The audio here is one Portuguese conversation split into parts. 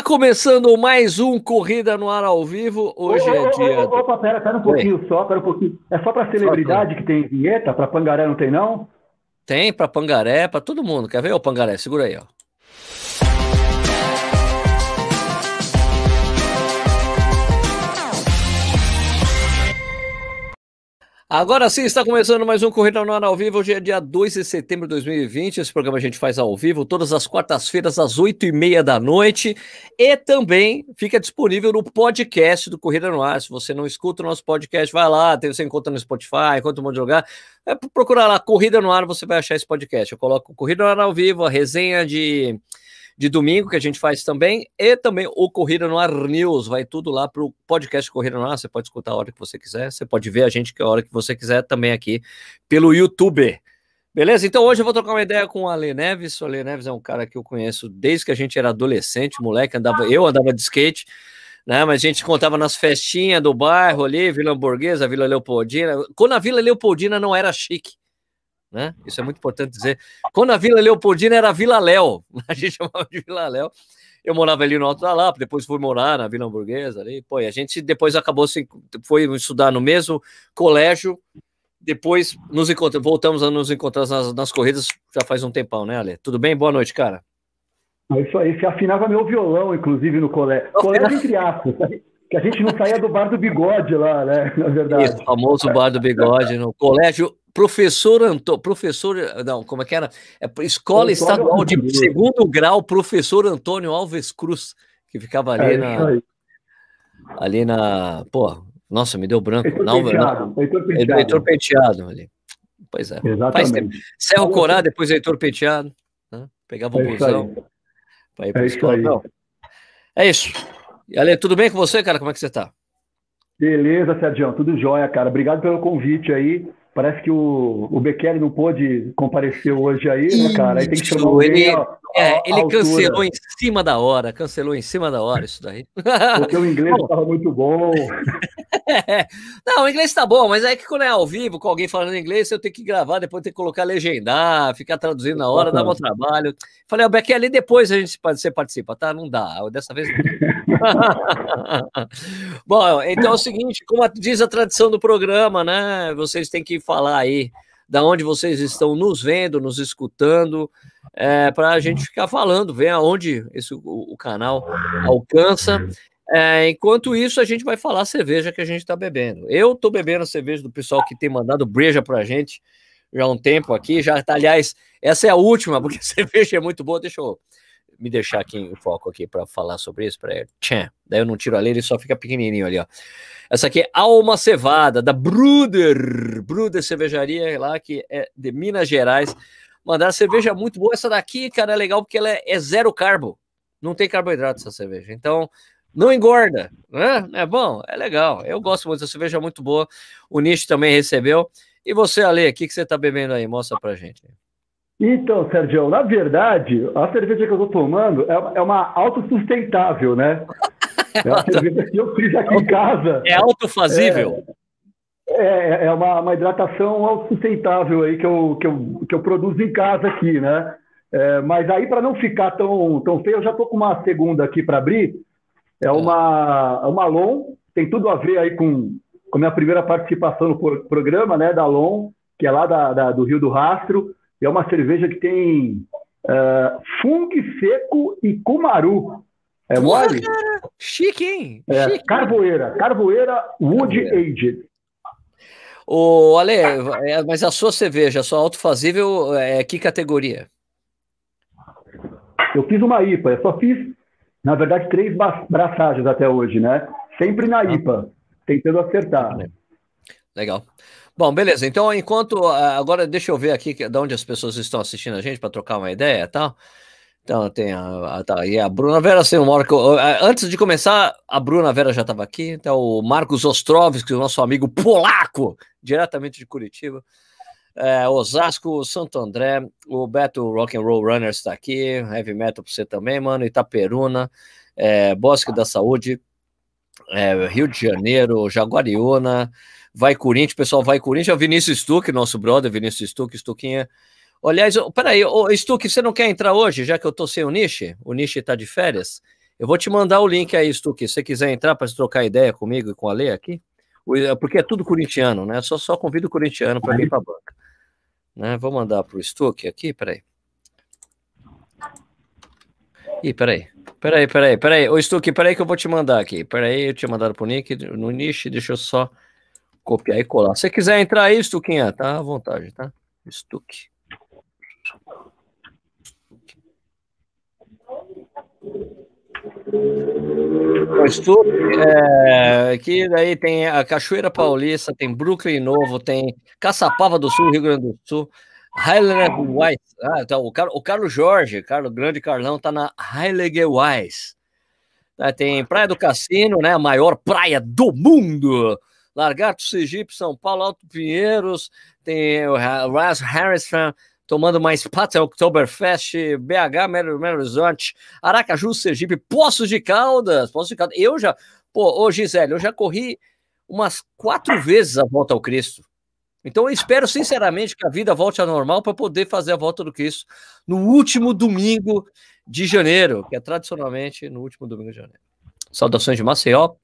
Está começando mais um Corrida no Ar ao vivo. Hoje ô, é dia. Ô, opa, pera, pera um pouquinho Oi. só, pera um pouquinho. É só para celebridade que tem vinheta? Para Pangaré não tem, não? Tem, para Pangaré, para todo mundo. Quer ver, ô Pangaré? Segura aí, ó. Agora sim, está começando mais um Corrida no Ar ao Vivo. Hoje é dia 2 de setembro de 2020. Esse programa a gente faz ao vivo todas as quartas-feiras, às 8 e meia da noite. E também fica disponível no podcast do Corrida no Ar. Se você não escuta o nosso podcast, vai lá, você encontra no Spotify, encontra um monte de lugar. É procurar lá, Corrida no Ar, você vai achar esse podcast. Eu coloco Corrida no Ar ao vivo, a resenha de de domingo, que a gente faz também, e também o Corrida no Ar News, vai tudo lá para o podcast Corrida no Ar, você pode escutar a hora que você quiser, você pode ver a gente a hora que você quiser também aqui pelo YouTube. Beleza? Então hoje eu vou trocar uma ideia com o Ale Neves. O Ale Neves é um cara que eu conheço desde que a gente era adolescente, moleque, andava, eu andava de skate, né? Mas a gente contava nas festinhas do bairro ali, Vila Hamburguesa, Vila Leopoldina. Quando a Vila Leopoldina não era chique, né? Isso é muito importante dizer. Quando a Vila Leopoldina era Vila Léo, a gente chamava de Vila Léo. Eu morava ali no Alto da Lapa, depois fui morar na Vila Hamburguesa ali. Pô, a gente depois acabou se foi estudar no mesmo colégio. Depois nos encontramos, voltamos a nos encontrar nas, nas corridas já faz um tempão, né, Ale? Tudo bem? Boa noite, cara. É isso aí, você afinava meu violão, inclusive, no colégio. Colégio entre aspas, que a gente não saía do bar do bigode lá, né? Na verdade. Isso, famoso bar do bigode no colégio professor Antônio, professor, não, como é que era? É, Escola Estadual de Segundo Grau, professor Antônio Alves Cruz, que ficava ali é, na. Ali na. Pô, nossa, me deu branco. Heitor não, Penteado, não, Heitor Penteado. Heitor Penteado ali. Pois é. Exatamente. Serra Corá, depois Heitor Penteado. Né? Pegava um é busão. É isso aí. É isso. E Ale, tudo bem com você, cara? Como é que você tá? Beleza, Sérgio, tudo jóia, cara. Obrigado pelo convite aí. Parece que o, o Bekele não pôde comparecer hoje aí, né, cara? Aí tem que chamar ele, a, é, ele cancelou em cima da hora, cancelou em cima da hora isso daí. Porque o inglês estava muito bom. Não, o inglês está bom, mas é que quando é ao vivo, com alguém falando inglês, eu tenho que gravar, depois tenho que colocar legendar, ficar traduzindo na hora, dá um trabalho. Falei, o Bekele, depois a gente você participa, tá? Não dá, dessa vez não. bom, então é o seguinte, como diz a tradição do programa, né? Vocês têm que falar aí da onde vocês estão nos vendo, nos escutando, é, para a gente ficar falando, ver aonde esse, o, o canal alcança. É, enquanto isso, a gente vai falar a cerveja que a gente está bebendo. Eu estou bebendo a cerveja do pessoal que tem mandado breja para a gente já há um tempo aqui. Já, aliás, essa é a última, porque a cerveja é muito boa. Deixa eu me deixar aqui em foco aqui para falar sobre isso, para tchan. Daí eu não tiro a leira, ele só fica pequenininho ali, ó. Essa aqui é Alma Cevada, da Bruder, Bruder Cervejaria lá, que é de Minas Gerais. Mandaram cerveja muito boa. Essa daqui, cara, é legal porque ela é, é zero carbo. Não tem carboidrato essa cerveja. Então, não engorda, né? É bom, é legal. Eu gosto muito, essa cerveja é muito boa. O Nish também recebeu. E você, Ale, o que, que você está bebendo aí? Mostra pra gente. Então, Sérgio, na verdade, a cerveja que eu estou tomando é, é uma autossustentável, né? É uma cerveja que eu fiz aqui em casa. É autofazível? É, é, é uma, uma hidratação autossustentável aí que eu, que, eu, que eu produzo em casa aqui, né? É, mas aí, para não ficar tão, tão feio, eu já estou com uma segunda aqui para abrir. É uma, uma Long, tem tudo a ver aí com, com a minha primeira participação no programa, né, da Long, que é lá da, da do Rio do Rastro. É uma cerveja que tem uh, fung seco e cumaru. É Porra, mole? Cara, chique, hein? É, chique. Carvoeira. Carvoeira Wood Aged. Ô, Ale, é, mas a sua cerveja, a sua autofazível, é que categoria? Eu fiz uma IPA, eu só fiz, na verdade, três braçagens até hoje, né? Sempre na. IPA, tentando acertar. Legal. Bom, beleza. Então, enquanto. Ah, agora, deixa eu ver aqui de onde as pessoas estão assistindo a gente para trocar uma ideia e tal. Então, tem a, a, tá, e a Bruna Vera, assim, uma hora que eu, antes de começar, a Bruna Vera já estava aqui. Então, o Marcos Ostrovski, o nosso amigo polaco, diretamente de Curitiba. É, Osasco, Santo André, o Beto Rock and Roll Runners está aqui, Heavy Metal para você também, mano, Itaperuna, é, Bosque da Saúde, é, Rio de Janeiro, Jaguariúna, Vai Corinthians, pessoal, vai Corinthians. É o Vinícius Stuck, nosso brother, Vinícius Stuck, Stuquinha. Aliás, peraí, ô, Stuck, você não quer entrar hoje, já que eu tô sem o Nishi? O Nishi tá de férias? Eu vou te mandar o link aí, Stuque, se você quiser entrar para trocar ideia comigo e com a Lê aqui, porque é tudo corintiano, né? Só, só convido o corintiano para vir para a banca. Né? Vou mandar para o Stuque aqui, peraí. Ih, peraí. Peraí, peraí, peraí. Ô, Stuque, peraí que eu vou te mandar aqui. Peraí, eu tinha mandado pro Nick no niche, deixa eu só copiar e colar. Se quiser entrar aí, Stuquinha, tá à vontade, tá? Stuque. Stuque, é, aqui daí tem a Cachoeira Paulista, tem Brooklyn Novo, tem Caçapava do Sul, Rio Grande do Sul, Highland White. Ah, então, o, Carlos, o Carlos Jorge, Carlos Grande Carlão, tá na Highland Wise. Ah, tem Praia do Cassino, né? A maior praia do mundo. Largato, Sergipe, São Paulo, Alto Pinheiros, tem o Ras Harrison tomando mais Pata Oktoberfest, BH, Belo Horizonte, Aracaju, Sergipe, Poços de Caldas, Poços de Caldas. Eu já, pô, ô Gisele, eu já corri umas quatro vezes a volta ao Cristo. Então eu espero sinceramente que a vida volte ao normal para poder fazer a volta do Cristo no último domingo de janeiro, que é tradicionalmente no último domingo de janeiro. Saudações de Maceió,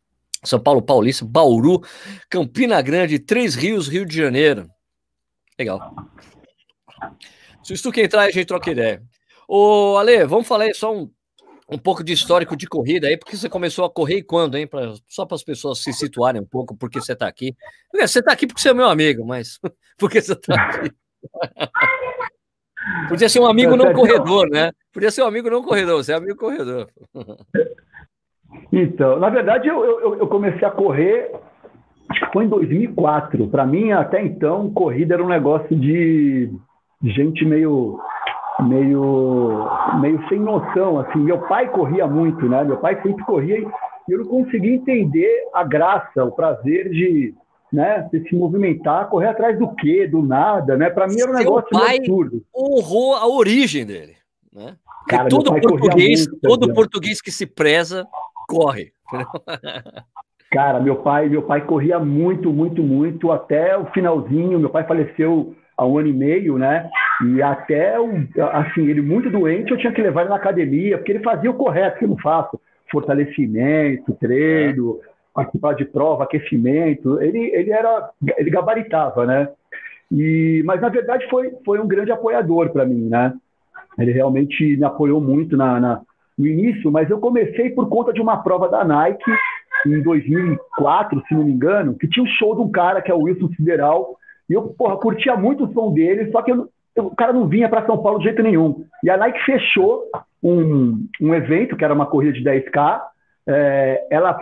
São Paulo Paulista, Bauru, Campina Grande, Três Rios, Rio de Janeiro. Legal. Se tu quer entrar, a gente troca ideia. Ô, Ale, vamos falar aí só um um pouco de histórico de corrida aí, porque você começou a correr e quando, hein? Pra, só para as pessoas se situarem um pouco, porque você está aqui. Você está aqui porque você é meu amigo, mas porque você está aqui. Podia ser um amigo não corredor, né? Podia ser um amigo não corredor, você é amigo corredor. Então, na verdade, eu, eu, eu comecei a correr, acho que foi em 2004. Para mim, até então, corrida era um negócio de gente meio meio, meio sem noção, assim. Meu pai corria muito, né? Meu pai sempre corria e eu não conseguia entender a graça, o prazer de, né, de se movimentar, correr atrás do quê, do nada, né? Para mim era um Seu negócio pai absurdo. honrou a origem dele, né? Cara, todo português, muito, todo português que se preza corre. Cara, meu pai, meu pai corria muito, muito, muito até o finalzinho. Meu pai faleceu há um ano e meio, né? E até, assim, ele muito doente, eu tinha que levar ele na academia, porque ele fazia o correto, que eu não faço. Fortalecimento, treino, é. participar de prova, aquecimento. Ele, ele era, ele gabaritava, né? E, mas, na verdade, foi, foi um grande apoiador para mim, né? Ele realmente me apoiou muito na, na, no início, mas eu comecei por conta de uma prova da Nike em 2004, se não me engano, que tinha um show de um cara que é o Wilson Sideral, e eu, porra, curtia muito o som dele, só que eu, o cara não vinha para São Paulo de jeito nenhum. E a Nike fechou um, um evento, que era uma corrida de 10K. É, ela,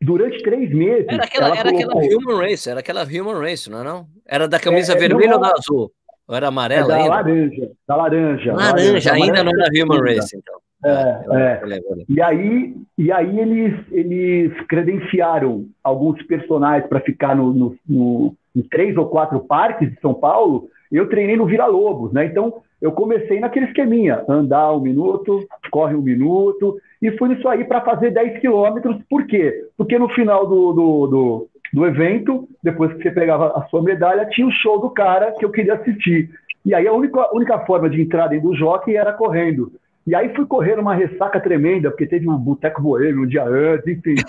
durante três meses. Era aquela, era colocou... aquela Human Race, era aquela Human Race, não é? Não? Era da camisa é, vermelha não, ou da azul? Ou era amarela? É da ainda? laranja. Da laranja. Laranja, laranja ainda não era Human Race, então. É, é. E aí, e aí eles, eles credenciaram alguns personagens para ficar no, no, no, em três ou quatro parques de São Paulo eu treinei no Vila Lobos, né? Então eu comecei naquele esqueminha, andar um minuto, corre um minuto, e fui nisso aí para fazer 10 quilômetros. Por quê? Porque no final do, do, do, do, evento, depois que você pegava a sua medalha, tinha o show do cara que eu queria assistir. E aí a única, a única forma de entrar dentro do jockey era correndo. E aí fui correr uma ressaca tremenda, porque teve um boteco boêmio um dia antes, enfim.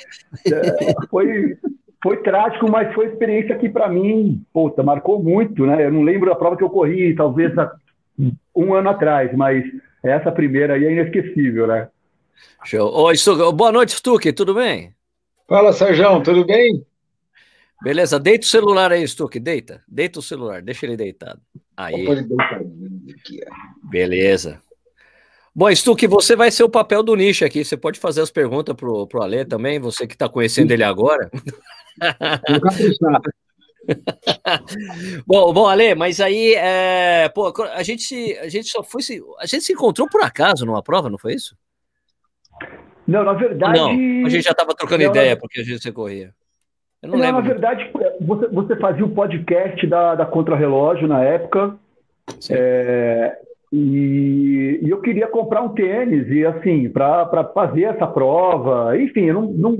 É, foi, foi trágico, mas foi experiência que para mim, puta, marcou muito, né? Eu não lembro a prova que eu corri, talvez um ano atrás, mas essa primeira aí é inesquecível, né? Show. Oi, Stuque. Boa noite, Stuque, tudo bem? Fala, Sérgio, tudo bem? Beleza, deita o celular aí, Stuque, deita. Deita o celular, deixa ele deitado. Aí. Beleza. Bom, Stuque, você vai ser o papel do nicho aqui. Você pode fazer as perguntas pro, pro Ale também, você que está conhecendo ele agora. bom, bom, Ale, mas aí, é, pô, a gente, a gente só foi se, a gente se encontrou por acaso numa prova, não foi isso? Não, na verdade. Não, a gente já estava trocando não, ideia porque a gente se corria. Eu não, não lembro. Na verdade, você, você fazia o podcast da, da Contra-Relógio na época. É, e, e, eu queria comprar um tênis, e assim, para fazer essa prova. Enfim, eu não, não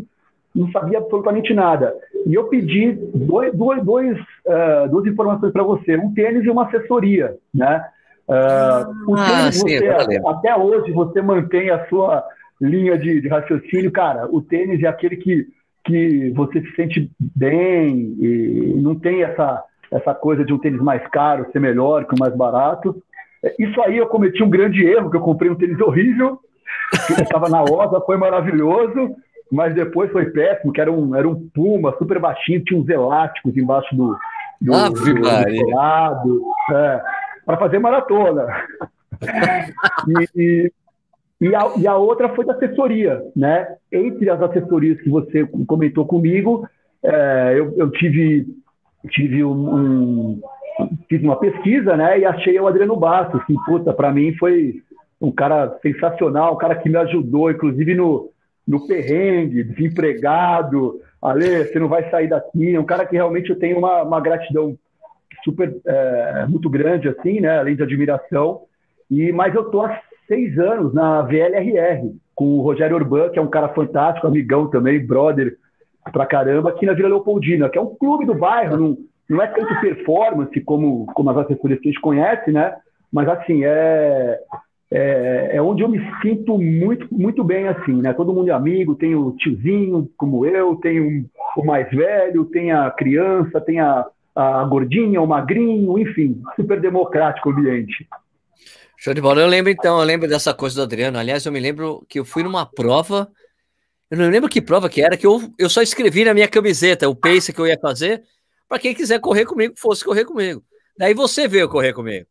não sabia absolutamente nada. E eu pedi dois, dois, dois, uh, duas informações para você, um tênis e uma assessoria, né? Uh, o ah, tênis, sim, você, até hoje, você mantém a sua, linha de, de raciocínio, cara, o tênis é aquele que, que você se sente bem e não tem essa, essa coisa de um tênis mais caro ser melhor que o mais barato. É, isso aí eu cometi um grande erro, que eu comprei um tênis horrível, que estava na Osa, foi maravilhoso, mas depois foi péssimo, que era um, era um Puma super baixinho, tinha uns elásticos embaixo do, do, Ave do, do é, para fazer maratona. e, e, e, a, e a outra foi da assessoria, né? Entre as assessorias que você comentou comigo, é, eu, eu tive, tive um, um- fiz uma pesquisa, né? E achei o Adriano Bastos, que, puta, para mim foi um cara sensacional, um cara que me ajudou, inclusive no, no perrengue, desempregado. Ale, você não vai sair daqui. É um cara que realmente eu tenho uma, uma gratidão super é, muito grande, assim, né? Além de admiração. E, mas eu tô há seis anos na VLRR, com o Rogério Urban, que é um cara fantástico, amigão também, brother pra caramba, aqui na Vila Leopoldina, que é um clube do bairro, não, não é tanto performance como, como as assessorias que a gente conhece, né? Mas assim, é, é, é onde eu me sinto muito, muito bem, assim, né? Todo mundo é amigo, tem o tiozinho, como eu, tem o, o mais velho, tem a criança, tem a, a gordinha, o magrinho, enfim, super democrático o ambiente. Show de bola. Eu lembro então, eu lembro dessa coisa do Adriano. Aliás, eu me lembro que eu fui numa prova. Eu não lembro que prova que era, que eu, eu só escrevi na minha camiseta o pace que eu ia fazer, para quem quiser correr comigo, fosse correr comigo. Daí você veio correr comigo.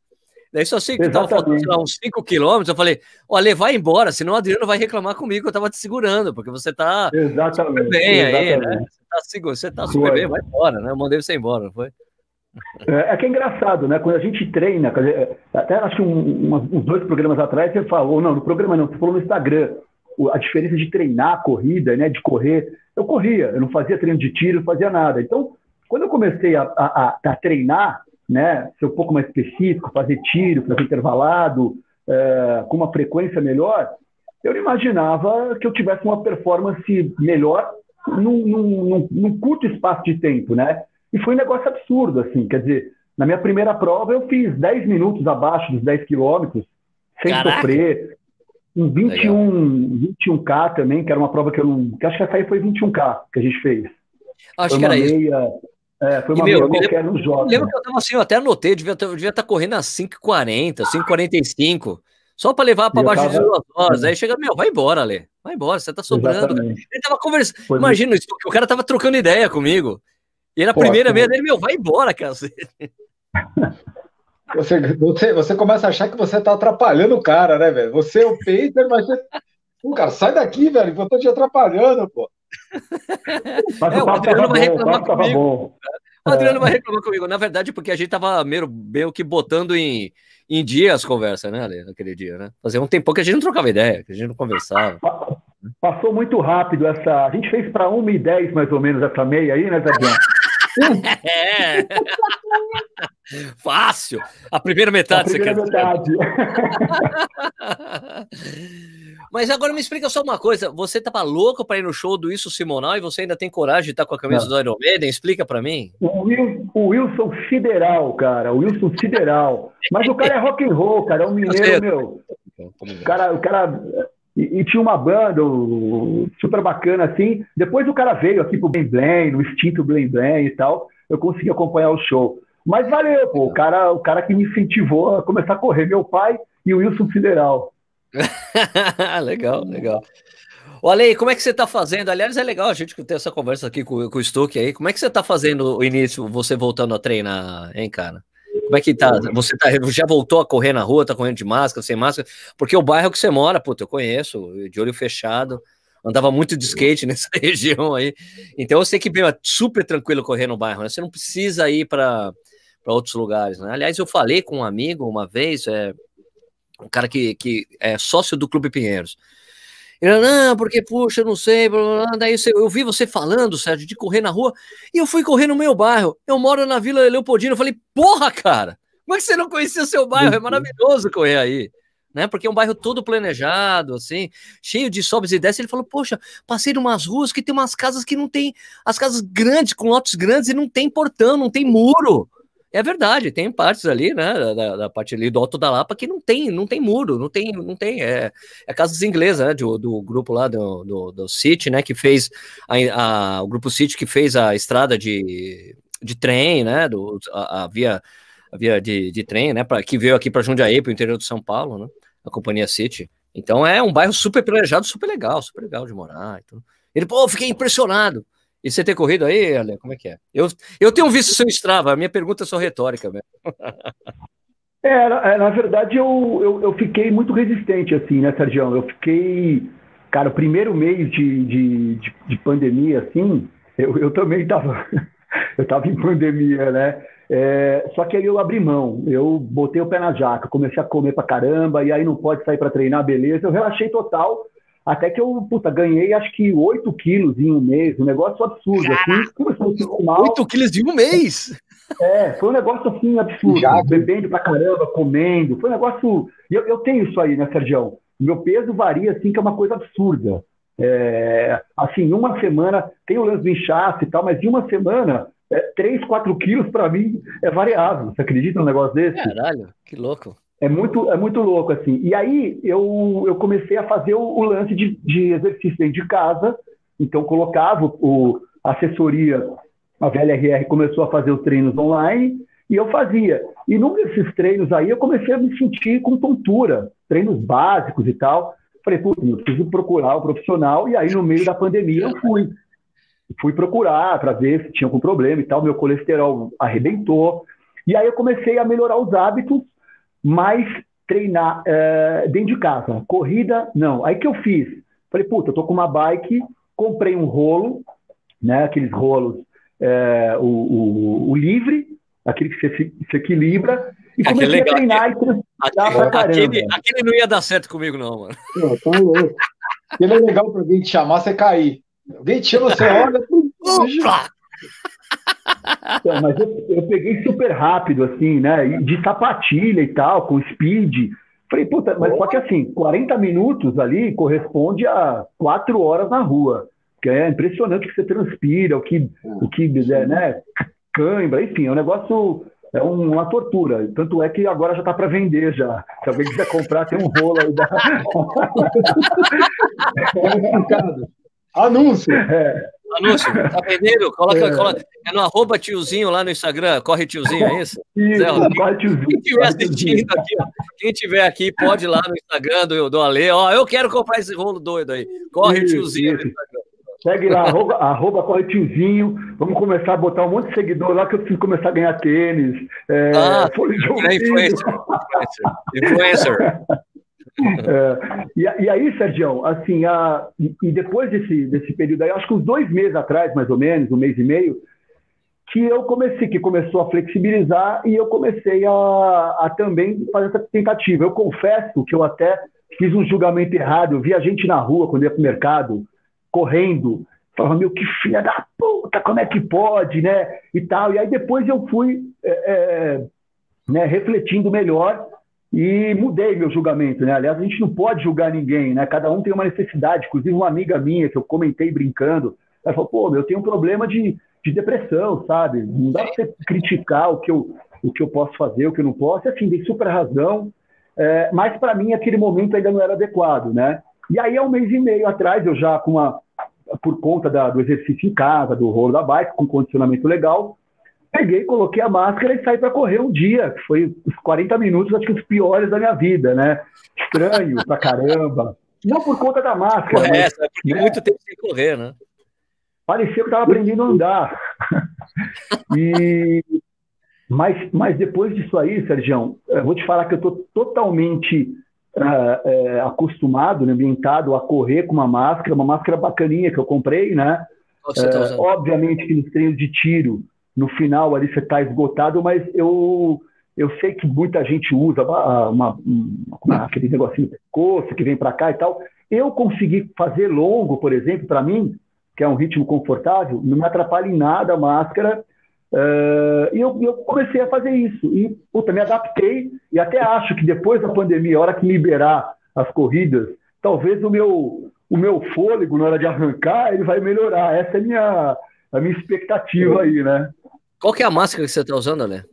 Daí só sei que tava faltando lá, uns 5 quilômetros. Eu falei, olha, vai embora, senão o Adriano vai reclamar comigo. Eu tava te segurando, porque você tá Exatamente. super bem aí, exatamente. né? Você tá, seguro, você tá super bem, vai embora, né? Eu mandei você embora, não foi? É, é que é engraçado, né? Quando a gente treina, dizer, até acho que um, um- uns dois programas atrás você falou, não, no programa não, você falou no Instagram, a diferença de treinar a corrida, né? De correr. Eu corria, eu não fazia treino de tiro, não fazia nada. Então, quando eu comecei a, a- a- a treinar, né? Ser um pouco mais específico, fazer tiro, fazer intervalado, é, com uma frequência melhor, eu não imaginava que eu tivesse uma performance melhor num, num- num- curto espaço de tempo, né? E foi um negócio absurdo, assim, quer dizer, na minha primeira prova eu fiz 10 minutos abaixo dos 10 quilômetros, sem Caraca! sofrer, um 21, 21K também, que era uma prova que eu não, que acho que essa aí foi 21K que a gente fez. Acho que era isso. É, foi E, uma meu, meia eu me qualquer nos Eu jogos. lembro que eu tava assim, eu até anotei, eu devia estar tá correndo às 5h40, 5h45, só para levar para E baixo de tava- duas horas. Aí chega, meu, vai embora, Ale. Vai embora, você tá sobrando. Exatamente. Ele tava conversando. Foi Imagina isso, o cara tava trocando ideia comigo. E era a Pô, primeira meia dele, meu, vai embora, cacete. Você, você, você começa a achar que você tá atrapalhando o cara, né, velho? Você é o Peter, mas você. Pô, cara, sai daqui, velho, eu tô te atrapalhando, pô. Mas É, o o Adriano vai bom, reclamar comigo. bom. O Adriano vai reclamar comigo. Na verdade, porque a gente tava meio, meio que botando em, em dia as conversas, né, Ale, naquele dia, né? Fazia um tempão que a gente não trocava ideia, que a gente não conversava. Pa- Passou muito rápido essa. A gente fez para 1h10 mais ou menos essa meia aí, né, Zé? É! Fácil! A primeira A metade, você primeira metade. Mas agora me explica só uma coisa. Você tava louco para ir no show do Wilson Simonal e você ainda tem coragem de estar com a camisa Não. do Iron Maiden? Explica para mim. O, o Wilson Sideral, cara. O Wilson Sideral. Mas o cara é rock and roll, cara. É um mineiro, meu. O cara, o cara e, e tinha uma banda super bacana assim. Depois o cara veio aqui pro Blém Blém, no extinto Blém Blém e tal. Eu consegui acompanhar o show. Mas valeu, pô. O cara, o cara que me incentivou a começar a correr, meu pai e o Wilson Sideral. legal, legal. O Ale, como é que você tá fazendo? Aliás, é legal a gente ter essa conversa aqui com, com o Stuck aí. Como é que você tá fazendo o início, você voltando a treinar, hein, cara? Como é que tá? Você tá, já voltou a correr na rua, tá correndo de máscara, sem máscara? Porque o bairro que você mora, puta, eu conheço, de olho fechado, andava muito de skate nessa região aí. Então eu sei que é super tranquilo correr no bairro, né? Você não precisa ir para outros lugares, né? Aliás, eu falei com um amigo uma vez, é, um cara que, que é sócio do Clube Pinheiros. Ele, não, porque, puxa, eu não sei, blá, blá, blá. daí eu vi você falando, Sérgio, de correr na rua, e eu fui correr no meu bairro. Eu moro na Vila Leopoldina. Eu falei, porra, cara, como é que você não conhecia o seu bairro? É maravilhoso correr aí. Né? Porque é um bairro todo planejado, assim, cheio de sobes e desces. Ele falou, poxa, passei numas ruas que tem umas casas que não tem, as casas grandes, com lotes grandes, e não tem portão, não tem muro. É verdade, tem partes ali, né, da, da, parte ali do Alto da Lapa que não tem, não tem muro, não tem, não tem, é, é Casas Inglesas, né, do, do grupo lá do, do, do City, né, que fez, a, a, o grupo City que fez a estrada de, de trem, né, do, a, a via, a via de, de trem, né, pra, que veio aqui para Jundiaí, para o interior de São Paulo, né, a companhia City. Então é um bairro super planejado, super legal, super legal de morar. Então. Ele, pô, fiquei impressionado. E você ter corrido aí, Ale, como é que é? Eu, eu tenho visto seu Strava, a minha pergunta é só retórica, velho. É, na, é, na verdade, eu, eu, eu, fiquei muito resistente, assim, né, Sérgio? Eu fiquei, cara, o primeiro mês de, de, de, de pandemia, assim, eu, eu também estava eu tava em pandemia, né? É, só que aí eu abri mão, eu botei o pé na jaca, comecei a comer pra caramba, e aí não pode sair para treinar, beleza. Eu relaxei total, até que eu, puta, ganhei acho que 8 quilos em um mês, um negócio absurdo. Assim, começou a mal. 8 quilos em um mês? É, foi um negócio assim absurdo. Já, bebendo pra caramba, comendo. Foi um negócio. Eu, eu tenho isso aí, né, Sérgio? Meu peso varia assim, que é uma coisa absurda. É, assim, uma semana, tem o lance do inchaço e tal, mas em uma semana, é, 3, 4 quilos para mim é variável. Você acredita num negócio desse? Caralho, que louco. É muito, é muito louco, assim. E aí eu, eu comecei a fazer o, o lance de, de exercício dentro de casa. Então, colocava o, a assessoria, a VLRR começou a fazer os treinos online e eu fazia. E num desses treinos aí, eu comecei a me sentir com tontura, treinos básicos e tal. Falei, putz, eu preciso procurar o um profissional. E aí, no meio da pandemia, eu fui. Fui procurar para ver se tinha algum problema e tal. Meu colesterol arrebentou. E aí, eu comecei a melhorar os hábitos mas treinar é, dentro de casa. Corrida, não. Aí que eu fiz? Falei, puta, eu tô com uma bike, comprei um rolo, né? Aqueles rolos, é, o, o, o, livre, aquele que você se equilibra, e comecei legal, a treinar aquele, e treinar pra. Aquele, aquele, não ia dar certo comigo, não, mano. Não, tá louco. Aquele é legal pra alguém te chamar, você cair. Alguém te chama, você olha. Opa! É, mas eu, eu, peguei super rápido, assim, né? De sapatilha e tal, com speed. Falei, puta, mas só que assim, 40 minutos ali corresponde a 4 horas na rua. Que é impressionante o que você transpira, o que, o que é, né? Cãibra, enfim, é um negócio. É uma tortura. Tanto é que agora já está para vender já. Se alguém quiser comprar, tem um rolo aí. Da... Anúncio. É. Anúncio, tá vendendo? Coloca, é. coloca, é no arroba tiozinho lá no Instagram, corre tiozinho, é isso? Isso, Zé, tiozinho. Quem estiver assistindo aqui, ó, quem tiver aqui, pode ir lá no Instagram do, do Ale, ó, eu quero comprar esse rolo doido aí. Corre isso, tiozinho isso. Segue lá, arroba, arroba corre tiozinho. Vamos começar a botar um monte de seguidor lá que eu preciso começar a ganhar tênis. É, ah, é influencer. Influencer. influencer. É, e, e, aí, Sérgio, assim, a, e, depois desse, desse período aí, acho que uns dois meses atrás, mais ou menos, um mês e meio, que eu comecei, que começou a flexibilizar e eu comecei a, a também fazer essa tentativa. Eu confesso que eu até fiz um julgamento errado, eu vi a gente na rua quando ia para o mercado, correndo, falava, meu, que filha da puta, como é que pode, né? E tal. E aí depois eu fui é, é, né, refletindo melhor e mudei meu julgamento, né? Aliás, a gente não pode julgar ninguém, né? Cada um tem uma necessidade. Inclusive, uma amiga minha que eu comentei brincando, ela falou: pô, eu tenho um problema de, de depressão, sabe? Não dá pra você criticar o que, eu, o que eu posso fazer, o que eu não posso. E, assim, tem super razão. É, mas para mim, aquele momento ainda não era adequado, né? E aí, há um mês e meio atrás, eu já com uma. Por conta da, do exercício em casa, do rolo da bike, com condicionamento legal, peguei, coloquei a máscara e saí para correr um dia, que foi os 40 minutos, acho que os piores da minha vida, né? Estranho pra caramba. Não por conta da máscara. Mas, é né? muito tempo sem correr, né? Parecia que eu estava aprendendo a andar. e, mas, mas depois disso aí, Sérgio, eu vou te falar que eu estou totalmente uh, uh, acostumado, né, ambientado a correr com uma máscara, uma máscara bacaninha que eu comprei, né? Uh, obviamente que nos treinos de tiro no final ali você está esgotado, mas eu, eu sei que muita gente usa uma, uma, aquele negocinho de pescoço que vem para cá e tal. Eu consegui fazer longo, por exemplo, para mim, que é um ritmo confortável, não me atrapalha em nada a máscara. Uh, e eu, eu, comecei a fazer isso. E, puta, me adaptei. E até acho que depois da pandemia, a hora que liberar as corridas, talvez o meu, o meu fôlego na hora de arrancar, ele vai melhorar. Essa é minha, a minha expectativa aí, né? Qual que é a máscara que você está usando, Ale?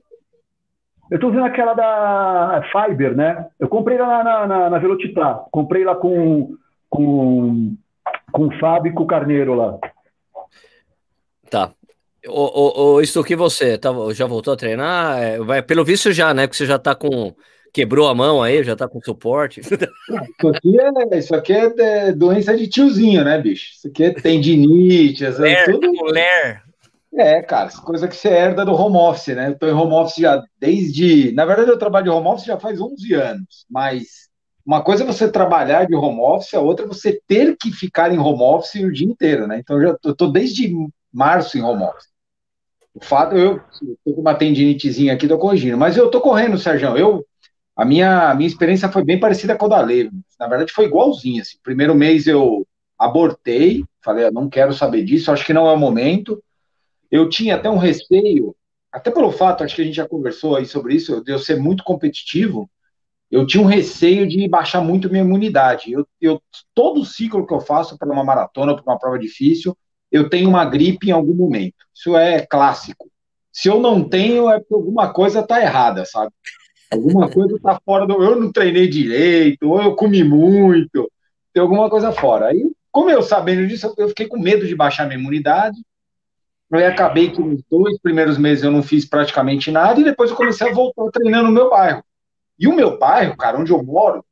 Eu estou usando aquela da Fiber, né? Eu comprei lá na, na, na Velocitar. Comprei lá com, com, com o Fábio e com o Carneiro lá. Tá. O, o, o que você tá, já voltou a treinar? É, vai, pelo visto já, né? Porque você já tá com. Quebrou a mão aí, já tá com suporte. Isso aqui é, isso aqui é doença de tiozinho, né, bicho? Isso aqui é tendinite, essa, ler, tudo. Ler. É, cara, coisa que você herda do home office, né? Eu tô em home office já desde. Na verdade, eu trabalho de home office já faz 11 anos, mas uma coisa é você trabalhar de home office, a outra é você ter que ficar em home office o dia inteiro, né? Então, eu já tô, tô desde março em home office. O fato, eu tô com uma tendinitezinha aqui, tô corrigindo, mas eu tô correndo, Sérgio. Eu, a minha, a minha experiência foi bem parecida com a da Leve. Na verdade, foi igualzinha. Assim. Primeiro mês eu abortei, falei, não quero saber disso, acho que não é o momento eu tinha até um receio, até pelo fato, acho que a gente já conversou aí sobre isso, de eu ser muito competitivo, eu tinha um receio de baixar muito minha imunidade. Eu, eu todo ciclo que eu faço para uma maratona, para uma prova difícil, eu tenho uma gripe em algum momento. Isso é clássico. Se eu não tenho, é porque alguma coisa está errada, sabe? Alguma coisa está fora do. Eu não treinei direito, ou eu comi muito, tem alguma coisa fora. Aí, como eu sabendo disso, eu fiquei com medo de baixar minha imunidade. Aí acabei que nos dois primeiros meses eu não fiz praticamente nada e depois eu comecei a voltar treinando no meu bairro. E o meu bairro, cara, onde eu moro,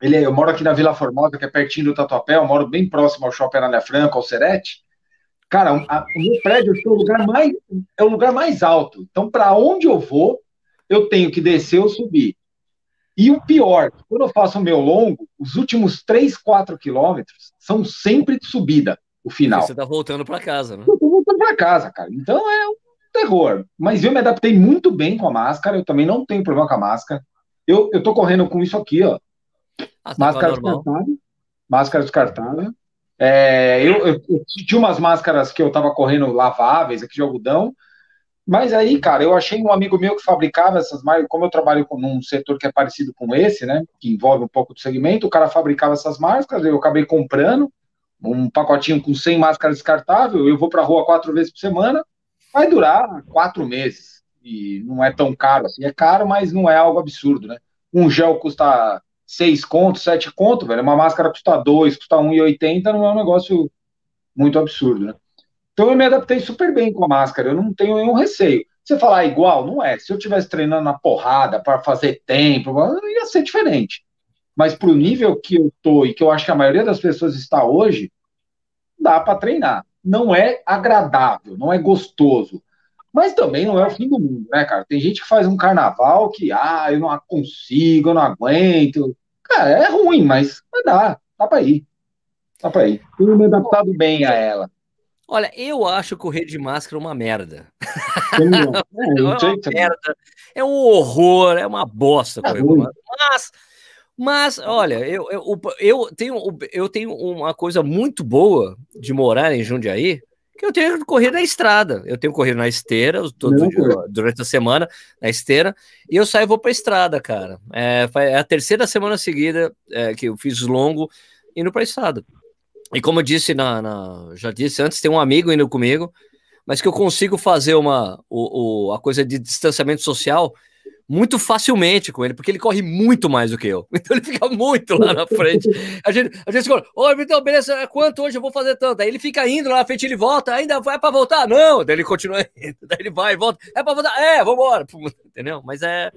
ele é, eu moro aqui na Vila Formosa, que é pertinho do Tatuapé, eu moro bem próximo ao Shopping Anália Franca, ao Serete. Cara, a, o meu prédio é o lugar mais, é o lugar mais alto. Então, para onde eu vou, eu tenho que descer ou subir. E o pior, quando eu faço o meu longo, os últimos 3, 4 quilômetros são sempre de subida o final. Você tá voltando para casa, né? Eu tô voltando para casa, cara. Então é um terror. Mas eu me adaptei muito bem com a máscara, eu também não tenho problema com a máscara. Eu, eu tô correndo com isso aqui, ó. Ah, máscara descartável. Máscara descartável. É, eu, eu, eu, tinha umas máscaras que eu tava correndo laváveis aqui de algodão. Mas aí, cara, eu achei um amigo meu que fabricava essas máscaras, como eu trabalho num setor que é parecido com esse, né, que envolve um pouco do segmento, o cara fabricava essas máscaras, eu acabei comprando, um pacotinho com 100 máscaras descartável, eu vou para a rua quatro vezes por semana, vai durar quatro meses. E não é tão caro assim. É caro, mas não é algo absurdo, né? Um gel custa seis contos, sete contos, velho. Uma máscara custa dois, custa 1,80, não é um negócio muito absurdo, né? Então eu me adaptei super bem com a máscara, eu não tenho nenhum receio. Você falar igual, não é. Se eu tivesse treinando na porrada para fazer tempo, ia ser diferente mas para o nível que eu tô e que eu acho que a maioria das pessoas está hoje, dá para treinar. Não é agradável, não é gostoso, mas também não é o fim do mundo, né, cara? Tem gente que faz um carnaval que, ah, eu não consigo, eu não aguento. Cara, é ruim, mas vai dar, dá para ir. Dá para ir. Tenho me adaptado bem a ela. Olha, eu acho correr de máscara uma merda. É, é, uma merda. É um horror, é uma bosta correr com máscara. Mas mas, olha, eu, eu, eu, tenho, eu tenho uma coisa muito boa de morar em Jundiaí, que eu tenho corrido na estrada. Eu tenho corrido na esteira todo, durante a semana, na esteira, e eu saio e vou para a estrada, cara. É, é, a terceira semana seguida é, que eu fiz longo indo para a estrada. E como eu disse, na, na, já disse antes, tem um amigo indo comigo, mas que eu consigo fazer uma o, o, a coisa de distanciamento social muito facilmente com ele, porque ele corre muito mais do que eu. Então ele fica muito lá na frente. A gente, a gente fala, ô, então, beleza, é quanto hoje eu vou fazer tanto? Aí ele fica indo lá na frente, ele volta, ainda vai para voltar? Não, daí ele continua indo, daí ele vai, volta, é para voltar? É, vambora, entendeu? Mas é,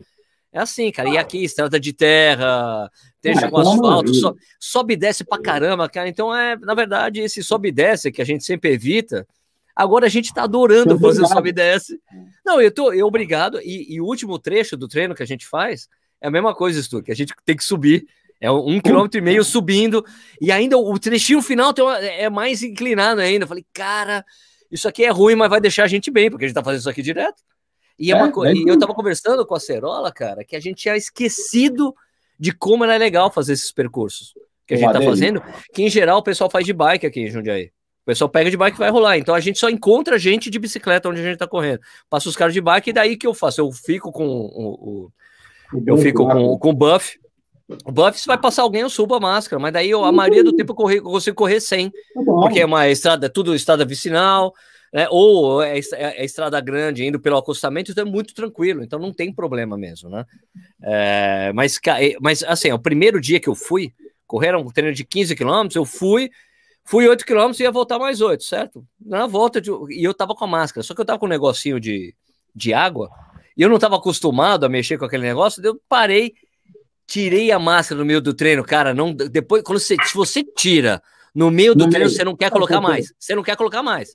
é assim, cara, e aqui, estrada de terra, deixa com asfalto, so, sobe e desce pra caramba, cara, então é, na verdade, esse sobe e desce que a gente sempre evita, Agora a gente está adorando fazer o sobe e desce. Não, eu tô eu, obrigado. E, e, o último trecho do treino que a gente faz é a mesma coisa, Stu, que a gente tem que subir. É um quilômetro e meio subindo. E ainda o trechinho final uma, é mais inclinado ainda. Eu falei, cara, isso aqui é ruim, mas vai deixar a gente bem, porque a gente tá fazendo isso aqui direto. E, é, é uma. E eu tava conversando com a Cerola, cara, que a gente tinha esquecido de como era legal fazer esses percursos que a gente tá fazendo, que em geral o pessoal faz de bike aqui em Jundiaí. O pessoal pega de bike e vai rolar. Então a gente só encontra gente de bicicleta onde a gente tá correndo. Passa os caras de bike e daí que eu faço? Eu fico com o. o eu fico com, com o buff. O buff, se vai passar alguém, eu subo a máscara, mas daí eu, a maioria do tempo eu, corri, eu consigo correr sem. Tá porque é uma estrada, tudo estrada vicinal, né? Ou é, é, é, estrada grande indo pelo acostamento, então é muito tranquilo, então não tem problema mesmo, né? É, mas, mas assim, o primeiro dia que eu fui, correram um treino de 15 quilômetros, eu fui, fui 8 quilômetros e ia voltar mais 8, certo? Na volta, de, e eu tava com a máscara, só que eu tava com um negocinho de, de água, e eu não tava acostumado a mexer com aquele negócio, eu parei, tirei a máscara no meio do treino, cara, não, depois, quando você, se você tira no meio do no treino, meio. você não quer colocar mais, você não quer colocar mais.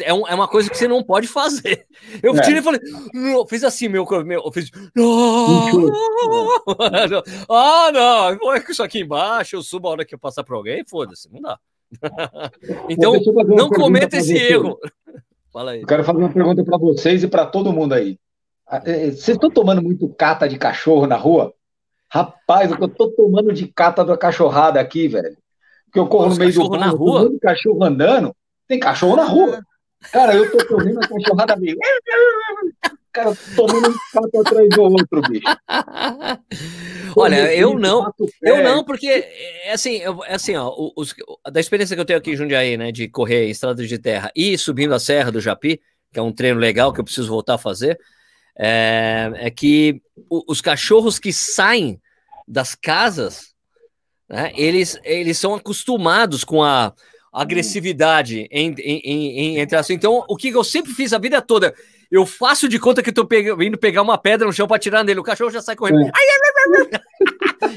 É, um, é uma coisa que você não pode fazer. Eu é. tirei e falei, não, fiz assim, meu, meu eu fiz. ah, não, põe isso aqui embaixo, eu subo a hora que eu passar para alguém, foda-se, não dá. Então, não cometa esse erro. Fala aí. Eu quero fazer uma pergunta para vocês e para todo mundo aí. Ah, é, é, vocês estão tomando muito cata de cachorro na rua? Rapaz, eu tô tomando de cata da cachorrada aqui, velho. Porque eu corro Os no meio do na rua. cachorro andando. Tem cachorro na rua. Cara, eu tô correndo a cachorrada meio. Cara, tomando um pato atrás do outro, bicho. Olha, eu não, eu não, porque é assim, eu, é assim, ó, os, da experiência que eu tenho aqui em Jundiaí, né, de correr em estradas de terra e subindo a Serra do Japi, que é um treino legal que eu preciso voltar a fazer, é, é que os cachorros que saem das casas, né, eles, eles são acostumados com a agressividade em, em, em, entre assim. Então, o que eu sempre fiz a vida toda, eu faço de conta que estou indo pegar uma pedra no chão para tirar nele, o cachorro já sai correndo. É.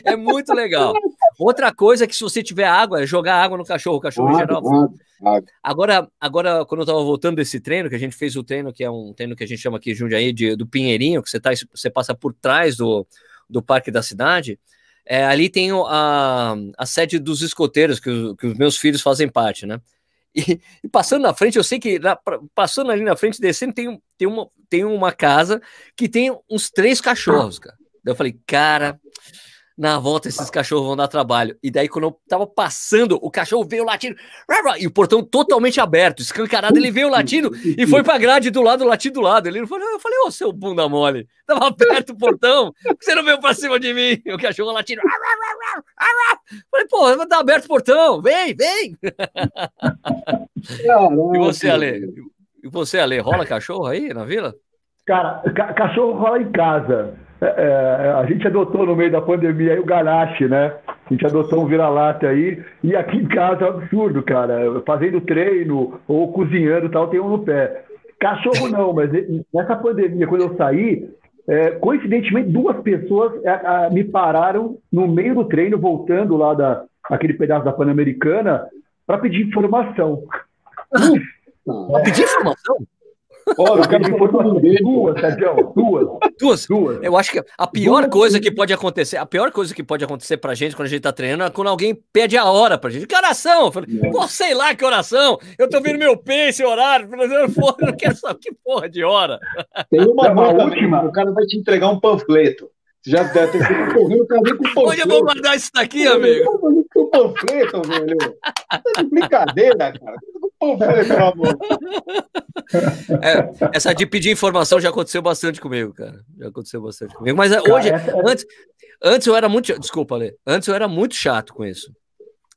é muito legal. Outra coisa é que se você tiver água, é jogar água no cachorro, o cachorro água, geral. Água, Agora, agora, quando eu estava voltando desse treino, que a gente fez o treino, que é um treino que a gente chama aqui Jundiaí de, do Pinheirinho, que você, tá, você passa por trás do, do parque da cidade, é, ali tem a, a sede dos escoteiros, que, que, os meus filhos fazem parte, né? E, e passando na frente, eu sei que na, passando ali na frente, descendo, tem, tem, uma, tem uma casa que tem uns três cachorros, cara. Daí eu falei, cara, na volta esses cachorros vão dar trabalho. E daí, quando eu tava passando, o cachorro veio latindo, e o portão totalmente aberto, escancarado, ele veio latindo e foi pra grade do lado, latindo do lado. Ele falou, eu falei, ô, seu bunda mole, tava aberto o portão, você não veio pra cima de mim? O cachorro latindo, falei, pô, tá aberto o portão, vem, vem. e você, Ale? E você, Ale, rola cachorro aí na vila? Cara, ca cachorro rola em casa. É, é, a gente adotou no meio da pandemia aí o ganache, né? A gente adotou um vira-lata aí. E aqui em casa é um absurdo, cara. Fazendo treino ou cozinhando tal, tem um no pé. Cachorro não, mas nessa pandemia, quando eu saí, é, coincidentemente, duas pessoas é, me pararam no meio do treino, voltando lá da, aquele pedaço da Pan-Americana, para pedir informação. Para pedir informação? Olha, eu quero duas, Sérgio, duas. Duas? Duas. Eu acho que a pior duas. coisa que pode acontecer, a pior coisa que pode acontecer pra gente quando a gente tá treinando é quando alguém pede a hora pra gente. Que oração? Eu falei, pô, sei lá que oração. Eu tô vendo meu pace, horário. Eu não quero saber que porra de hora. Tem uma, uma última, o cara vai te entregar um panfleto. Já deve ter correndo, o cara vem com panfleto. Onde eu vou guardar isso daqui, amigo? Com panfleto, velho. Tá de brincadeira, cara. Pelo amor. É, essa de pedir informação já aconteceu bastante comigo, cara. Já aconteceu bastante comigo. Mas cara, hoje, essa... antes, antes eu era muito. Desculpa, Ale. Antes eu era muito chato com isso.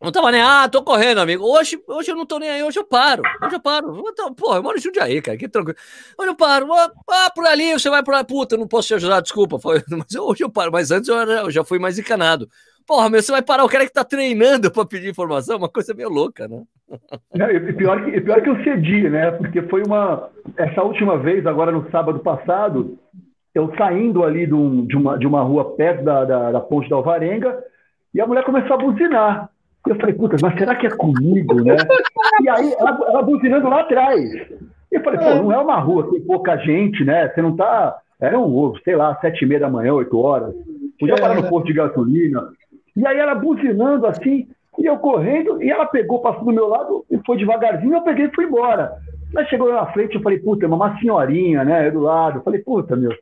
Não tava nem, ah, tô correndo, amigo. Hoje, hoje eu não tô nem aí, hoje eu paro. Hoje eu paro. Pô, eu moro em Jundiaí, cara, que tranquilo. Hoje eu paro. Ah, por ali, você vai por lá. Puta, não posso te ajudar, desculpa. Mas hoje eu paro. Mas antes eu, era, eu já fui mais encanado. Porra, meu, você vai parar o cara que tá treinando para pedir informação? Uma coisa meio louca, né? E pior que, pior que eu cedi, né? Porque foi uma. Essa última vez, agora no sábado passado, eu saindo ali de, um, de, uma, de uma rua perto da, da, da ponte da Alvarenga, e a mulher começou a buzinar. Eu falei, puta, mas será que é comigo, né? E aí, ela, ela buzinando lá atrás. E eu falei, pô, não é uma rua, tem pouca gente, né? Você não tá. Era um, sei lá, sete e meia da manhã, oito horas. Podia parar no posto de gasolina. E aí ela buzinando assim, e eu correndo, e ela pegou, passou do meu lado e foi devagarzinho, eu peguei e fui embora. Mas chegou na frente, eu falei, puta, uma senhorinha, né, do lado. Eu falei, puta, meu,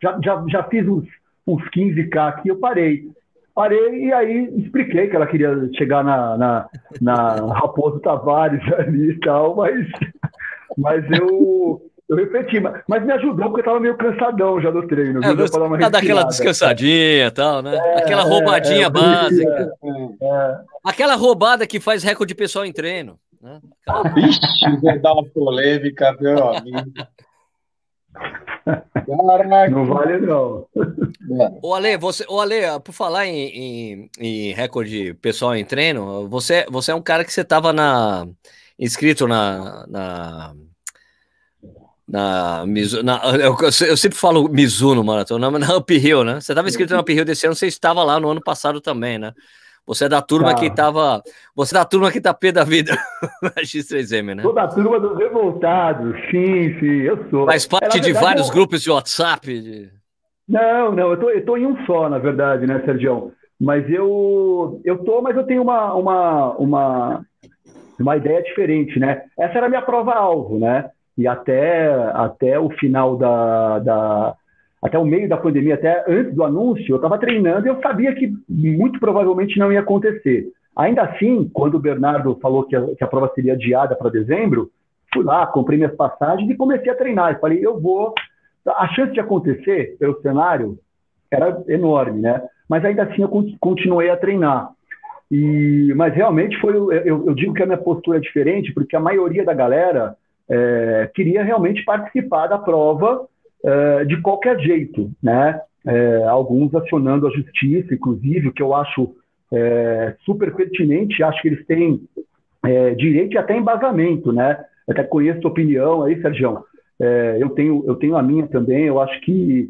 já, já, já fiz uns, uns 15K aqui, eu parei. Parei e aí expliquei que ela queria chegar na, na, na Raposo Tavares ali e tal, mas, mas eu, eu refleti, mas me ajudou porque eu tava meio cansadão já do treino. É, viu? Pra dar aquela descansadinha e tal, né? É, Aquela é, roubadinha é, básica. É. Aquela roubada que faz recorde pessoal em treino. Né? Aquela... Vixe, vai dar uma polêmica, meu amigo. Caraca. Não vale, não. O Ale, você, o Ale, por falar em, em, em, recorde pessoal em treino, você, você é um cara que você estava na, inscrito na, na, na, na eu, eu, sempre falo Mizuno Maratona, na Uphill, né? Você estava inscrito na Uphill desse ano, você estava lá no ano passado também, né? Você é da turma que tava. Você é da turma que tá pé da vida na X3M, né? Sou da turma dos revoltados, sim, sim, eu sou. Faz parte é, de verdade, vários eu... grupos de WhatsApp. De... Não, não, eu tô, eu tô em um só, na verdade, né, Sérgio? Mas eu, eu tô, mas eu tenho uma, uma, uma, uma ideia diferente, né? Essa era a minha prova-alvo, né? E até, até o final da, da até o meio da pandemia, até antes do anúncio, eu estava treinando e eu sabia que muito provavelmente não ia acontecer. Ainda assim, quando o Bernardo falou que a, que a prova seria adiada para dezembro, fui lá, comprei minhas passagens e comecei a treinar. Falei, eu vou. A chance de acontecer pelo cenário era enorme, né? Mas ainda assim eu continuei a treinar. E, mas realmente foi, eu, eu, digo que a minha postura é diferente porque a maioria da galera é, queria realmente participar da prova é, de qualquer jeito, né? É, alguns acionando a justiça, inclusive, o que eu acho é, super pertinente, acho que eles têm é, direito e até embasamento, né? Até conheço a opinião aí, Sérgio. Eu, tenho, eu tenho a minha também, eu acho que,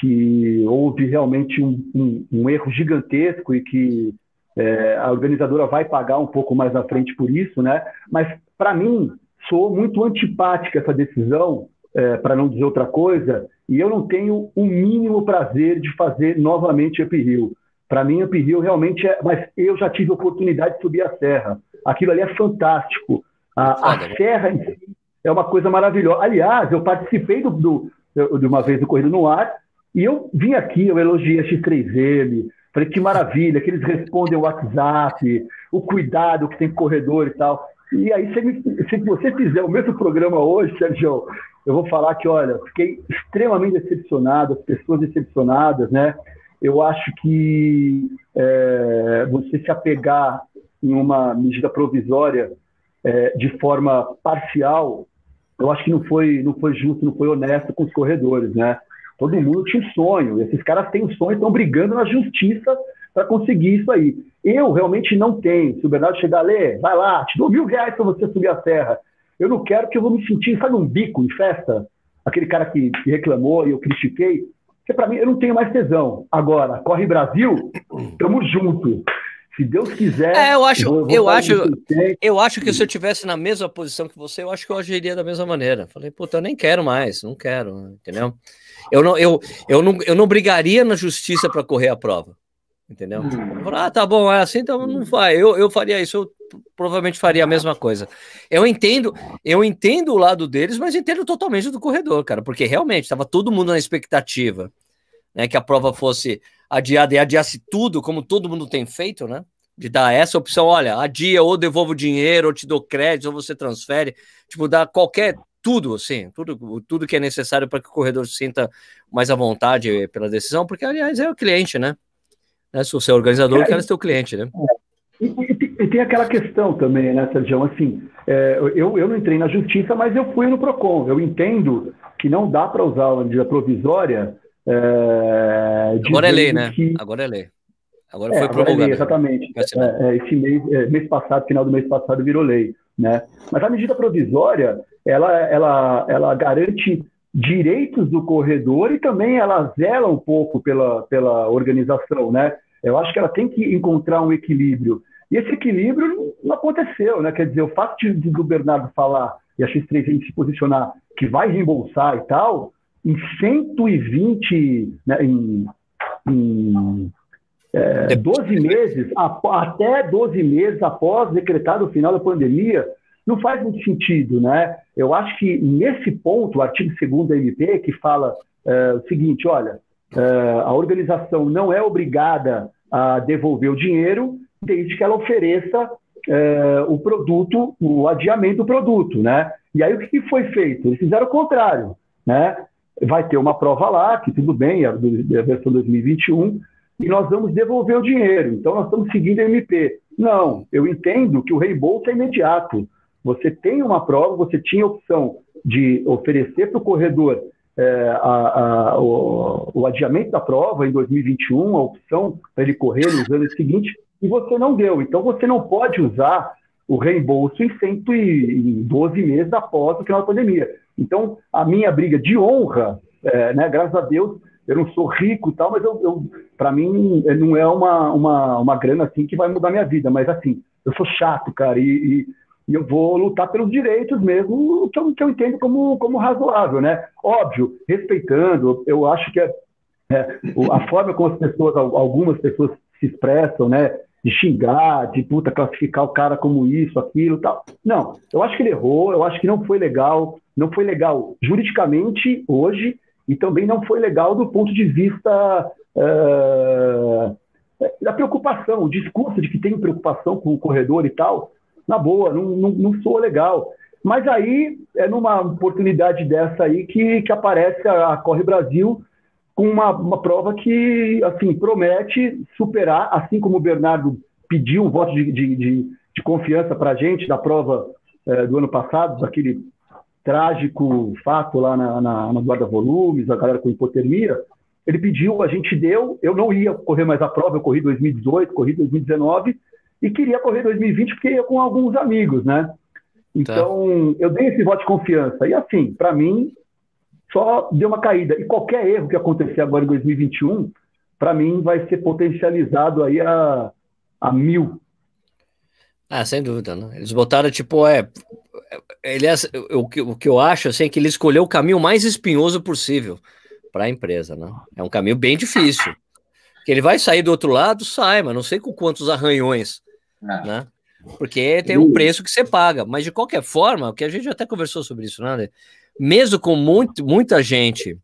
que houve realmente um, um, um erro gigantesco e que é, a organizadora vai pagar um pouco mais na frente por isso, né? Mas, para mim, sou muito antipática essa decisão, é, para não dizer outra coisa, e eu não tenho o mínimo prazer de fazer novamente uphill. Para mim, uphill realmente é. Mas eu já tive a oportunidade de subir a serra. Aquilo ali é fantástico. A, a serra em si é uma coisa maravilhosa. Aliás, eu participei do, do, de uma vez do Corrida no Ar e eu vim aqui, eu elogiei a X3M, falei que maravilha, que eles respondem o WhatsApp, o cuidado que tem com o corredor e tal. E aí, se, se você fizer o mesmo programa hoje, Sérgio, eu vou falar que, olha, fiquei extremamente decepcionado, as pessoas decepcionadas, né? Eu acho que é, você se apegar em uma medida provisória é, de forma parcial, eu acho que não foi, não foi justo, não foi honesto com os corredores, né? Todo mundo tinha um sonho, esses caras têm um sonho estão brigando na justiça para conseguir isso aí. Eu realmente não tenho. Se o Bernardo chegar a ler, vai lá, te dou mil reais para você subir a serra. Eu não quero que eu vou me sentir, sabe, um bico em festa? Aquele cara que, reclamou e eu critiquei. Porque para mim eu não tenho mais tesão. Agora, Corre Brasil, tamo junto. Se Deus quiser. É, eu acho, eu, eu acho, eu acho que se eu tivesse na mesma posição que você, eu acho que eu agiria da mesma maneira. Falei, puta, eu nem quero mais, não quero, entendeu? Eu não, eu, eu não, eu não brigaria na justiça para correr a prova, entendeu? Hum. Ah, tá bom, é assim, então não vai. Eu, eu faria isso, eu provavelmente faria a mesma coisa. Eu entendo, eu entendo o lado deles, mas entendo totalmente do corredor, cara, porque realmente estava todo mundo na expectativa, né, que a prova fosse adiada e adiasse tudo, como todo mundo tem feito, né? De dar essa opção, olha, adia ou devolvo o dinheiro, ou te dou crédito, ou você transfere, tipo, dar qualquer tudo, assim, tudo, tudo que é necessário para que o corredor se sinta mais à vontade pela decisão, porque, aliás, é o cliente, né? Né? Se você é organizador, é, quer ser o cliente, né? E, e, e, tem aquela questão também, né, Sérgio? Assim, é, eu, eu não entrei na justiça, mas eu fui no PROCON. Eu entendo que não dá para usar a medida provisória. É, Agora é lei, né? Que... Agora é lei. Agora é, foi É lei, exatamente. É, é, esse mês, é, mês passado, final do mês passado, virou lei. Né? Mas a medida provisória, ela, ela, ela garante direitos do corredor e também ela zela um pouco pela, pela organização, né? Eu acho que ela tem que encontrar um equilíbrio. E esse equilíbrio não aconteceu, né? Quer dizer, o fato de, do Bernardo falar e a X3 se posicionar que vai reembolsar e tal, em 120, né, em, em é, 12 meses, até 12 meses após decretado o final da pandemia, não faz muito sentido, né? Eu acho que nesse ponto, o artigo 2 da MP, que fala é, o seguinte, olha, é, a organização não é obrigada a devolver o dinheiro desde que ela ofereça é, o produto, o adiamento do produto, né? E aí o que foi feito? Eles fizeram o contrário, né? Vai ter uma prova lá, que tudo bem, é a, a versão 2021, e nós vamos devolver o dinheiro. Então nós estamos seguindo a MP. Não, eu entendo que o reembolso é imediato. Você tem uma prova, você tinha a opção de oferecer para o corredor é, a, a, o, o, adiamento da prova em 2021, a opção para ele correr nos anos seguintes, e você não deu. Então você não pode usar o reembolso em 112 meses após o final da pandemia. Então, a minha briga de honra, é, né, graças a Deus, eu não sou rico e tal, mas eu, eu para mim não é uma, uma, uma grana assim que vai mudar minha vida, mas assim, eu sou chato, cara, e, e, e eu vou lutar pelos direitos mesmo, que eu, que eu entendo como, como razoável, né? Óbvio, respeitando, eu acho que é, é, a forma como as pessoas, algumas pessoas se expressam, né? de xingar, de puta, classificar o cara como isso, aquilo tal. Não, eu acho que ele errou, eu acho que não foi legal, não foi legal juridicamente hoje e também não foi legal do ponto de vista uh, da preocupação, o discurso de que tem preocupação com o corredor e tal, na boa, não, não, não soa legal. Mas aí é numa oportunidade dessa aí que, que aparece a, a Corre Brasil com uma, uma prova que assim promete superar, assim como o Bernardo pediu um voto de, de, de, de confiança para a gente da prova é, do ano passado, daquele trágico fato lá na, na, na guarda-volumes, a galera com hipotermia. Ele pediu, a gente deu. Eu não ia correr mais a prova, eu corri 2018, corri 2019 e queria correr 2020 porque ia com alguns amigos, né? Tá. Então, tá. eu dei esse voto de confiança. E assim, para mim, só deu uma caída. E qualquer erro que acontecer agora em 2021, para mim, vai ser potencializado aí a, a mil. Ah, sem dúvida, né? Eles botaram, tipo, é. Ele, o, que, o que eu acho assim, é que ele escolheu o caminho mais espinhoso possível para a empresa, né? É um caminho bem difícil. Que ele vai sair do outro lado, sai, mas não sei com quantos arranhões, é. né? Porque tem um preço que você paga, mas de qualquer forma, o que a gente até conversou sobre isso, né? mesmo com muito, muita gente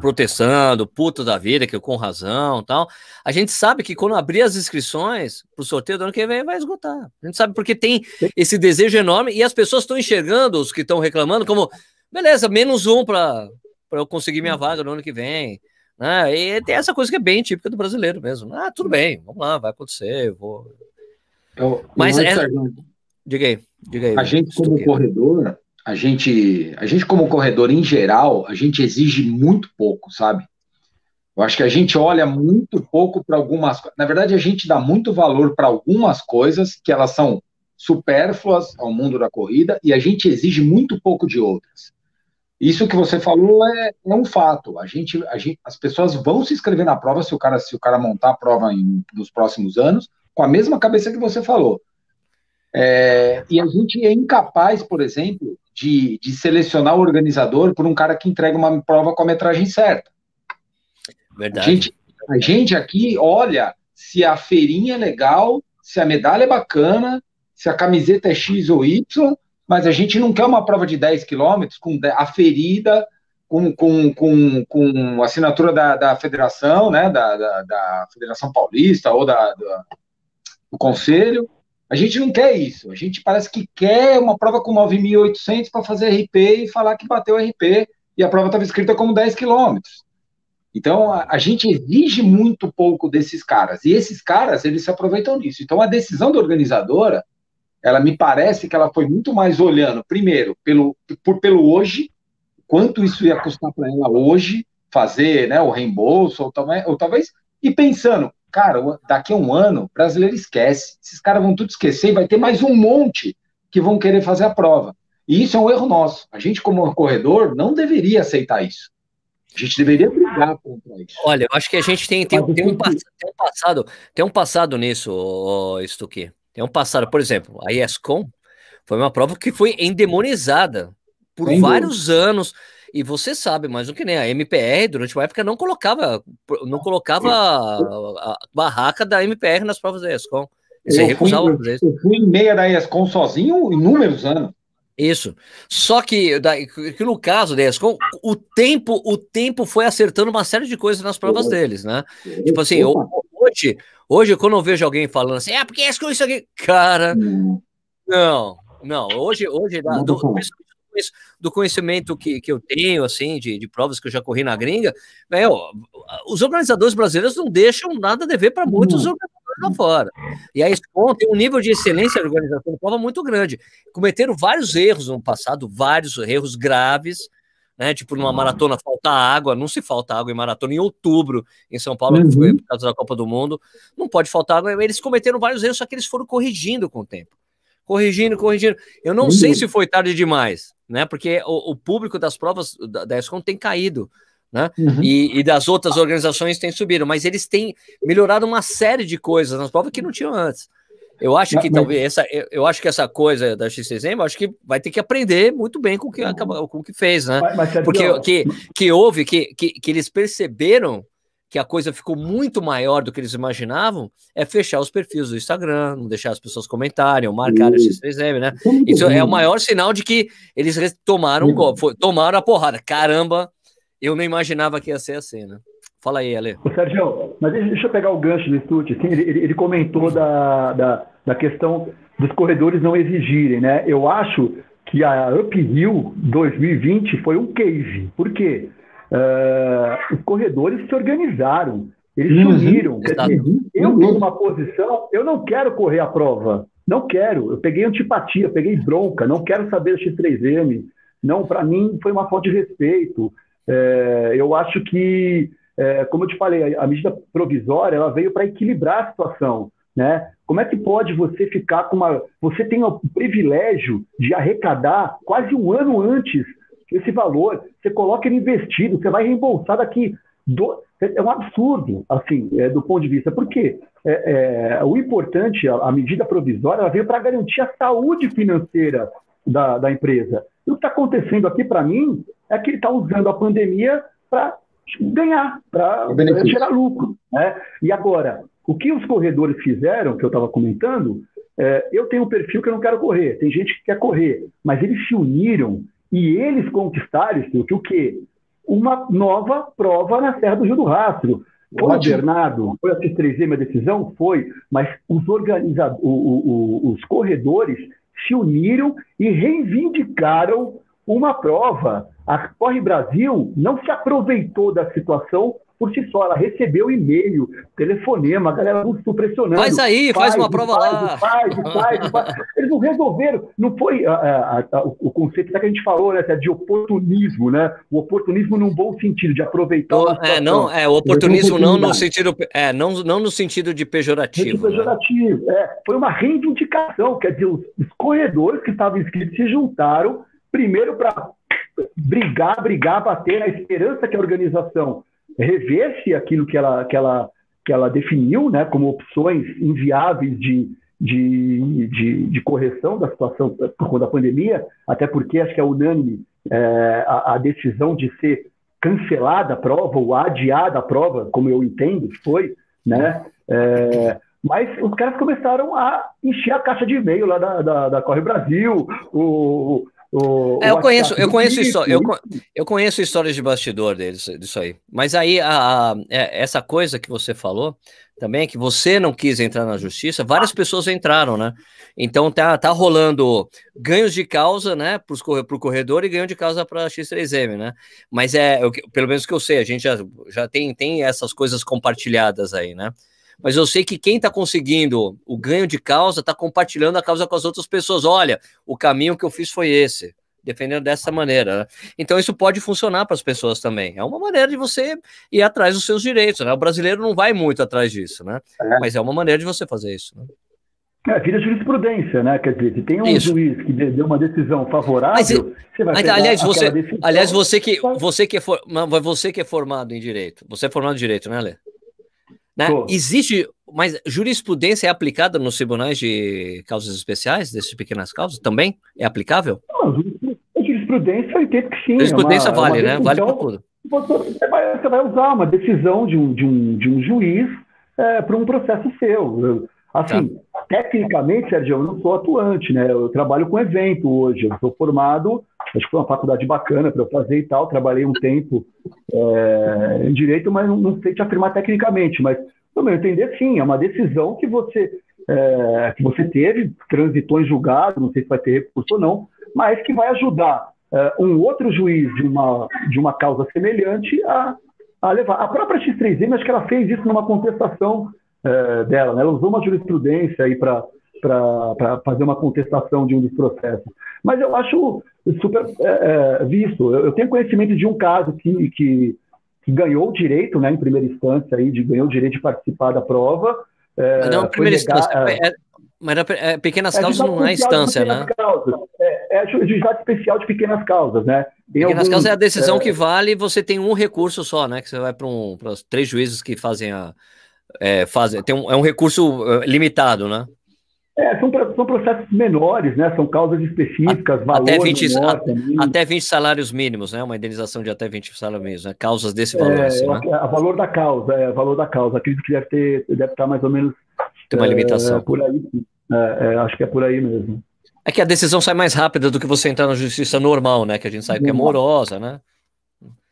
protestando, puta da vida, que com razão tal, a gente sabe que quando abrir as inscrições para o sorteio do ano que vem vai esgotar. A gente sabe porque tem esse desejo enorme e as pessoas estão enxergando os que estão reclamando como, beleza, menos um para eu conseguir minha vaga no ano que vem. Né? E tem essa coisa que é bem típica do brasileiro mesmo. Ah, tudo bem, vamos lá, vai acontecer, eu vou. Eu, Mas é... diga aí, diga aí. A gente, como corredor, a gente, a gente como corredor em geral, a gente exige muito pouco, sabe? Eu acho que a gente olha muito pouco para algumas Na verdade, a gente dá muito valor para algumas coisas que elas são supérfluas ao mundo da corrida e a gente exige muito pouco de outras. Isso que você falou é, é um fato. A gente, a gente, as pessoas vão se inscrever na prova se o cara, se o cara montar a prova em, nos próximos anos com a mesma cabeça que você falou. É, e a gente é incapaz, por exemplo, de, de selecionar o organizador por um cara que entrega uma prova com a metragem certa. Verdade. A gente, a gente aqui olha se a feirinha é legal, se a medalha é bacana, se a camiseta é X ou Y, mas a gente não quer uma prova de 10 quilômetros com aferida, com, com, com, com assinatura da, da federação, né, da, da, da Federação Paulista ou da, da, do Conselho, a gente não quer isso. A gente parece que quer uma prova com 9.800 para fazer RP e falar que bateu RP e a prova estava escrita como 10 quilômetros. Então, a, a, gente exige muito pouco desses caras. E esses caras, eles se aproveitam disso. Então, a decisão da organizadora, ela me parece que ela foi muito mais olhando, primeiro, pelo, por, pelo hoje, quanto isso ia custar para ela hoje, fazer né, o reembolso, ou, ou talvez, e pensando, Cara, daqui a um ano, o brasileiro esquece. Esses caras vão tudo esquecer e vai ter mais um monte que vão querer fazer a prova. E isso é um erro nosso. A gente, como corredor, não deveria aceitar isso. A gente deveria brigar contra isso. Olha, eu acho que a gente tem, tem, tem, um, tem um, passado, tem um passado nisso, oh, Stuque. Tem um passado, por exemplo, a ESCOM foi uma prova que foi endemonizada por Sem vários anos. E você sabe, mais do que nem a MPR, durante uma época, não colocava, não colocava a, a barraca da MPR nas provas da ESCOM. Você eu recusava fui, eu, eu fui em meia da ESCOM sozinho inúmeros anos. Isso. Só que, que, no caso da ESCOM, o tempo, o tempo foi acertando uma série de coisas nas provas deles, né? Tipo assim, hoje, hoje, quando eu vejo alguém falando assim, é porque ESCOM isso aqui, cara, não, Não, hoje, hoje do, do, conhecimento que, que eu tenho, assim, de, de provas que eu já corri na gringa, meu, os organizadores brasileiros não deixam nada a dever para muitos organizadores lá fora. E a SCOM tem um nível de excelência de organização de prova muito grande. Cometeram vários erros no passado, vários erros graves, né? Tipo, numa maratona falta água, não se falta água em maratona em outubro em São Paulo, uhum. que foi por causa da Copa do Mundo, não pode faltar água. Eles cometeram vários erros, só que eles foram corrigindo com o tempo. Corrigindo, corrigindo. Eu não uhum. sei se foi tarde demais, né? Porque o, o público das provas da, da ESCOM tem caído. Né? Uhum. E, e, das outras organizações tem subido, mas eles têm melhorado uma série de coisas nas provas que não tinham antes. Eu acho que mas, talvez essa, eu, eu, acho que essa coisa da XCM, acho que vai ter que aprender muito bem com o que, acaba, com o que fez, né? Mas, mas, Porque que, que houve, que, que, que eles perceberam que a coisa ficou muito maior do que eles imaginavam, é fechar os perfis do Instagram, não deixar as pessoas comentarem, ou marcar o X3M, né? Isso é o maior sinal de que eles tomaram, tomaram a porrada. Caramba, eu não imaginava que ia ser assim, né? Fala aí, Ale. Ô, Sérgio, mas deixa eu pegar o gancho do Stute. Assim, ele, ele, comentou da, da, da, questão dos corredores não exigirem, né? Eu acho que a Uphill 2020 foi um case. Por quê? Uh, os corredores se organizaram, eles se uhum, uniram. Quer dizer, eu tenho uma posição, eu não quero correr a prova. Não quero. Eu peguei antipatia, peguei bronca, não quero saber do X3M. Não, para mim foi uma falta de respeito. É, eu acho que, é, como eu te falei, a, medida provisória ela veio para equilibrar a situação. Né? Como é que pode você ficar com uma. Você tem o privilégio de arrecadar quase um ano antes esse valor, você coloca ele investido, você vai reembolsar daqui. Do... É um absurdo, assim, é, do ponto de vista. Porque é, é, o importante, a, a, medida provisória, ela veio para garantir a saúde financeira da, da empresa. E o que está acontecendo aqui, para mim, é que ele está usando a pandemia para ganhar, para gerar lucro. Né? E agora, o que os corredores fizeram, que eu estava comentando, é, eu tenho um perfil que eu não quero correr, tem gente que quer correr, mas eles se uniram e eles conquistaram que o quê? Uma nova prova na Serra do Rio do Rastro. Foi Bernardo, foi a X3M a decisão? Foi, mas os, organizadores, os corredores se uniram e reivindicaram uma prova. A Corre Brasil não se aproveitou da situação por si só. Ela recebeu e-mail, telefonema, a galera muito pressionando. Faz aí, faz, faz uma prova faz, lá. Faz, faz, faz, Eles não resolveram. Não foi a, a, a, o conceito que a gente falou, né? De oportunismo, né? O oportunismo num bom sentido, de aproveitar. O, é, não, é, o oportunismo não no sentido, é, não, não no sentido de pejorativo. De pejorativo, né? é. Foi uma reivindicação, quer dizer, os, os corredores que estavam inscritos se juntaram primeiro para brigar, brigar, bater na esperança que a organização revesse aquilo que ela, que ela, que ela definiu né, como opções inviáveis de, de, de, de correção da situação por conta da pandemia, até porque acho que é unânime é, a, a, decisão de ser cancelada a prova ou adiada a prova, como eu entendo foi, né? É, mas os caras começaram a encher a caixa de e-mail lá da, da, da Corre Brasil, o, o, é, eu conheço, eu conheço, eu, eu conheço histórias de bastidor deles, disso aí. Mas aí a, a, é, essa coisa que você falou também, que você não quis entrar na justiça, várias pessoas entraram, né? Então tá, tá rolando ganhos de causa, né, para o corredor e ganho de causa para a X3M, né? Mas é, eu, pelo menos que eu sei, a gente já, já tem, tem essas coisas compartilhadas aí, né? Mas eu sei que quem está conseguindo o ganho de causa está compartilhando a causa com as outras pessoas. Olha, o caminho que eu fiz foi esse, defendendo dessa maneira. Né? Então isso pode funcionar para as pessoas também. É uma maneira de você ir atrás dos seus direitos. Né? O brasileiro não vai muito atrás disso, né? É. Mas é uma maneira de você fazer isso. Né? É, vira jurisprudência, né? Quer dizer, se tem um Isso. juiz que deu uma decisão favorável, mas, você vai mas, aliás, você, decisão, aliás, você que você que é for, você que é formado em direito, você é formado em direito, né, Lê? Né? Existe, mas jurisprudência é aplicada nos tribunais de causas especiais, dessas pequenas causas, também? É aplicável? Não, jurisprudência eu entendo que sim. É jurisprudência é uma, vale, né? Vale para tudo. Você vai, você vai, usar uma decisão de um, de um, de um juiz é, para um processo seu. Assim, tá. tecnicamente, Sérgio, eu não sou atuante, né? Eu trabalho com evento hoje. Eu sou formado, acho que foi uma faculdade bacana para eu fazer e tal. Trabalhei um tempo é, em direito, mas não, não, sei te afirmar tecnicamente. Mas, no meu entender, sim, é uma decisão que você é, que você teve, transitou em julgado, não sei se vai ter recurso ou não, mas que vai ajudar é, um outro juiz de uma, de uma causa semelhante a, a levar. A própria X3M, acho que ela fez isso numa contestação é, dela, né? ela usou uma jurisprudência aí para para fazer uma contestação de um dos processos. Mas eu acho super é, é, visto. Eu, eu, tenho conhecimento de um caso que, que, que, ganhou o direito, né, em primeira instância, aí, de, ganhou o direito de participar da prova. É, não, primeira instância. É, é, mas é, pequenas causas não é instância, né? Causas. É, é juizado especial de pequenas causas, né? Tem pequenas alguns, causas é a decisão que vale e você tem um recurso só, né? Que você vai para um, os três juízes que fazem a. É, tem um, é um recurso limitado, né? É, são, são processos menores, né? São causas específicas, a, valor até 20, menor, a, até 20 salários mínimos, né? Uma indenização de até 20 salários mínimos, né? Causas desse valor. É, assim, né? a, valor da causa, é, valor da causa. Acredito que deve ter, deve estar mais ou menos. Tem uma limitação. É, por aí. É, é, acho que é por aí mesmo. É que a decisão sai mais rápida do que você entrar na justiça normal, né? Que a gente sabe que é morosa, né?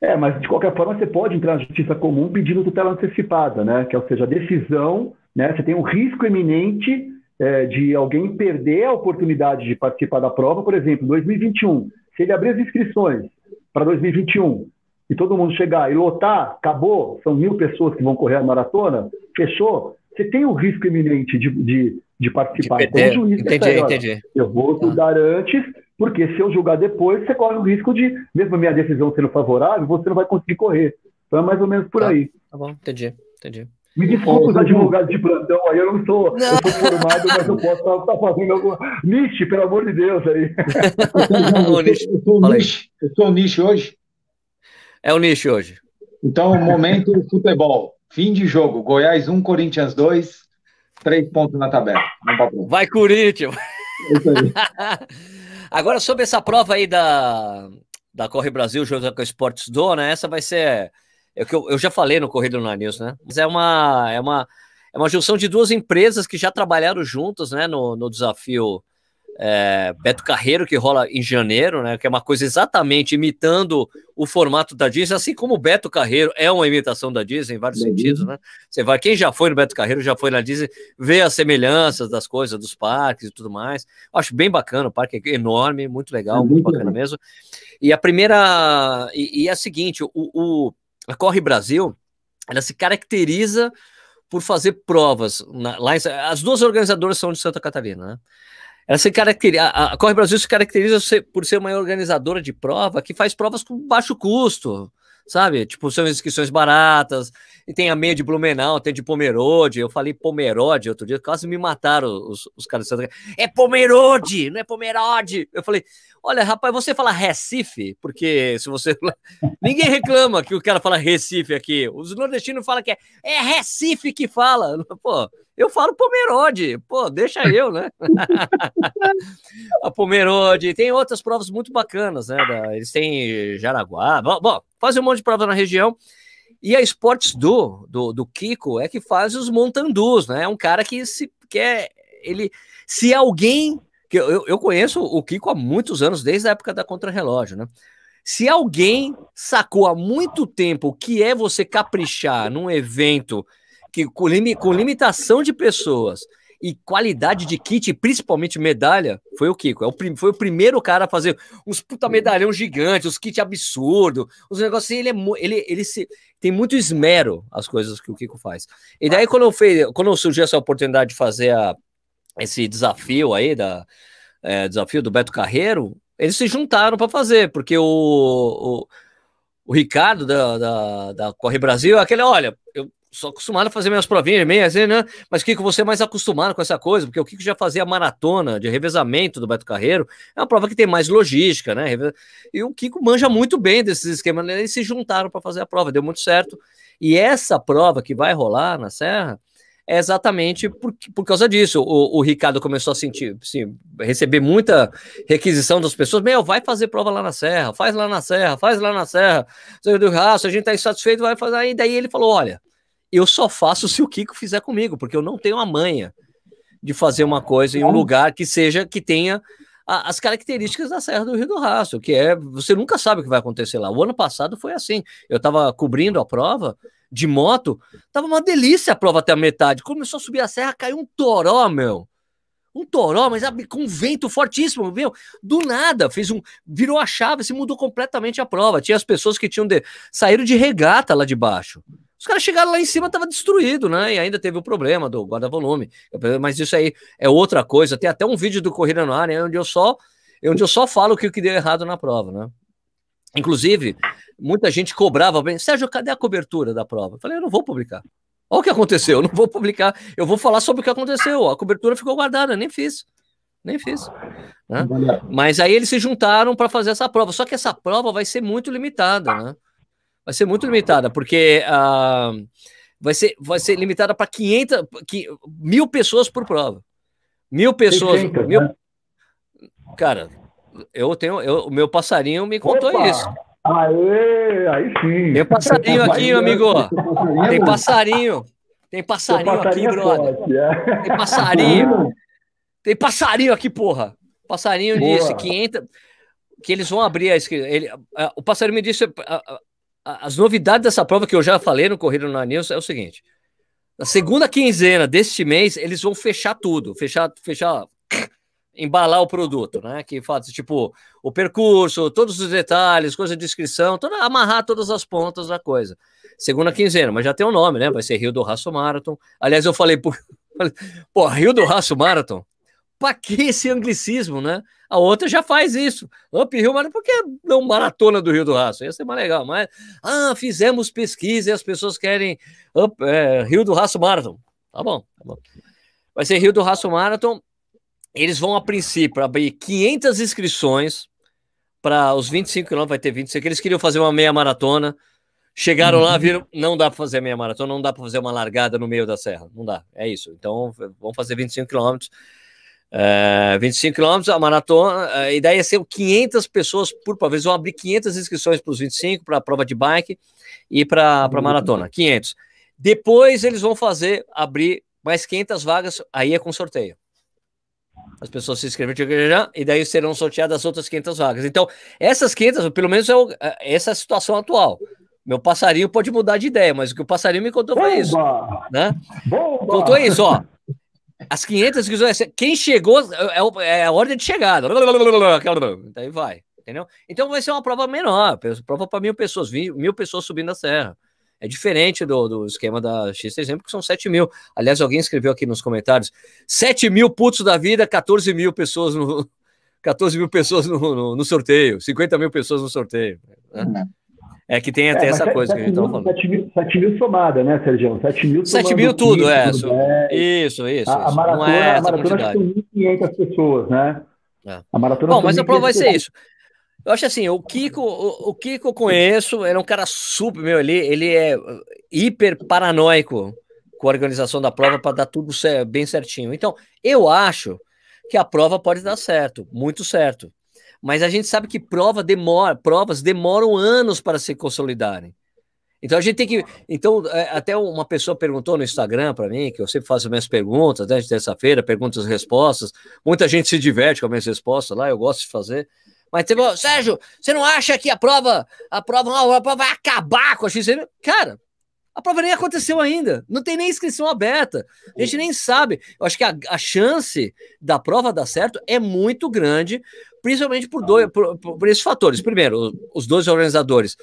É, mas de qualquer forma você pode entrar na justiça comum pedindo tutela antecipada, né? Que ou seja, a decisão, né? Você tem um risco iminente é, de alguém perder a oportunidade de participar da prova, por exemplo, 2021, se ele abrir as inscrições para 2021 e todo mundo chegar e lotar, acabou, são mil pessoas que vão correr a maratona, fechou, você tem o risco iminente de, de, de participar. De então, juiz entendi, entendi. Eu vou estudar ah. antes, porque se eu julgar depois, você corre o risco de, mesmo a minha decisão sendo favorável, você não vai conseguir correr. Então é mais ou menos por tá, aí. Tá bom, entendi, entendi. Me desculpa os advogados de plantão aí, eu não sou, não. Eu sou formado, mas eu posso estar, estar fazendo alguma. Niche, pelo amor de Deus aí. eu, sou. Eu sou o niche hoje. É o niche hoje. Então, momento futebol. Fim de jogo. Goiás 1, Corinthians 2. Três pontos na tabela. Vai, Corinthians! Agora, sobre essa prova aí da, da Corre Brasil, junto com o Esportes Do, né? Essa vai ser é que eu, eu já falei no Correio do News, né? Mas é uma, é uma, é uma junção de duas empresas que já trabalharam juntas, né? No, no desafio é, Beto Carreiro, que rola em janeiro, né? Que é uma coisa exatamente imitando o formato da Disney, assim como o Beto Carreiro é uma imitação da Disney em vários sentidos, né? Você vai, quem já foi no Beto Carreiro, já foi na Disney, vê as semelhanças das coisas, dos parques e tudo mais. acho bem bacana, o parque é enorme, muito legal, é muito, muito, bacana legal. mesmo. E a primeira, e, e é a seguinte, o, o a Corre Brasil, ela se caracteriza por fazer provas na, lá em, as duas organizadoras são de Santa Catarina, né? Ela se caracteriza, a, Corre Brasil se caracteriza por ser uma organizadora de prova que faz provas com baixo custo, sabe? Tipo, são inscrições baratas, e tem a meia de Blumenau, tem de Pomerode. Eu falei Pomerode outro dia, quase me mataram os, os caras. É Pomerode, não é Pomerode. Eu falei, olha, rapaz, você fala Recife, porque se você. Ninguém reclama que o cara fala Recife aqui. Os nordestinos falam que é, é Recife que fala. Pô, eu falo Pomerode, pô, deixa eu, né? a Pomerode, tem outras provas muito bacanas, né? Eles têm Jaraguá, bom, bom, fazem um monte de prova na região. E a Sports do, do, do Kiko é que faz os montandus, né? É um cara que se quer. Ele, se alguém. que eu, eu conheço o Kiko há muitos anos, desde a época da Contrarrelógio, né? Se alguém sacou há muito tempo o que é você caprichar num evento que, com, com limitação de pessoas e qualidade de kit, principalmente medalha, foi o Kiko. É foi o primeiro cara a fazer uns puta medalhão gigante, uns kits absurdo, os negócios assim, ele é ele, ele se, tem muito esmero as coisas que o Kiko faz. E daí quando eu fez, quando surgiu essa oportunidade de fazer a, esse desafio aí da é, desafio do Beto Carreiro, eles se juntaram para fazer, porque o, o, o Ricardo da, da, da Corre Brasil, aquele, olha, eu sou acostumado a fazer minhas provinhas assim, né? Mas Kiko, você é mais acostumado com essa coisa, porque o Kiko já fazia maratona de revezamento do Beto Carreiro, é uma prova que tem mais logística, né? E o Kiko manja muito bem desses esquemas, né? eles se juntaram para fazer a prova, deu muito certo. E essa prova que vai rolar na Serra é exatamente por, por causa disso. O, o Ricardo começou a sentir, assim, receber muita requisição das pessoas, meu, vai fazer prova lá na Serra, faz lá na Serra, faz lá na Serra, do raço, a gente tá insatisfeito, vai fazer. Aí daí ele falou: olha eu só faço se o Kiko fizer comigo, porque eu não tenho a manha de fazer uma coisa em um lugar que seja que tenha a, as características da Serra do Rio do Rastro, que é você nunca sabe o que vai acontecer lá. O ano passado foi assim. Eu estava cobrindo a prova de moto, tava uma delícia a prova até a metade. Começou a subir a serra, caiu um toró, meu. Um toró, mas com um vento fortíssimo, viu? Do nada, fez um. Virou a chave, se mudou completamente a prova. Tinha as pessoas que tinham de, saíram de regata lá de baixo. Os caras chegaram lá em cima, tava destruído, né? E ainda teve o problema do guarda-volume. Mas isso aí é outra coisa. Tem até um vídeo do Corrida no Ar, né, onde eu só, onde eu só falo o que, que deu errado na prova, né? Inclusive, muita gente cobrava bem, Sérgio, cadê a cobertura da prova? Eu falei, eu não vou publicar. Olha o que aconteceu, eu não vou publicar, eu vou falar sobre o que aconteceu. A cobertura ficou guardada, nem fiz. Nem fiz. Né? Mas aí eles se juntaram para fazer essa prova. Só que essa prova vai ser muito limitada, né? Vai ser muito limitada, porque uh, vai, ser, vai ser limitada para 500, mil pessoas por prova. Mil pessoas. 600, mil... Né? Cara, eu tenho. Eu, o meu passarinho me contou Opa! isso. Aê, aí sim. Tem passarinho aqui, meu amigo. Tem passarinho. Tem passarinho, aqui, é brother. É. Tem passarinho. Tem passarinho aqui, porra. Passarinho Boa. disse 500 que eles vão abrir a ele, o passarinho me disse as novidades dessa prova que eu já falei no Corrida no News é o seguinte: na segunda quinzena deste mês eles vão fechar tudo, fechar, fechar embalar o produto, né? Que faz tipo o percurso, todos os detalhes, coisa de inscrição, toda, amarrar todas as pontas da coisa. Segunda quinzena, mas já tem o um nome, né? Vai ser Rio do Raço Marathon. Aliás, eu falei, pô Rio do Raço Marathon? Pra que esse anglicismo, né? A outra já faz isso. Up Rio Marathon, por que não maratona do Rio do Raço? Ia ser mais legal, mas ah, fizemos pesquisa e as pessoas querem up, é, Rio do Raço Marathon. Tá bom, tá bom. Vai ser Rio do Raço Marathon eles vão, a princípio, abrir 500 inscrições para os 25 quilômetros, vai ter 25. Eles queriam fazer uma meia maratona. Chegaram uhum. lá, viram, não dá para fazer meia maratona, não dá para fazer uma largada no meio da serra. Não dá, é isso. Então, vamos fazer 25 quilômetros. É, 25 quilômetros, a maratona, a ideia é ser 500 pessoas por prova. Eles vão abrir 500 inscrições para os 25, para a prova de bike e para a uhum. maratona, 500. Depois eles vão fazer, abrir mais 500 vagas, aí é com sorteio. As pessoas se inscreveram e daí serão sorteadas as outras 500 vagas. Então, essas 500, pelo menos é, o, é essa é a situação atual. Meu passarinho pode mudar de ideia, mas o que o passarinho me contou foi isso. Né? Contou isso, ó. As 500 quem chegou é, é, é a ordem de chegada. Daí vai, entendeu? Então vai ser uma prova menor, prova para mil pessoas, mil pessoas subindo a serra. É diferente do, do esquema da X exemplo, que são 7 mil. Aliás, alguém escreveu aqui nos comentários: 7 mil putos da vida, 14 mil pessoas no. 14 mil pessoas no, no, no sorteio, 50 mil pessoas no sorteio. Né? É que tem até é, essa coisa 7, que a gente estava falando. 7 mil, 7 mil somada, né, Sérgio? 7 mil 7 mil tudo, é. Tudo, é. Isso, isso. A, a maratona, não é a maratona são 1.500 pessoas, né? É. A maratona Bom, mas a prova vai ser isso. Eu acho assim, o Kiko, o, o Kiko eu conheço, ele é um cara super, meu, ele, ele é hiper paranoico com a organização da prova para dar tudo bem certinho. Então, eu acho que a prova pode dar certo, muito certo. Mas a gente sabe que prova demora, provas demoram anos para se consolidarem. Então a gente tem que. Então, é, até uma pessoa perguntou no Instagram para mim, que eu sempre faço as minhas perguntas, né, de terça-feira, perguntas e respostas. Muita gente se diverte com as minhas respostas lá, eu gosto de fazer. Mas tipo, Sérgio, você não acha que a prova, a prova, a prova vai acabar com a XCM? Cara, a prova nem aconteceu ainda. Não tem nem inscrição aberta. A gente nem sabe. Eu acho que a, a chance da prova dar certo é muito grande, principalmente por, dois, por, por esses fatores. Primeiro, os dois organizadores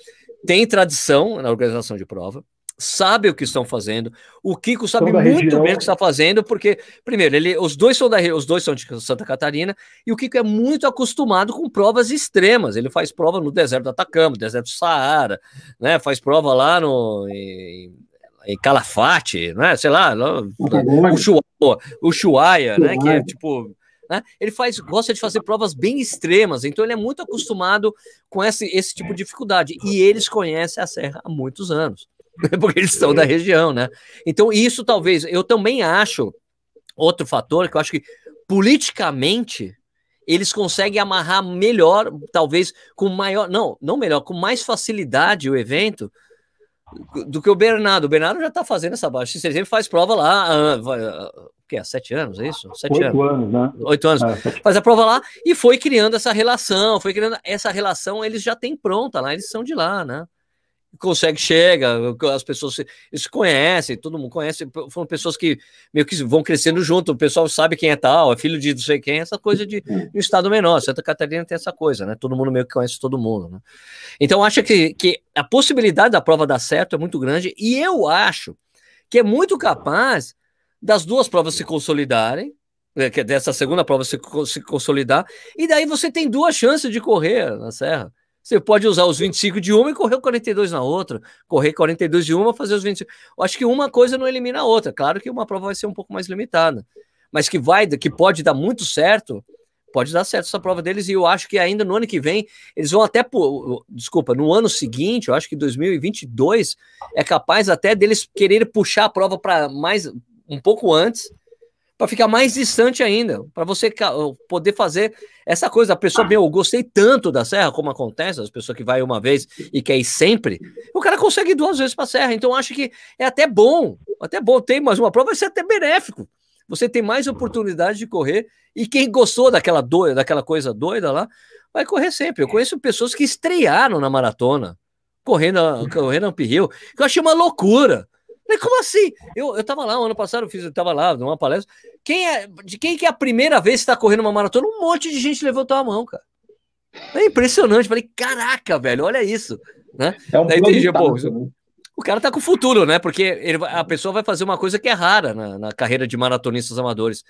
têm tradição na organização de prova sabe o que estão fazendo. O Kiko sabe muito região. bem o que está fazendo, porque, primeiro, ele, os dois são da os dois são de Santa Catarina, e o Kiko é muito acostumado com provas extremas. Ele faz prova no deserto do Atacama, no deserto do Saara, né? Faz prova lá no. Em, em Calafate, né? Sei lá, o Ushuaia, Ushuaia né? Que é tipo né? Ele faz, gosta de fazer provas bem extremas, então ele é muito acostumado com esse, esse tipo de dificuldade. E eles conhecem a serra há muitos anos. porque eles são da região, né? Então, isso talvez, eu também acho outro fator que eu acho que politicamente eles conseguem amarrar melhor, talvez com maior, não, não melhor, com mais facilidade o evento do que o Bernardo. O Bernardo já está fazendo essa baixa. Ele faz prova lá, o que é? Sete anos, é isso? Sete Oito anos. anos, né? Oito anos. É, faz a prova lá e foi criando essa relação, foi criando essa relação, eles já têm pronta lá, eles são de lá, né? consegue, chega, as pessoas se, se conhecem, todo mundo conhece, foram pessoas que meio que vão crescendo junto, o pessoal sabe quem é tal, é filho de não sei quem, essa coisa de, um estado menor. Santa Catarina tem essa coisa, né? Todo mundo meio que conhece todo mundo, né? Então, acho que, que a possibilidade da prova dar certo é muito grande, e eu acho que é muito capaz das duas provas se consolidarem, né, dessa segunda prova se, se consolidar, e daí você tem duas chances de correr na Serra. Você pode usar os 25 de uma e correr 42 na outra, correr 42 de uma, fazer os 25. Eu acho que uma coisa não elimina a outra. Claro que uma prova vai ser um pouco mais limitada, mas que vai, que pode dar muito certo, pode dar certo essa prova deles. E eu acho que ainda no ano que vem, eles vão até, desculpa, no ano seguinte, eu acho que 2022 é capaz até deles querer puxar a prova para mais um pouco antes para ficar mais distante ainda, para você poder fazer essa coisa. A pessoa, meu, eu gostei tanto da serra, como acontece, as pessoas que vai uma vez e quer ir sempre, o cara consegue ir duas vezes para a serra. Então, acho que é até bom, até bom. Tem mais uma prova, vai ser até benéfico. Você tem mais oportunidade de correr e quem gostou daquela doida, daquela coisa doida lá, vai correr sempre. Eu conheço pessoas que estrearam na maratona, correndo, correndo uphill, que eu achei uma loucura. Falei, como assim? Eu, eu tava lá, ano passado eu fiz, eu tava lá, numa palestra. Quem é, de quem que é a primeira vez que está correndo uma maratona? Um monte de gente levantou a mão, cara. É impressionante. Falei, caraca, velho, olha isso. Né? É um Daí entendi, pô, né? o cara tá com futuro, né? Porque ele, a pessoa vai fazer uma coisa que é rara na, na carreira de maratonistas amadores.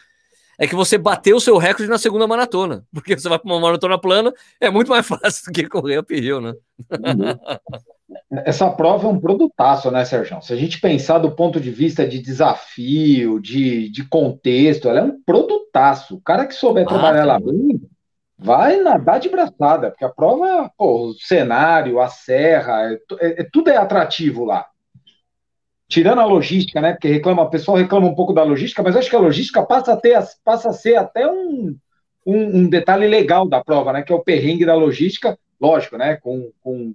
É que você bateu o seu recorde na segunda maratona. Porque você vai para uma maratona plana, é muito mais fácil do que correr a Hill, né? Uhum. Essa prova é um produtaço, né, Sérgio? Se a gente pensar do ponto de vista de desafio, de, de contexto, ela é um produtaço. O cara que souber ah, trabalhar lá bem, vai nadar de braçada, porque a prova, pô, o cenário, a serra, é, é, é, tudo é atrativo lá. Tirando a logística, né? Porque reclama, o pessoal reclama um pouco da logística, mas acho que a logística passa a, ter, passa a ser até um, um, um detalhe legal da prova, né? Que é o perrengue da logística, lógico, né? Com, com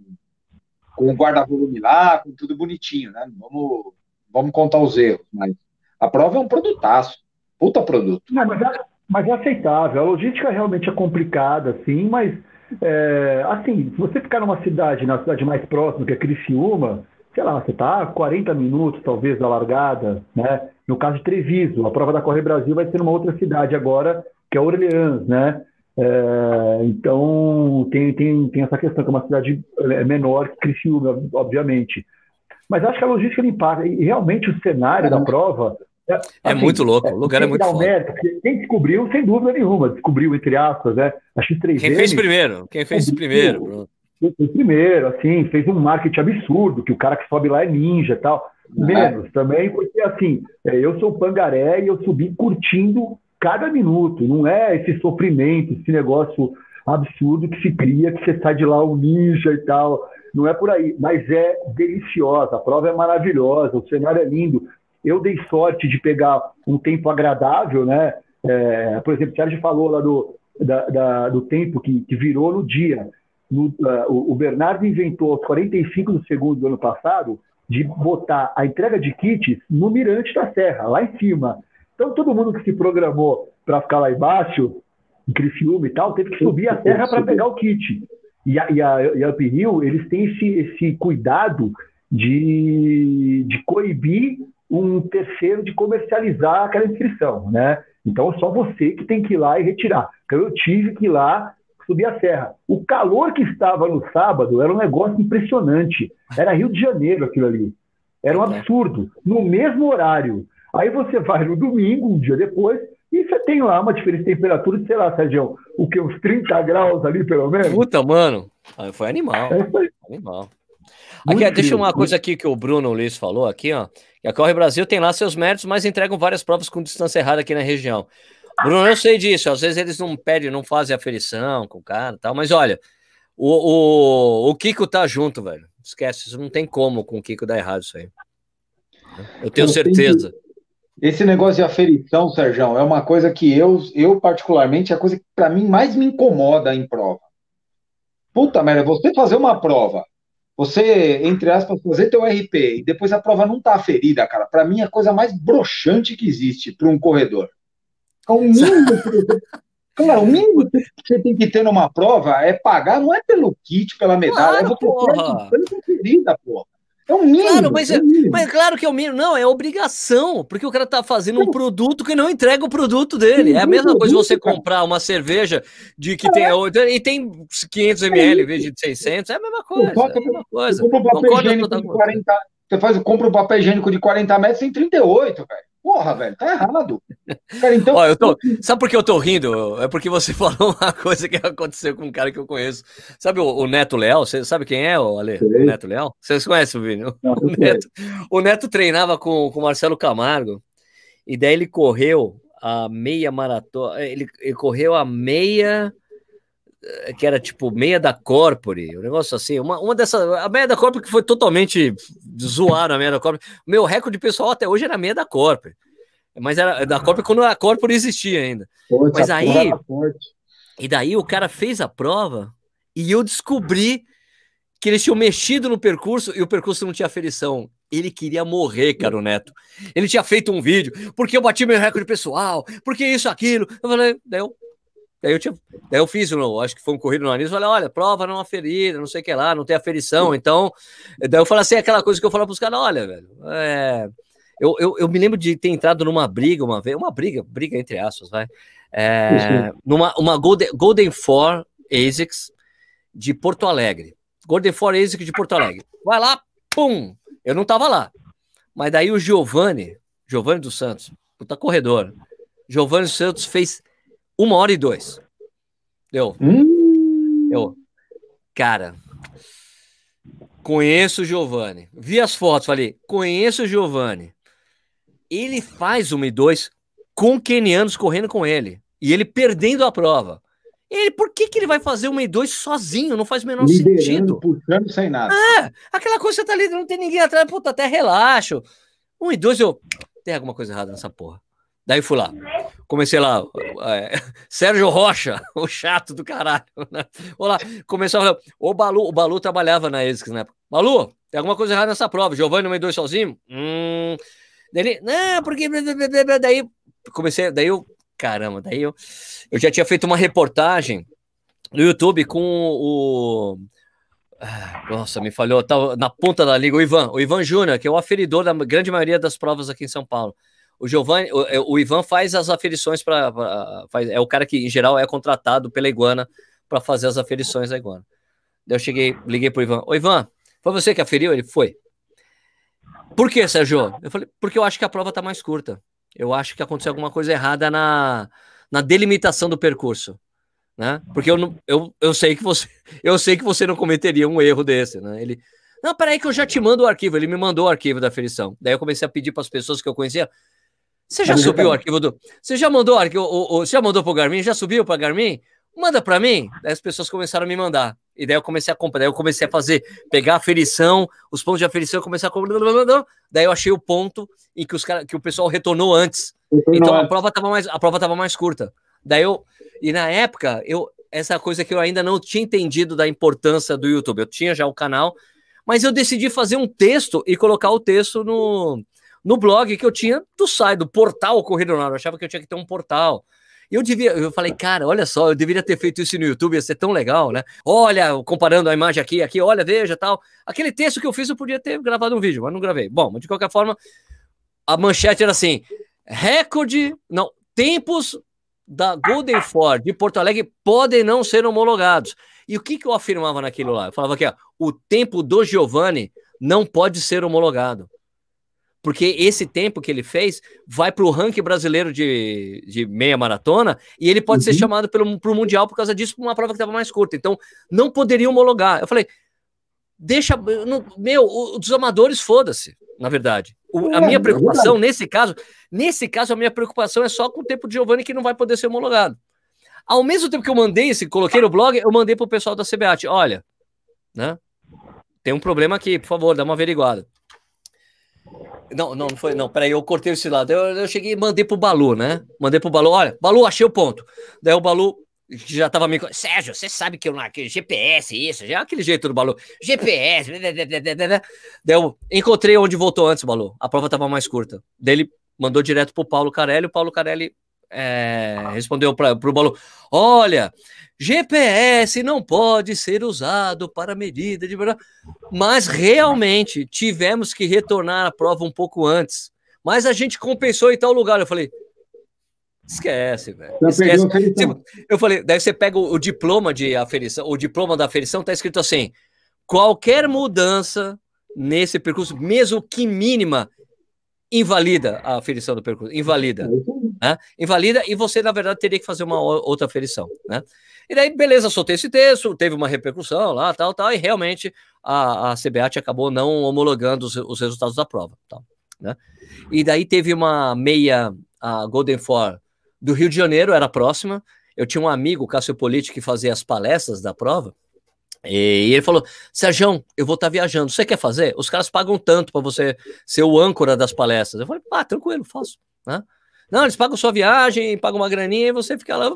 com o guarda-volume lá, com tudo bonitinho, né? Vamos, vamos contar os erros, mas a prova é um produtaço, puta produto. Não, mas, é, mas é aceitável. A logística realmente é complicada, assim, mas é, assim, se você ficar numa cidade, na cidade mais próxima, que é Criciúma, sei lá, você está a 40 minutos, talvez, da largada, né? No caso de Treviso, a prova da Corre Brasil vai ser numa outra cidade agora, que é Orleans, né? É, então, tem, tem, tem essa questão, que é uma cidade é, menor que Criciúma, obviamente. Mas acho que a logística não impacta. E realmente o cenário da prova. É, é assim, muito louco, o lugar é muito forte. quem descobriu, sem dúvida nenhuma, descobriu, entre aspas, né? A X3 Quem fez primeiro? Quem fez primeiro? Fez primeiro, assim, fez um marketing absurdo, que o cara que sobe lá é ninja e tal. Menos também, porque assim, é, eu sou pangaré e eu subi curtindo cada minuto, não é esse sofrimento, esse negócio absurdo que se cria, que você sai de lá um ninja e tal. Não é por aí, mas é deliciosa, a prova é maravilhosa, o cenário é lindo. Eu dei sorte de pegar um tempo agradável, né? É, por exemplo, o Sérgio falou lá do, da, da, do tempo que, que, virou no dia. No, uh, o Bernardo inventou aos 45 do segundo do ano passado de botar a entrega de kits no Mirante da Serra, lá em cima. Então, todo mundo que se programou para ficar lá embaixo, em Criciúma e tal, teve que subir a serra para pegar o kit. E a, e a, e a Uphill, eles têm esse, esse cuidado de, de coibir um terceiro de comercializar aquela inscrição, né? Então, é só você que tem que ir lá e retirar. Então, eu tive que ir lá subir a serra. O calor que estava no sábado era um negócio impressionante. Era Rio de Janeiro aquilo ali. Era um absurdo. No mesmo horário. Aí você vai no domingo, um dia depois, e você tem lá uma diferença de temperatura de, sei lá, Sérgio, o que? Uns 30 graus ali, pelo menos? Puta, mano. Foi animal. É foi. Animal. Aqui, deixa uma coisa aqui que o Bruno Luiz falou aqui, ó. Que a Corre Brasil tem lá seus méritos, mas entregam várias provas com distância errada aqui na região. Bruno, eu sei disso. Às vezes eles não pedem, não fazem aferição com o cara e tal, mas olha, o, o, o Kiko tá junto, velho. Esquece, isso não tem como com o Kiko dar errado isso aí. Eu tenho certeza. Esse negócio de aferição, Sérgio, é uma coisa que eu, eu particularmente, é a coisa que para mim mais me incomoda em prova. Puta merda, você fazer uma prova, você, entre aspas, fazer teu RP e depois a prova não tá aferida, cara, para mim é a coisa mais broxante que existe para um corredor. É o mínimo Cara, o mínimo que você tem que ter numa prova é pagar, não é pelo kit, pela medalha, claro, é você porra. ter conferida, porra. É o mínimo. Claro, mas, é, mínimo. mas claro que é o mínimo. Não, é obrigação, porque o cara tá fazendo um produto que não entrega o produto dele. É a mesma coisa você comprar uma cerveja de que tem e tem 500 ml em vez de 600, é a mesma coisa. É a mesma coisa. Você faz, compra um papel higiênico de 40 metros em 38, velho. Porra, velho, tá errado. Cara, então... Ó, eu tô... Sabe por que eu tô rindo? É porque você falou uma coisa que aconteceu com um cara que eu conheço. Sabe o, o Neto Leal? Você sabe quem é, o Ale? O Neto Leal? Vocês conhecem o Vini? O Neto, o Neto treinava com o Marcelo Camargo, e daí ele correu a meia maratona. Ele, ele correu a meia que era tipo meia da Corpore, um negócio assim, uma, uma dessas, a meia da Corpore que foi totalmente zoada a meia da Corpore. Meu recorde pessoal até hoje era meia da Corpore, mas era da Corpore quando a Corpore existia ainda. mas aí, e daí o cara fez a prova e eu descobri que eles tinham mexido no percurso e o percurso não tinha aferição. Ele queria morrer, cara, o Neto. Ele tinha feito um vídeo, porque eu bati meu recorde pessoal, porque isso, aquilo. Eu falei, daí eu Daí eu, tinha, daí eu fiz, não, acho que foi um corrido no nariz, falei, olha, prova não aferida, não sei o que lá, não tem aferição, então, daí eu falei assim, aquela coisa que eu falo para os caras, olha, velho, é, eu, eu, eu, me lembro de ter entrado numa briga uma vez, uma briga, briga entre aspas, vai, é, numa uma Golden, Golden Four ASICS de Porto Alegre, Golden Four ASIC de Porto Alegre, vai lá, pum, eu não tava lá, mas daí o Giovanni, Giovanni dos Santos, puta corredor, Giovanni dos Santos fez uma hora e dois. Deu. Hum. Eu, cara, conheço o Giovanni. Vi as fotos, falei, conheço o Giovanni. Ele faz uma e dois com kenianos correndo com ele. E ele perdendo a prova. Ele, por que, que ele vai fazer uma e dois sozinho? Não faz o menor Liderando, sentido. Puxando sem nada. É, aquela coisa que você tá ali, não tem ninguém atrás, puta, até relaxo. Um e dois, eu. Tem alguma coisa errada nessa porra. Daí fui lá. Comecei lá. É, Sérgio Rocha, o chato do caralho. Né? Olá, comecei a. O Balu, o Balu trabalhava na ESCS na época. Balu, tem alguma coisa errada nessa prova. Giovanni no dois sozinho? Hum. Daí não, porque. Daí comecei. Daí eu. Caramba, daí eu. Eu já tinha feito uma reportagem no YouTube com o. Ah, nossa, me falhou. Tava na ponta da liga, o Ivan, o Ivan Júnior, que é o aferidor da grande maioria das provas aqui em São Paulo. O Giovanni, o, é, o Ivan faz as aferições para. É o cara que, em geral, é contratado pela Iguana para fazer as aferições da Iguana. Daí eu cheguei, liguei pro Ivan. Ô, Ivan, foi você que aferiu? Ele foi. Por que, Sérgio? Eu falei, porque eu acho que a prova tá mais curta. Eu acho que aconteceu alguma coisa errada na, na delimitação do percurso. Né? Porque eu, não, eu, eu sei que você eu sei que você não cometeria um erro desse, né? Ele, não, peraí que eu já te mando o arquivo. Ele me mandou o arquivo da aferição. Daí eu comecei a pedir para as pessoas que eu conhecia, você já subiu o arquivo do. Você já mandou o arquivo? Você já mandou pro Garmin? Já subiu para Garmin? Manda para mim. Daí as pessoas começaram a me mandar. E daí eu comecei a comprar. Daí eu comecei a fazer, pegar a aferição, os pontos de aferição, começar a comprar. Daí eu achei o ponto em que, os cara, que o pessoal retornou antes. Então a prova estava mais, a prova tava mais curta. Daí eu. E na época, eu, essa coisa que eu ainda não tinha entendido da importância do YouTube. Eu tinha já o canal, mas eu decidi fazer um texto e colocar o texto no, no blog que eu tinha do site, do portal Corrida Runner. Eu achava que eu tinha que ter um portal. Eu devia, eu falei, cara, olha só, eu deveria ter feito isso no YouTube, ia ser tão legal, né? Olha, comparando a imagem aqui, aqui, olha, veja, tal. Aquele texto que eu fiz, eu podia ter gravado um vídeo, mas não gravei. Bom, mas de qualquer forma, a manchete era assim: recorde, não, tempos da Golden Ford de Porto Alegre podem não ser homologados. E o que, que eu afirmava naquilo lá? Eu falava que ó, o tempo do Giovanni não pode ser homologado porque esse tempo que ele fez vai para o ranking brasileiro de, de meia maratona e ele pode uhum. ser chamado para o Mundial por causa disso, por uma prova que estava mais curta. Então, não poderia homologar. Eu falei, deixa. Meu, os amadores, foda-se, na verdade. O, a minha é preocupação, é nesse caso, nesse caso, a minha preocupação é só com o tempo de Giovanni que não vai poder ser homologado. Ao mesmo tempo que eu mandei esse, coloquei no blog, eu mandei para o pessoal da CBAT, olha, né? Tem um problema aqui, por favor, dá uma averiguada. Não, não, não foi, não. Peraí, eu cortei esse lado. Eu, eu cheguei e mandei pro Balu, né? Mandei pro Balu, olha, Balu, achei o ponto. Daí o Balu já tava me. Sérgio, você sabe que eu não. GPS, isso, já é aquele jeito do Balu. GPS. Daí eu encontrei onde voltou antes, Balu. A prova tava mais curta. Daí ele mandou direto pro Paulo Carelli. O Paulo Carelli é, respondeu para o Balu: Olha, GPS não pode ser usado para medida de. Mas realmente tivemos que retornar a prova um pouco antes. Mas a gente compensou em tal lugar. Eu falei, Esquece, velho. Esquece. Eu falei, daí você pega o, o, diploma de aferição, o diploma da aferição tá escrito assim: qualquer mudança nesse percurso, mesmo que mínima, invalida a aferição do percurso, invalida, é né? Invalida e você na verdade teria que fazer uma outra aferição, né? E daí, beleza, soltei esse texto, teve uma repercussão lá, tal, tal, e realmente a, a CBAT acabou não homologando os, os resultados da prova, tal, né? E daí teve uma meia, a Golden Four do Rio de Janeiro, era próxima. Eu tinha um amigo, Cássio Politi, que fazia as palestras da prova. E ele falou: Sérgio, eu vou estar tá viajando. Você quer fazer? Os caras pagam tanto para você ser o âncora das palestras. Eu falei: ah, tranquilo, faço. Né? Não, eles pagam sua viagem, pagam uma graninha e você fica lá,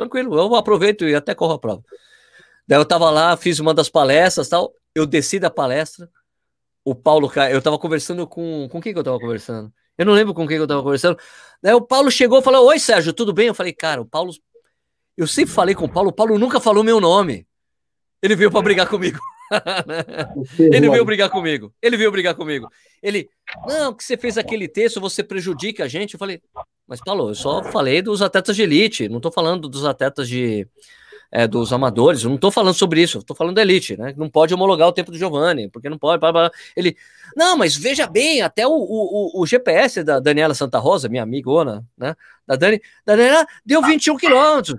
tranquilo. Eu aproveito e até corro a prova. Daí eu tava lá, fiz uma das palestras tal. Eu desci da palestra. O Paulo, eu tava conversando com. Com quem que eu tava conversando? Eu não lembro com quem eu tava conversando. Daí o Paulo chegou e falou: Oi, Sérgio, tudo bem? Eu falei, cara, o Paulo. Eu sempre falei com o Paulo, o Paulo nunca falou meu nome. Ele veio para brigar comigo. ele veio brigar comigo. Ele veio brigar comigo. Ele, não, que você fez aquele texto, você prejudica a gente. Eu falei, mas Paulo, eu só falei dos atletas de elite, não tô falando dos atletas de, é, dos amadores, não estou falando sobre isso, estou falando da elite, né? Não pode homologar o tempo do Giovanni, porque não pode. Blá, blá. Ele, não, mas veja bem, até o, o, o GPS da Daniela Santa Rosa, minha amigona, né? Da Dani, da Daniela deu 21 quilômetros,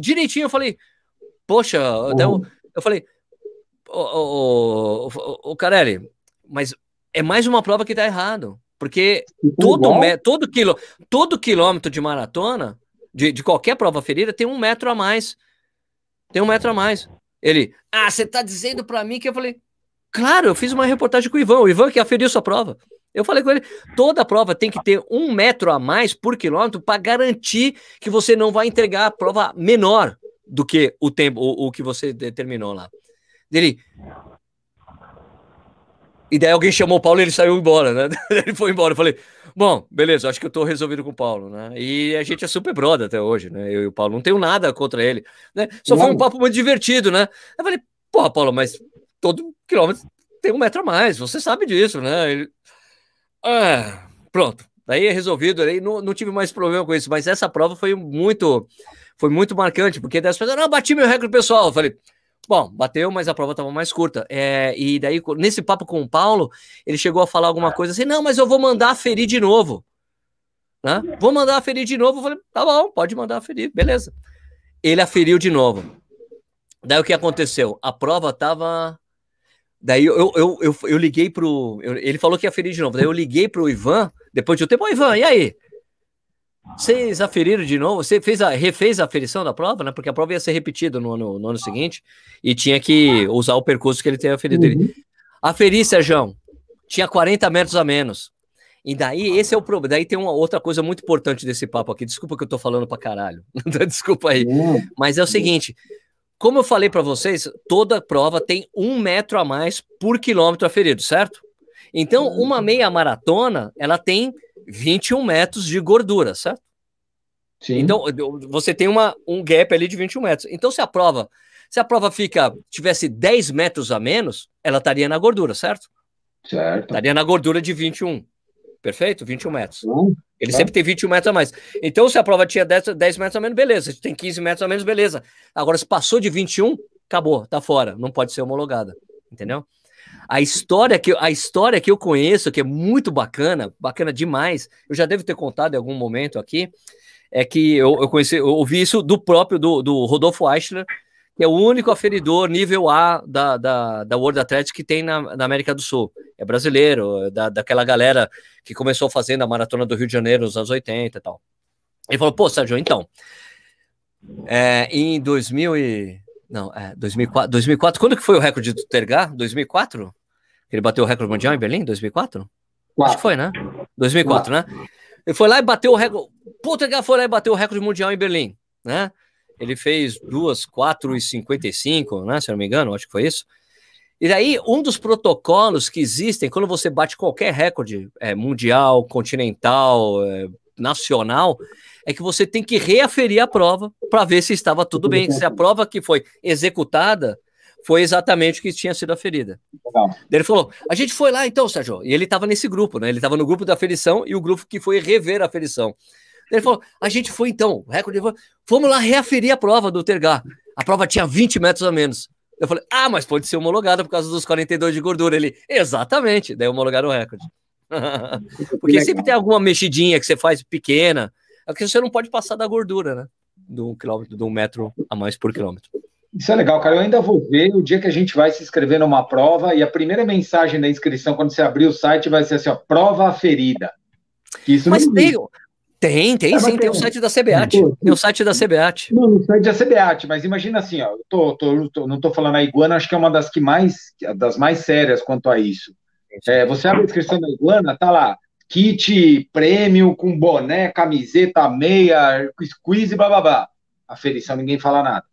direitinho. Eu falei, poxa, uhum. eu, eu falei, o, o, o, o Carelli, mas é mais uma prova que está errado, porque todo, todo, quilo, todo quilômetro de maratona, de, de qualquer prova ferida, tem um metro a mais tem um metro a mais. Ele, ah, você tá dizendo para mim que eu falei, claro, eu fiz uma reportagem com o Ivan, o Ivan que aferiu sua prova. Eu falei com ele, toda prova tem que ter um metro a mais por quilômetro para garantir que você não vai entregar a prova menor do que o tempo, o, o que você determinou lá. Ele, e daí alguém chamou o Paulo e ele saiu embora, né? ele foi embora. Eu falei, Bom, beleza, acho que eu tô resolvido com o Paulo, né? E a gente é super brother até hoje, né? Eu e o Paulo, não tenho nada contra ele, né? Só foi um papo muito divertido, né? Eu falei, porra, Paulo, mas todo quilômetro tem um metro a mais, você sabe disso, né? Ele... Ah, pronto, daí é resolvido, aí não, não tive mais problema com isso, mas essa prova foi muito, foi muito marcante, porque das pessoas, não, bati meu recorde pessoal, eu falei, Bom, bateu, mas a prova estava mais curta. É, e daí, nesse papo com o Paulo, ele chegou a falar alguma coisa assim: não, mas eu vou mandar aferir de novo. Né? Vou mandar aferir de novo. Eu falei: tá bom, pode mandar aferir, beleza. Ele aferiu de novo. Daí o que aconteceu? A prova estava. Daí eu, eu, eu, eu liguei pro. Ele falou que ia aferir de novo. Daí eu liguei pro Ivan, depois de um tempo: Ô Ivan, e aí? Vocês aferiram de novo? Você fez a, refez a aferição da prova, né? Porque a prova ia ser repetida no ano, no ano seguinte e tinha que usar o percurso que ele tinha aferido. Uhum. Aferi, Sérgio, tinha 40 metros a menos. E daí, esse é o problema. Daí tem uma outra coisa muito importante desse papo aqui. Desculpa que eu tô falando pra caralho. Desculpa aí. Mas é o seguinte: como eu falei para vocês, toda prova tem um metro a mais por quilômetro aferido, certo? Então, uma meia maratona, ela tem 21 metros de gordura, certo? Sim. Então, você tem uma, um gap ali de 21 metros. Então, se a prova, se a prova fica, tivesse 10 metros a menos, ela estaria na gordura, certo? Certo. Estaria na gordura de 21. Perfeito? 21 metros. Hum, Ele tá. sempre tem 21 metros a mais. Então, se a prova tinha 10, 10 metros a menos, beleza. Se tem 15 metros a menos, beleza. Agora, se passou de 21, acabou, tá fora. Não pode ser homologada. Entendeu? A história que a história que eu conheço, que é muito bacana, bacana demais, eu já devo ter contado em algum momento aqui, é que eu, eu conheci, eu ouvi isso do próprio do, do Rodolfo Eichler, que é o único aferidor nível A da, da, da World Athletics que tem na, na América do Sul. É brasileiro, é da, daquela galera que começou fazendo a maratona do Rio de Janeiro nos anos 80 e tal. Ele falou, pô, Sérgio, então, é, em 2000 e... Não, é, 2004, 2004. Quando que foi o recorde do Tergar? 2004? Ele bateu o recorde mundial em Berlim? 2004? Quatro. Acho que foi, né? 2004, Quatro. né? Ele foi lá e bateu o recorde. O Tergar foi lá e bateu o recorde mundial em Berlim, né? Ele fez duas, 4 e 55, né? Se eu não me engano, acho que foi isso. E daí, um dos protocolos que existem, quando você bate qualquer recorde é, mundial, continental, é, nacional, é que você tem que reaferir a prova para ver se estava tudo bem, se a prova que foi executada foi exatamente o que tinha sido aferida. Legal. Ele falou: a gente foi lá então, Sérgio, e ele estava nesse grupo, né? Ele estava no grupo da aferição e o grupo que foi rever a aferição. Ele falou: a gente foi então, recorde, vamos lá reaferir a prova do Tergar. A prova tinha 20 metros a menos. Eu falei: ah, mas pode ser homologada por causa dos 42 de gordura. Ele: exatamente, daí homologaram o recorde. Porque sempre tem alguma mexidinha que você faz pequena, é que você não pode passar da gordura, né? De um quilômetro, de um metro a mais por quilômetro. Isso é legal, cara. Eu ainda vou ver o dia que a gente vai se inscrever numa prova e a primeira mensagem da inscrição, quando você abrir o site, vai ser assim: ó, prova aferida. Isso Mas tem, tem, tem, é, sim, tem o site da CBAT. Tem o site da CBAT. Não, no site da CBAT, mas imagina assim, ó, eu tô, tô, tô, não estou falando a Iguana, acho que é uma das que mais, das mais sérias quanto a isso. É, você abre a inscrição da Iguana, tá lá, kit prêmio com boné, camiseta, meia, squeeze, blá blá blá. Aferição, ninguém fala nada.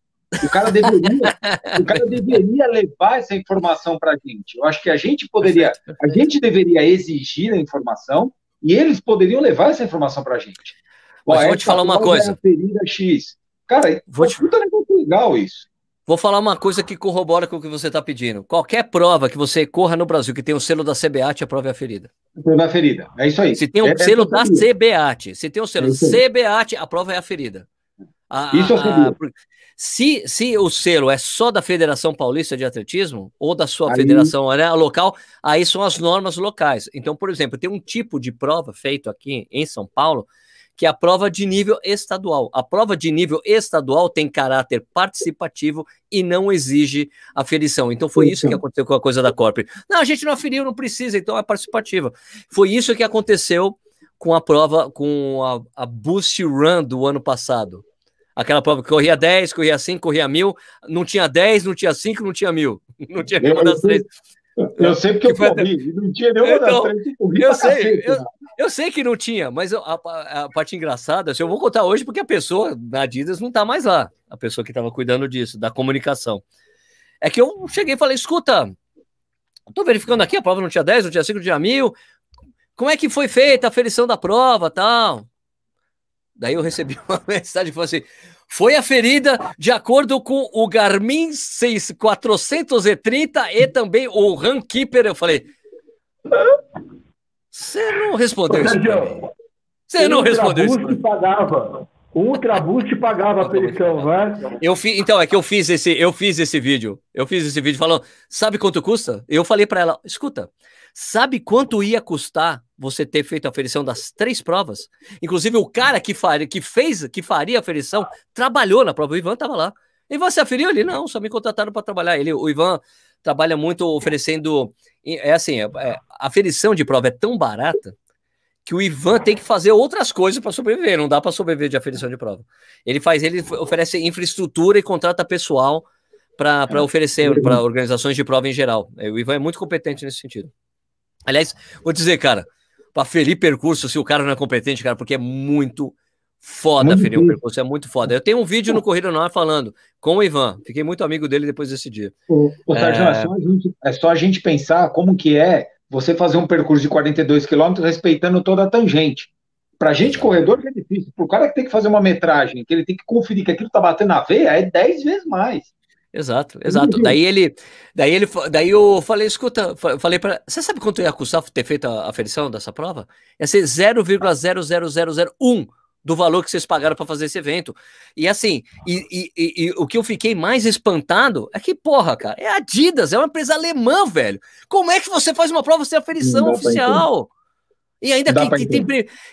O cara deveria, o cara deveria levar essa informação para a gente. Eu acho que a gente poderia, a gente deveria exigir a informação e eles poderiam levar essa informação para a gente. Mas vou te falar uma coisa. É X. Cara, vou te... puta legal isso. Vou falar uma coisa que corrobora com o que você está pedindo. Qualquer prova que você corra no Brasil que tem o selo da CBAT, a prova é aferida. Prova é aferida. É isso aí. Se tem o um é, selo é da CBAT, se tem o selo é CBAT, a prova é aferida. A, isso é a, se, se o selo é só da Federação Paulista de Atletismo ou da sua aí... federação né, local, aí são as normas locais. Então, por exemplo, tem um tipo de prova feito aqui em São Paulo que é a prova de nível estadual. A prova de nível estadual tem caráter participativo e não exige aferição. Então foi isso que aconteceu com a coisa da Corp. Não, a gente não aferiu, não precisa, então é participativa. Foi isso que aconteceu com a prova, com a, a Boost Run do ano passado. Aquela prova que corria 10, corria 5, corria 1000, não tinha 10, não tinha 5, não tinha 1000. Não tinha nenhuma das três. Eu sei porque que eu corri, não tinha nenhuma então, das três. Eu, eu sei, cacete, eu, eu, sei que não tinha, mas a, a, a, parte engraçada, assim, eu vou contar hoje porque a pessoa na Adidas não está mais lá, a pessoa que estava cuidando disso, da comunicação. É que eu cheguei e falei, escuta, estou verificando aqui, a prova não tinha 10, não tinha 5, não tinha 1000, como é que foi feita a aferição da prova, tal? Daí eu recebi uma mensagem que falou assim: foi aferida de acordo com o Garmin 6430 e também o Runkeeper. Eu falei: você não respondeu isso Você não respondeu isso. Pagava. O Ultraboost pagava a perição, não é? Eu fi, então, é que eu fiz esse, eu fiz esse vídeo. Eu fiz esse vídeo falando, sabe quanto custa? Eu falei para ela, escuta, sabe quanto ia custar você ter feito a aferição das três provas? Inclusive, o cara que, faria, que fez, que faria a aferição, trabalhou na prova. O Ivan estava lá. E você aferiu ali? Não, só me contrataram para trabalhar. Ele, o Ivan trabalha muito oferecendo. É assim, é, é, a aferição de prova é tão barata que o Ivan tem que fazer outras coisas para sobreviver, não dá para sobreviver de aferição de prova. Ele faz, ele oferece infraestrutura e contrata pessoal para é. oferecer para organizações de prova em geral. O Ivan é muito competente nesse sentido. Aliás, vou dizer, cara, para ferir percurso, se o cara não é competente, cara, porque é muito foda muito ferir o um percurso, é muito foda. Eu tenho um vídeo no Corrida Ar falando com o Ivan, fiquei muito amigo dele depois desse dia. O, o Sérgio, é... É, só gente, é só a gente pensar como que é você fazer um percurso de 42 quilômetros respeitando toda a tangente. Para a gente, corredor, é difícil. Para o cara que tem que fazer uma metragem, que ele tem que conferir que aquilo está batendo na veia, é 10 vezes mais. Exato, exato. Daí ele, daí ele, daí eu falei, escuta, falei para, você sabe quanto ia custar ter feito a aferição dessa prova? Ia ser 0,00001 do valor que vocês pagaram para fazer esse evento. E assim, e, e, e, e, o que eu fiquei mais espantado é que, porra, cara, é a Adidas, é uma empresa alemã, velho. Como é que você faz uma prova sem aferição oficial? E ainda que, que tem.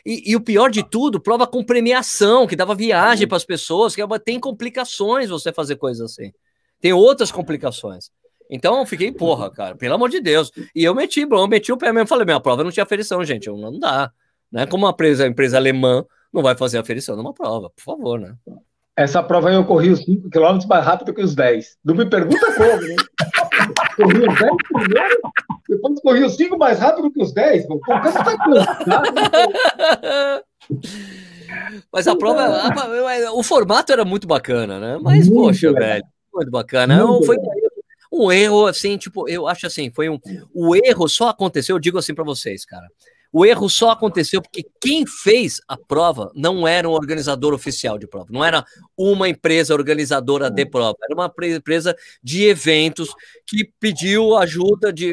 E, e, o pior de tudo, prova com premiação, que dava viagem para as pessoas, que é tem complicações você fazer coisas assim. Tem outras complicações. Então eu fiquei, porra, cara, pelo amor de Deus. E eu meti, bom, eu meti o pé mesmo, falei, minha prova não tinha aferição, gente, não dá. Né? Como uma empresa, empresa alemã não vai fazer aferição numa prova, por favor, né? Essa prova aí eu corri os 5 km mais rápido que os 10. Não me pergunta como, né? corri os 10 primeiro, depois corri os 5 mais rápido que os 10. Pô, você tá cansado. Mas a prova, a, o formato era muito bacana, né? Mas, muito poxa, legal. velho, muito bacana. Muito foi um erro, assim, tipo, eu acho assim, foi um. O erro só aconteceu, eu digo assim para vocês, cara. O erro só aconteceu porque quem fez a prova não era um organizador oficial de prova, não era uma empresa organizadora de prova, era uma empresa de eventos que pediu ajuda de,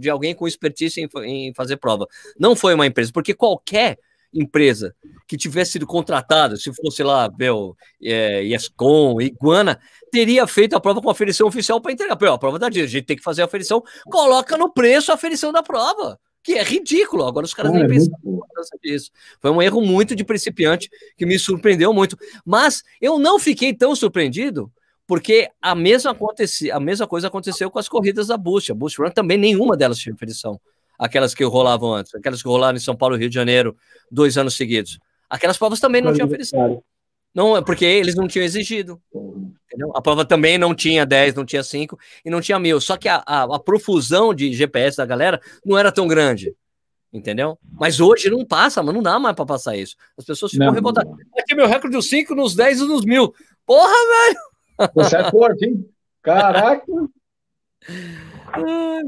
de alguém com expertise em, em fazer prova. Não foi uma empresa, porque qualquer empresa que tivesse sido contratada, se fosse lá, meu, é, Yescom, Iguana, teria feito a prova com a aferição oficial para entregar. Pô, a prova da dia, a gente tem que fazer a aferição, coloca no preço a aferição da prova que é ridículo. Agora os caras nem é pensaram nisso. Foi um erro muito de principiante que me surpreendeu muito. Mas eu não fiquei tão surpreendido porque a mesma, aconteci, a mesma coisa aconteceu com as corridas da Boost. A Boost Run também nenhuma delas tinha aferição. Aquelas que rolavam antes, aquelas que rolaram em São Paulo e Rio de Janeiro dois anos seguidos. Aquelas provas também não tinham aferição. Não, porque eles não tinham exigido. Entendeu? A prova também não tinha 10, não tinha 5 e não tinha mil. Só que a, a, a, profusão de GPS da galera não era tão grande. Entendeu? Mas hoje não passa, mas não dá mais para passar isso. As pessoas ficam revoltadas. Aqui meu recorde dos 5, nos 10 e nos mil. Porra, velho! Você é forte, hein? Caraca!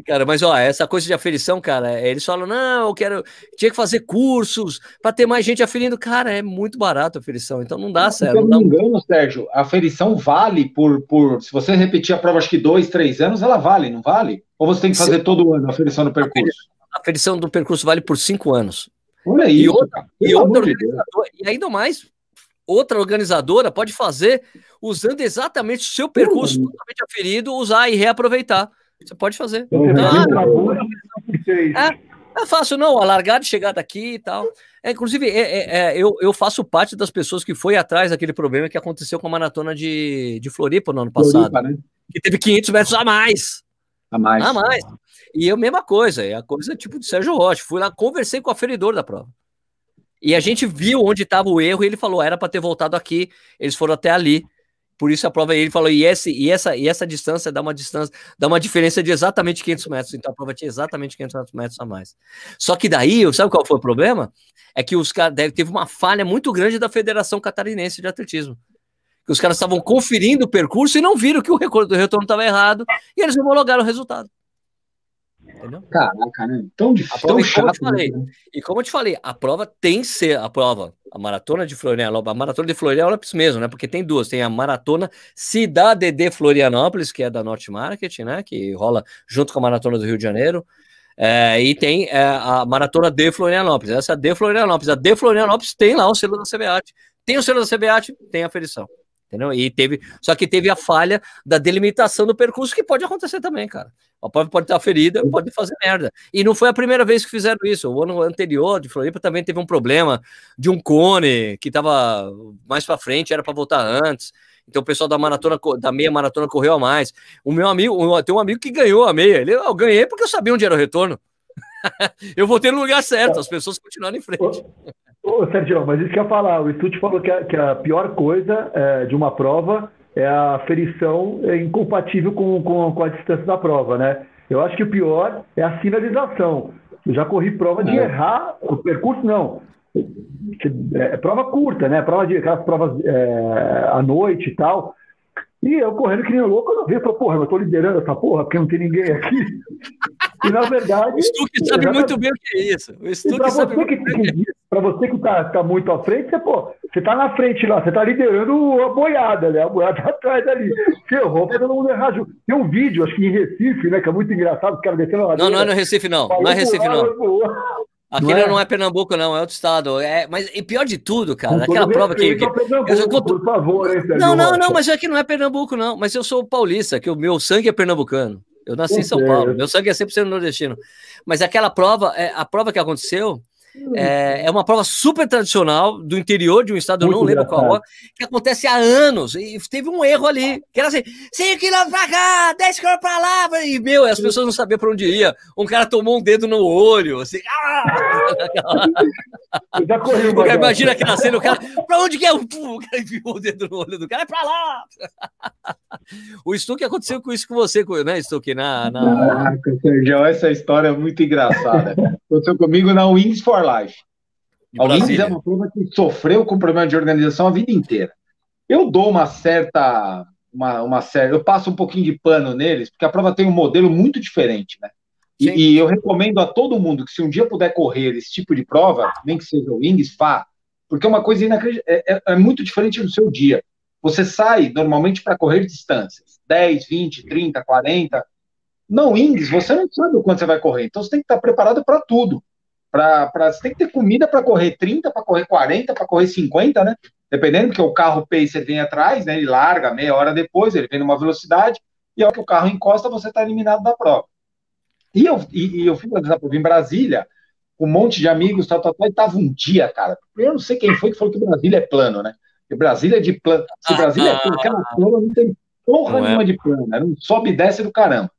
cara, mas ó, essa coisa de aferição, cara, eles falam, não, eu quero, tinha que fazer cursos para ter mais gente aferindo. Cara, é muito barato a aferição, então não dá certo. Se eu não, me engano, Sérgio, a aferição vale por, por, se você repetir a prova, acho que dois, três anos, ela vale, não vale? Ou você tem que fazer Sim. todo ano a aferição do percurso? A aferição do percurso vale por cinco anos. Olha isso. E outra, e, outra e ainda mais, outra organizadora pode fazer usando exatamente o seu percurso totalmente aferido, usar e reaproveitar. Você pode fazer. Ah, é, é fácil, não. A largada e chegada aqui e tal. É, inclusive, é, é, é, eu, eu faço parte das pessoas que foi atrás daquele problema que aconteceu com a maratona de, de Floripa no ano passado. Floripa, né? Que teve 500 metros a mais. A mais. A mais. E eu, mesma coisa. É a coisa tipo de Sérgio Rocha. Fui lá, conversei com o aferidor da prova. E a gente viu onde estava o erro e ele falou: era para ter voltado aqui. Eles foram até ali. Por isso a prova ele falou, e, esse, e, essa, e essa distância dá uma distância, dá uma diferença de exatamente 500 metros. Então a prova tinha exatamente 500 metros a mais. Só que daí, sabe qual foi o problema? É que os caras teve uma falha muito grande da Federação Catarinense de Atletismo. Que os caras estavam conferindo o percurso e não viram que o retorno estava errado e eles homologaram o resultado. Entendeu? Caraca, né? Tão difícil. Tão chato. Falei, né? E como eu te falei, a prova tem que ser a prova, a maratona de Florianópolis, a maratona de Florianópolis mesmo, né? Porque tem duas, tem a maratona Cidade de Florianópolis, que é da Norte Market, né? Que rola junto com a maratona do Rio de Janeiro. É, e tem é, a maratona de Florianópolis. Essa é a de Florianópolis. A de Florianópolis tem lá o selo da CBAT. Tem o selo da CBAT, tem a aferição. Entendeu? E teve, só que teve a falha da delimitação do percurso, que pode acontecer também, cara. A prova pode estar ferida, pode fazer merda. E não foi a primeira vez que fizeram isso. O ano anterior de Floripa também teve um problema de um cone que estava mais para frente, era para voltar antes. Então o pessoal da maratona, da meia maratona correu a mais. O meu amigo, tem um amigo que ganhou a meia. Ele, eu ganhei porque eu sabia onde era o retorno. eu voltei no lugar certo, as pessoas continuaram em frente. Ô, Sérgio, mas isso que eu ia falar, o Stute falou que a, que a pior coisa é, de uma prova é a ferição é incompatível com, com, com, a distância da prova, né? Eu acho que o pior é a sinalização. Eu já corri prova de é. errar o percurso, não. É, é prova curta, né? Prova de aquelas provas é, à noite e tal. E eu correndo que nem louco, eu não vi, eu falei, porra, eu tô liderando essa porra, porque não tem ninguém aqui. E na verdade. O Stuck sabe muito bem o que é isso. O Stuck sabe muito bem o que é isso. Para você que está tá muito à frente, você, pô, você tá na frente lá, você tá liderando a boiada, né? A boiada tá atrás ali. Você errou, todo mundo errar junto. Tem um vídeo, acho que em Recife, né? Que é muito engraçado, os caras descendo lá. Não, não é no Recife, não. Não é Recife, não. Aquilo não é? não é? Pernambuco, não, é outro estado. É, mas e pior de tudo, cara, aquela prova que. que eu, por favor, hein, Não, não, não, mas aqui não é Pernambuco, não. Mas eu sou paulista, que o meu sangue é pernambucano. Eu nasci em São Paulo, meu sangue é 100% nordestino. Mas aquela prova, é, a prova que aconteceu, é, é, uma prova super tradicional do interior de um estado, eu não lembro qual, é, que acontece há anos. E teve um erro ali, que era assim: 5 km pra cá, 10 km pra lá. E, meu, as pessoas não sabiam para onde ia. Um cara tomou um dedo no olho, assim. Ah! Já imagina aqui na cena, o cara, pra onde que é? O cara enfiou o dedo no olho do cara, é pra lá. o Stuck aconteceu com isso com você, né, Stuck? Na, na... Caraca, Sérgio, essa história é muito engraçada. aconteceu comigo na Wings for Life. A Wings é uma prova que sofreu com problema de organização a vida inteira. Eu dou uma certa. Uma, uma certa, eu passo um pouquinho de pano neles, porque a prova tem um modelo muito diferente, né? E, e, eu recomendo a todo mundo que se um dia puder correr esse tipo de prova, nem que seja o Wings, vá. Porque é uma coisa inacreditável, é, é, é muito diferente do seu dia. Você sai normalmente para correr distâncias, 10, 20, 30, 40. Não, Wings, você não sabe o quanto você vai correr. Então você tem que estar preparado para tudo. Pra, pra, você tem que ter comida para correr 30, para correr 40, para correr 50, né? Dependendo, porque o carro pacer vem atrás, né? Ele larga meia hora depois, ele vem numa velocidade, e ao que o carro encosta, você está eliminado da prova. E eu, e, e eu fui, por exemplo, em Brasília, com um monte de amigos, tal, tal, tal, e tava um dia, cara. Eu não sei quem foi que falou que Brasília é plano, né? Porque Brasília é de plano. Se Brasília é plano, aquela plano não tem porra não nenhuma é. de plano. Era um sobe e desce do caramba.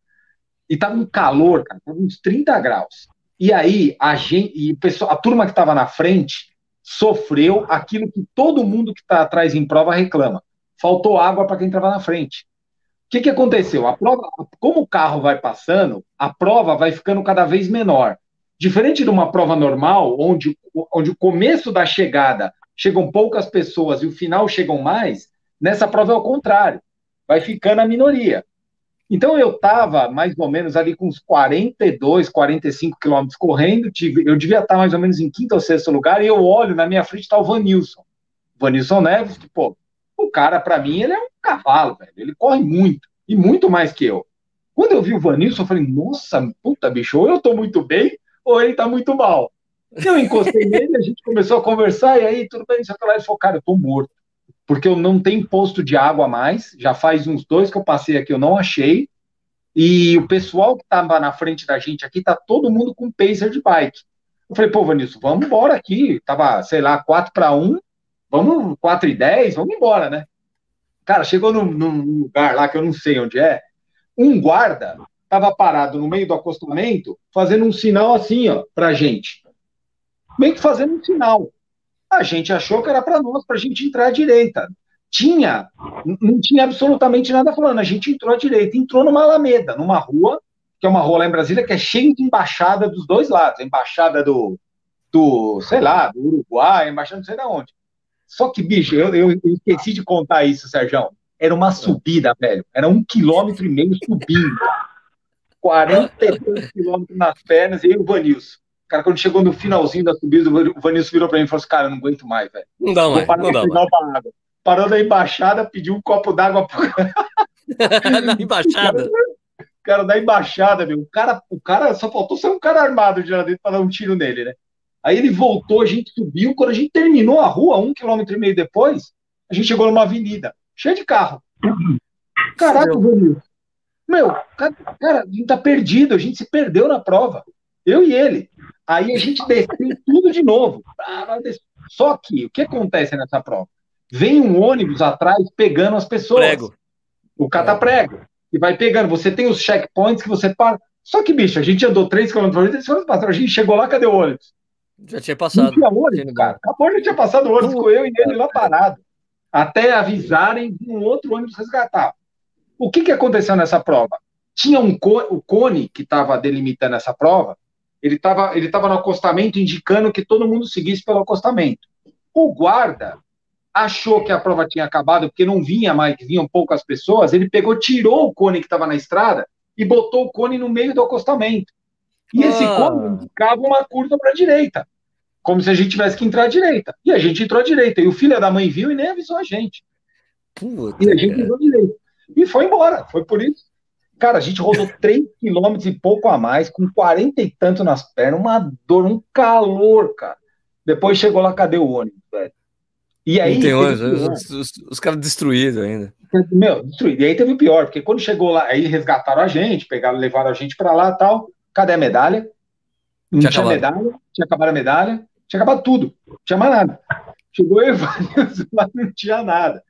E tava um calor, cara, tava uns 30 graus. E aí, a gente, e pessoal, a turma que estava na frente sofreu aquilo que todo mundo que está atrás em prova reclama. Faltou água para quem estava na frente. O que, que aconteceu? A prova, como o carro vai passando, a prova vai ficando cada vez menor. Diferente de uma prova normal, onde, onde o começo da chegada chegam poucas pessoas e o final chegam mais, nessa prova é o contrário. Vai ficando a minoria. Então eu estava mais ou menos ali com uns 42, 45 quilômetros correndo, eu devia estar mais ou menos em quinto ou sexto lugar, e eu olho, na minha frente está o Vanilson. Vanilson Neves, que, pô, o cara, para mim, ele é um cavalo, velho. Ele corre muito, e muito mais que eu. Quando eu vi o Vanilson, eu falei, nossa, puta, bicho, ou eu tô muito bem, ou ele tá muito mal. Eu encostei nele, a gente começou a conversar, e aí, tudo bem, você lá, ele falou, cara, eu tô morto. Porque eu não tenho posto de água mais, já faz uns dois que eu passei aqui, eu não achei. E o pessoal que tava na frente da gente aqui, tá todo mundo com pacer de bike. Eu falei, pô, Vanilson, vamos embora aqui. Tava, sei lá, 4 para 1, vamos 4 e 10, vamos embora, né? Cara, chegou num, num, lugar lá que eu não sei onde é, um guarda estava parado no meio do acostamento, fazendo um sinal assim, ó, pra gente. Meio que fazendo um sinal. A gente achou que era para nós, para a gente entrar à direita. Tinha, não tinha absolutamente nada falando. A gente entrou à direita, entrou numa alameda, numa rua, que é uma rua lá em Brasília, que é cheia de embaixada dos dois lados. A embaixada do, do sei lá, do Uruguai, a embaixada não sei de onde. Só que, bicho, eu, eu, esqueci de contar isso, Sérgio. Era uma subida, velho. Era um quilômetro e meio subindo. 42 quilômetros nas pernas, e aí o Vanilson. Cara, quando chegou no finalzinho da subida, o Vanilson virou pra mim e falou assim: Cara, eu não aguento mais, velho. Não dá mais. Não dá mais. Parou na embaixada, pediu um copo d'água pro. na embaixada? Cara, da embaixada, meu. O cara, o cara só faltou ser um cara armado de lá dentro pra dar um tiro nele, né? Aí ele voltou, a gente subiu. Quando a gente terminou a rua, um quilômetro e meio depois, a gente chegou numa avenida cheia de carro. Caraca, Vanil. Meu, cara, cara, a gente tá perdido, a gente se perdeu na prova. Eu e ele. Aí a gente desceu tudo de novo. Só que, o que acontece nessa prova? Vem um ônibus atrás pegando as pessoas. Prego. O cataprego. E vai pegando. Você tem os checkpoints que você para. Só que, bicho, a gente andou 3 km por hora, a gente chegou lá, cadê o ônibus? Já tinha passado. Não tinha ônibus, cara. Acabou, já tinha passado o ônibus, ficou eu e ele lá parado. Até avisarem de um outro ônibus resgatar. O que, que aconteceu nessa prova? Tinha um cone, o cone que estava delimitando essa prova, ele estava ele tava no acostamento indicando que todo mundo seguisse pelo acostamento. O guarda achou que a prova tinha acabado porque não vinha mais, vinham poucas pessoas, ele pegou, tirou o cone que estava na estrada e botou o cone no meio do acostamento. E esse ah. cone indicava uma curva para a direita, como se a gente tivesse que entrar à direita. E a gente entrou à direita. E o filho da mãe viu e nem avisou a gente. Puta e a gente entrou à direita. E foi embora. Foi por isso. Cara, a gente rodou 3 quilômetros e pouco a mais, com 40 e tanto nas pernas, uma dor, um calor, cara. Depois chegou lá, cadê o ônibus, velho? E aí. os, os, os, caras destruídos ainda. Meu, destruído. E aí teve o pior, porque quando chegou lá, aí resgataram a gente, pegaram, levaram a gente para lá tal. Cadê a medalha? Não tinha, tinha medalha, tinha acabado a medalha, tinha acabado tudo, não tinha mais nada. Chegou eu lá, não tinha nada.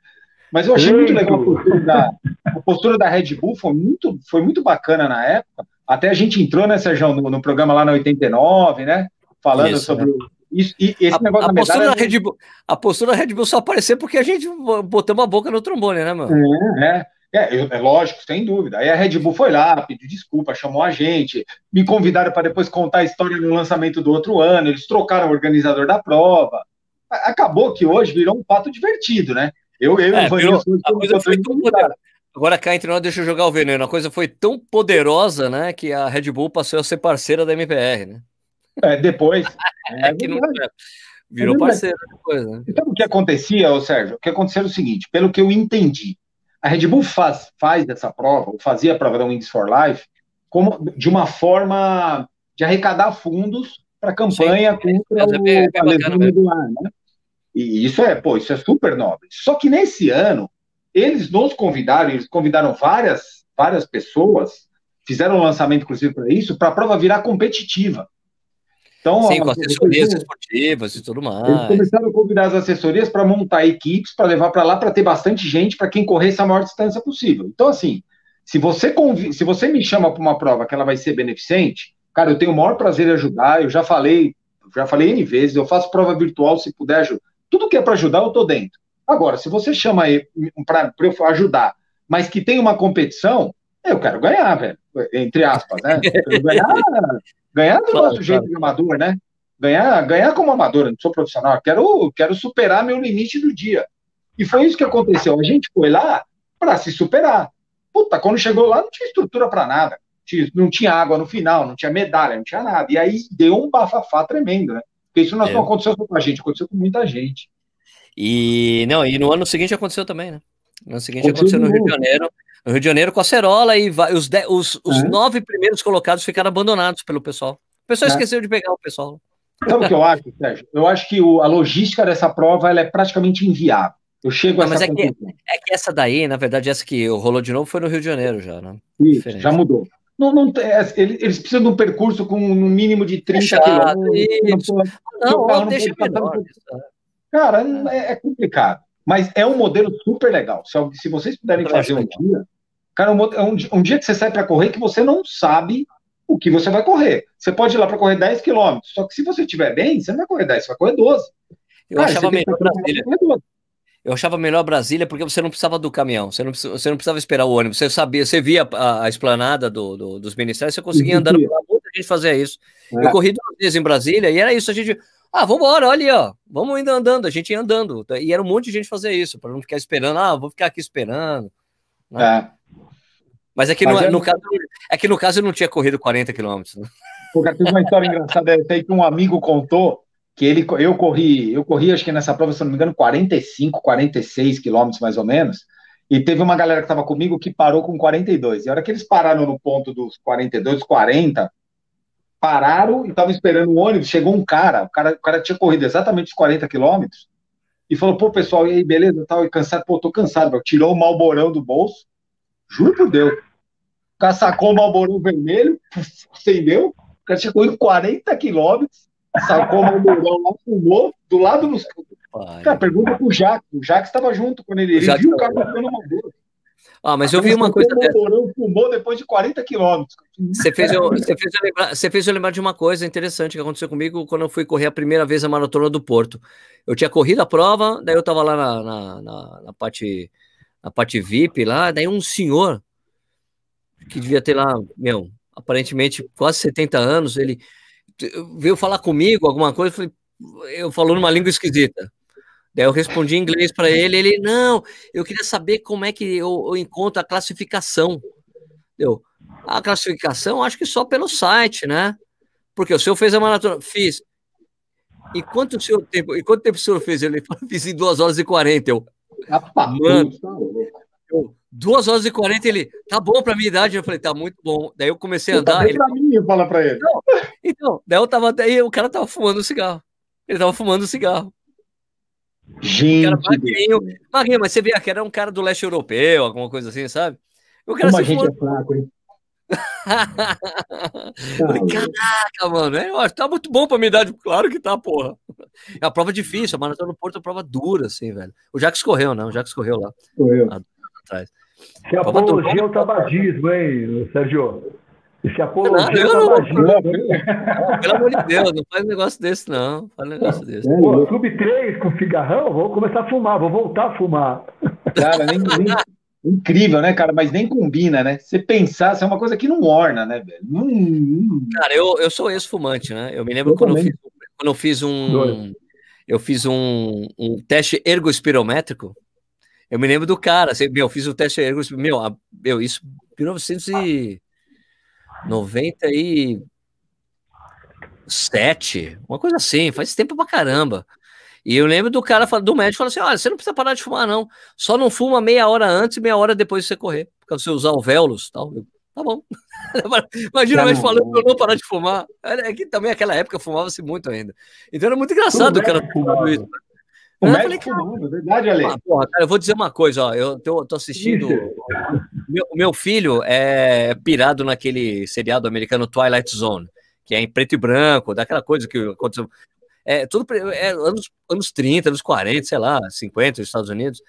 Mas eu achei muito legal a postura da, a postura da Red Bull, foi muito, foi muito bacana na época. Até a gente entrou, né, Sérgio, no, no programa lá na 89, né? Falando Isso, sobre né? Isso, e esse a, negócio a da postura medalha... da Red Bull, a postura da Red Bull só apareceu porque a gente botou uma boca no trombone, né, mano? É, é, é, é lógico, sem dúvida. Aí a Red Bull foi lá, pediu desculpa, chamou a gente, me convidaram para depois contar a história no lançamento do outro ano, eles trocaram o organizador da prova. Acabou que hoje virou um fato divertido, né? Eu, eu é, virou, a, coisa foi tão Agora cá entre nós, deixa eu jogar o veneno. A coisa foi tão poderosa, né, que a Red Bull passou a ser parceira da MPR, né? É, depois. É, que não, virou é parceira depois, né? Então, o que acontecia, ô Sérgio, o que acontecia era o seguinte, pelo que eu entendi, a Red Bull faz, faz essa prova, ou fazia a prova da Wings for Life, como, de uma forma de arrecadar fundos para a campanha Sim, contra o é do ar, né? E isso é, pô, isso é super nobre. Só que nesse ano, eles nos convidaram, eles convidaram várias, várias pessoas, fizeram um lançamento, inclusive, para isso, para a prova virar competitiva. Então, Sim, com assessorias esportivas e tudo mais. Eles começaram a convidar as assessorias para montar equipes, para levar para lá, para ter bastante gente, para quem corresse a maior distância possível. Então, assim, se você, conv... se você me chama para uma prova que ela vai ser beneficente, cara, eu tenho o maior prazer em ajudar, eu já falei, já falei N vezes, eu faço prova virtual se puder ajudar. Tudo que é para ajudar, eu tô dentro. Agora, se você chama para eu ajudar, mas que tem uma competição, eu quero ganhar, velho. Entre aspas, né? ganhar, ganhar do nosso jeito de amador, né? Ganhar, ganhar como amador, não sou profissional, quero, quero superar meu limite do dia. E foi isso que aconteceu. A gente foi lá para se superar. Puta, quando chegou lá não tinha estrutura para nada. Não tinha água no final, não tinha medalha, não tinha nada. E aí deu um bafafá tremendo, né? Porque isso não é. aconteceu só com a gente, aconteceu com muita gente. E não, e no ano seguinte aconteceu também, né? No ano seguinte aconteceu, no Rio de Janeiro. No Rio de Janeiro com a Cerola e vai, os, de, os, os é. nove primeiros colocados ficaram abandonados pelo pessoal. O pessoal é. esqueceu de pegar o pessoal. Sabe o que eu acho, Sérgio? Eu acho que o, a logística dessa prova ela é praticamente inviável. Eu chego a essa mas é que, é que, essa daí, na verdade, essa que rolou de novo foi no Rio de Janeiro já, né? Isso, já mudou. Não, não, é, eles precisam de um percurso com um mínimo de 30 é quilômetros. Não, não, não deixa menor. Né? Cara, é, é, complicado. Mas é um modelo super legal. Se, se vocês puderem fazer um dia, cara, um, um, um dia que você sai para correr que você não sabe o que você vai correr. Você pode ir lá para correr 10 quilômetros, só que se você estiver bem, você não vai correr 10, você vai correr 12. Eu cara, achava melhor Brasília. Eu achava melhor Brasília porque você não precisava do caminhão, você não, você não precisava esperar o ônibus, você sabia, você via a, a esplanada do, do, dos ministérios, você conseguia andar lá, muita gente fazia isso. É. Eu corri duas vezes em Brasília e era isso, a gente, ah, vamos embora, olha aí, ó, vamos indo andando, a gente ia andando, e era um monte de gente fazer isso, para não ficar esperando, ah, vou ficar aqui esperando. Né? É. Mas é que, no, no, caso, é que no caso eu não tinha corrido 40 quilômetros. Né? Porque tem uma história engraçada aí que um amigo contou que ele, eu corri, eu corri, acho que nessa prova, se não me engano, 45, 46 quilômetros mais ou menos, e teve uma galera que estava comigo que parou com 42. E a hora que eles pararam no ponto dos 42, 40, pararam e estavam esperando o ônibus, chegou um cara, o cara, o cara tinha corrido exatamente os 40 quilômetros, e falou, pô, pessoal, e aí, beleza, tal, e cansado, pô, tô cansado, meu. tirou o malborão do bolso, juro por Deus, o cara sacou o malborão vermelho, acendeu, o cara tinha corrido 40 quilômetros, sacou o Mourão lá, fumou, do lado dos. Cara, pergunta pro Jacques. O Jacques estava junto quando ele, ele viu o cara fumando Mourão. Ah, mas eu vi uma coisa. O Mourão fumou depois de 40 quilômetros. Você fez, eu, você, fez eu lembrar, você fez eu lembrar de uma coisa interessante que aconteceu comigo quando eu fui correr a primeira vez a maratona do Porto. Eu tinha corrido a prova, daí eu tava lá na, na, na, na parte, na parte VIP lá, daí um senhor que devia ter lá, meu, aparentemente quase 70 anos, ele veio falar comigo alguma coisa, eu, falei, eu falou numa língua esquisita. Daí eu respondi em inglês para ele, ele, não, eu queria saber como é que eu, eu encontro a classificação. Eu, a classificação, acho que só pelo site, né? Porque o senhor fez a maratona, fiz. E quanto, senhor tempo, e quanto tempo o senhor fez? Ele falou, fiz em 2 horas e 40. Eu, mano, eu, Duas horas e quarenta, ele, tá bom pra minha idade? Eu falei, tá muito bom. Daí eu comecei a tá andar. Tá ele... pra mim, fala pra ele. Não, então, daí eu tava, daí o cara tava fumando cigarro. Ele tava fumando cigarro. Gente. cara magrinho, magrinho, mas você vê que era um cara do leste europeu, alguma coisa assim, sabe? O cara Como a gente fumando... é fraco, hein? Caraca, mano, é, eu acho tá muito bom pra minha idade, claro que tá, porra. É uma prova difícil, a maratona no Porto é uma prova dura, assim, velho. O Jacques correu, né? O Jacques correu lá. Correu. Atrás. Que apologia ao tabagismo, hein, Sérgio? Esse apologia ao tabagismo. Não, pelo amor de Deus, não faz negócio desse, não. Faz um negócio desse. Pô, Clube 3 com cigarrão, vou começar a fumar, vou voltar a fumar. Cara, nem, nem, incrível, né, cara? Mas nem combina, né? Você pensar, isso é uma coisa que não orna, né, velho? Hum, cara, eu, eu sou ex-fumante, né? Eu me lembro eu quando, eu fiz, quando eu fiz um. Eu fiz um, um teste ergospirométrico Eu me lembro do cara, assim, meu, fiz o teste ergo, meu, meu, isso 1997, uma coisa assim, faz tempo pra caramba. E eu lembro do cara, do médico, falando assim: olha, você não precisa parar de fumar, não. Só não fuma meia hora antes e meia hora depois de você correr. Porque você usar alvéolos tal. Eu, tá bom. Imagina o médico falando pra eu não parar de fumar. É que também naquela época fumava-se muito ainda. Então era muito engraçado o cara fumando isso. O eu falei, fumando, é verdade, Ale. Ah, porra, cara, eu vou dizer uma coisa, ó. Eu tô, tô assistindo. meu, meu filho é pirado naquele seriado americano Twilight Zone que é em preto e branco, daquela coisa que aconteceu. É, tudo é, anos, anos 30, anos 40, sei lá, 50 nos Estados Unidos.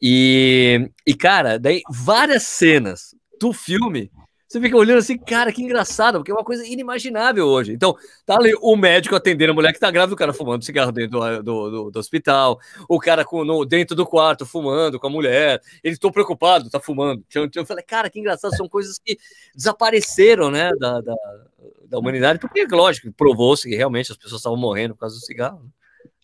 E, e, cara, daí várias cenas do filme você fica olhando assim, cara, que engraçado, porque é uma coisa inimaginável hoje. Então, tá ali o médico atendendo a mulher que tá grávida, o cara fumando cigarro dentro do, do, do, do hospital, o cara com, no, dentro do quarto fumando com a mulher, eles estão preocupados, tá fumando. Eu falei, cara, que engraçado, são coisas que desapareceram, né, da, da, da humanidade, porque, lógico, provou-se que realmente as pessoas estavam morrendo por causa do cigarro.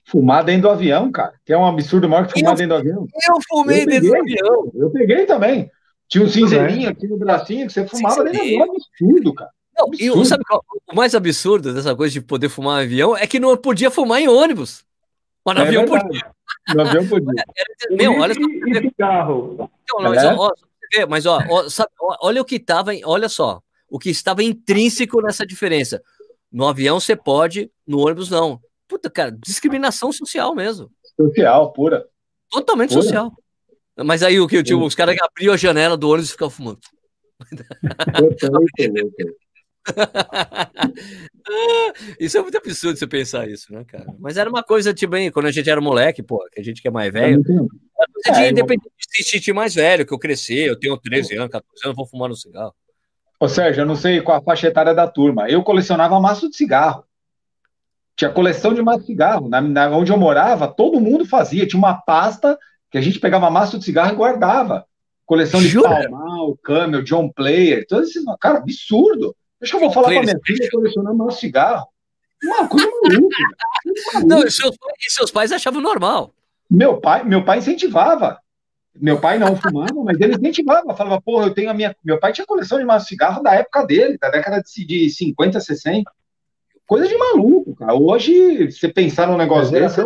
Fumar dentro do avião, cara, que é um absurdo maior que fumar eu, dentro do avião. Eu fumei eu dentro do avião. Eu peguei também. Tinha um cinzeirinho aqui no bracinho que você fumava dentro do absurdo, cara. Não, absurdo. E sabe qual, o mais absurdo dessa coisa de poder fumar em avião é que não podia fumar em ônibus. Mas no é avião verdade. podia. No avião podia. Meu, olha só. E carro. Não, mas, é? ó, mas ó, ó, sabe, olha o que estava, olha só, o que estava intrínseco nessa diferença. No avião você pode, no ônibus não. Puta, cara, discriminação social mesmo. Social, pura. Totalmente pura. social. Mas aí o que tipo, os caras abriam a janela do ônibus e ficavam fumando. isso é muito absurdo você pensar isso, né, cara? Mas era uma coisa, tipo, bem, quando a gente era moleque, pô, que a gente que é mais velho, é, de, independente de se sentir mais velho, que eu cresci, eu tenho 13 anos, 14 anos, vou fumar no cigarro. Ô, Sérgio, eu não sei qual a faixa etária da turma. Eu colecionava maço de cigarro. Tinha coleção de maço de cigarro. Na, na, onde eu morava, todo mundo fazia. Tinha uma pasta que a gente pegava massa de cigarro e guardava. Coleção de Palmal, Camel, John Player, todos esses. Cara, absurdo. Deixa eu vou falar para minha filha colecionando massa de cigarro. Uma coisa maluca. Não, e seus, e seus pais achavam normal. Meu pai, meu pai incentivava. Meu pai não fumava, mas ele incentivava. Falava, porra, eu tenho a minha. Meu pai tinha coleção de massa de cigarro da época dele, da década de, de 50, 60. Coisa de maluco, cara. Hoje, você pensar num negócio desse. É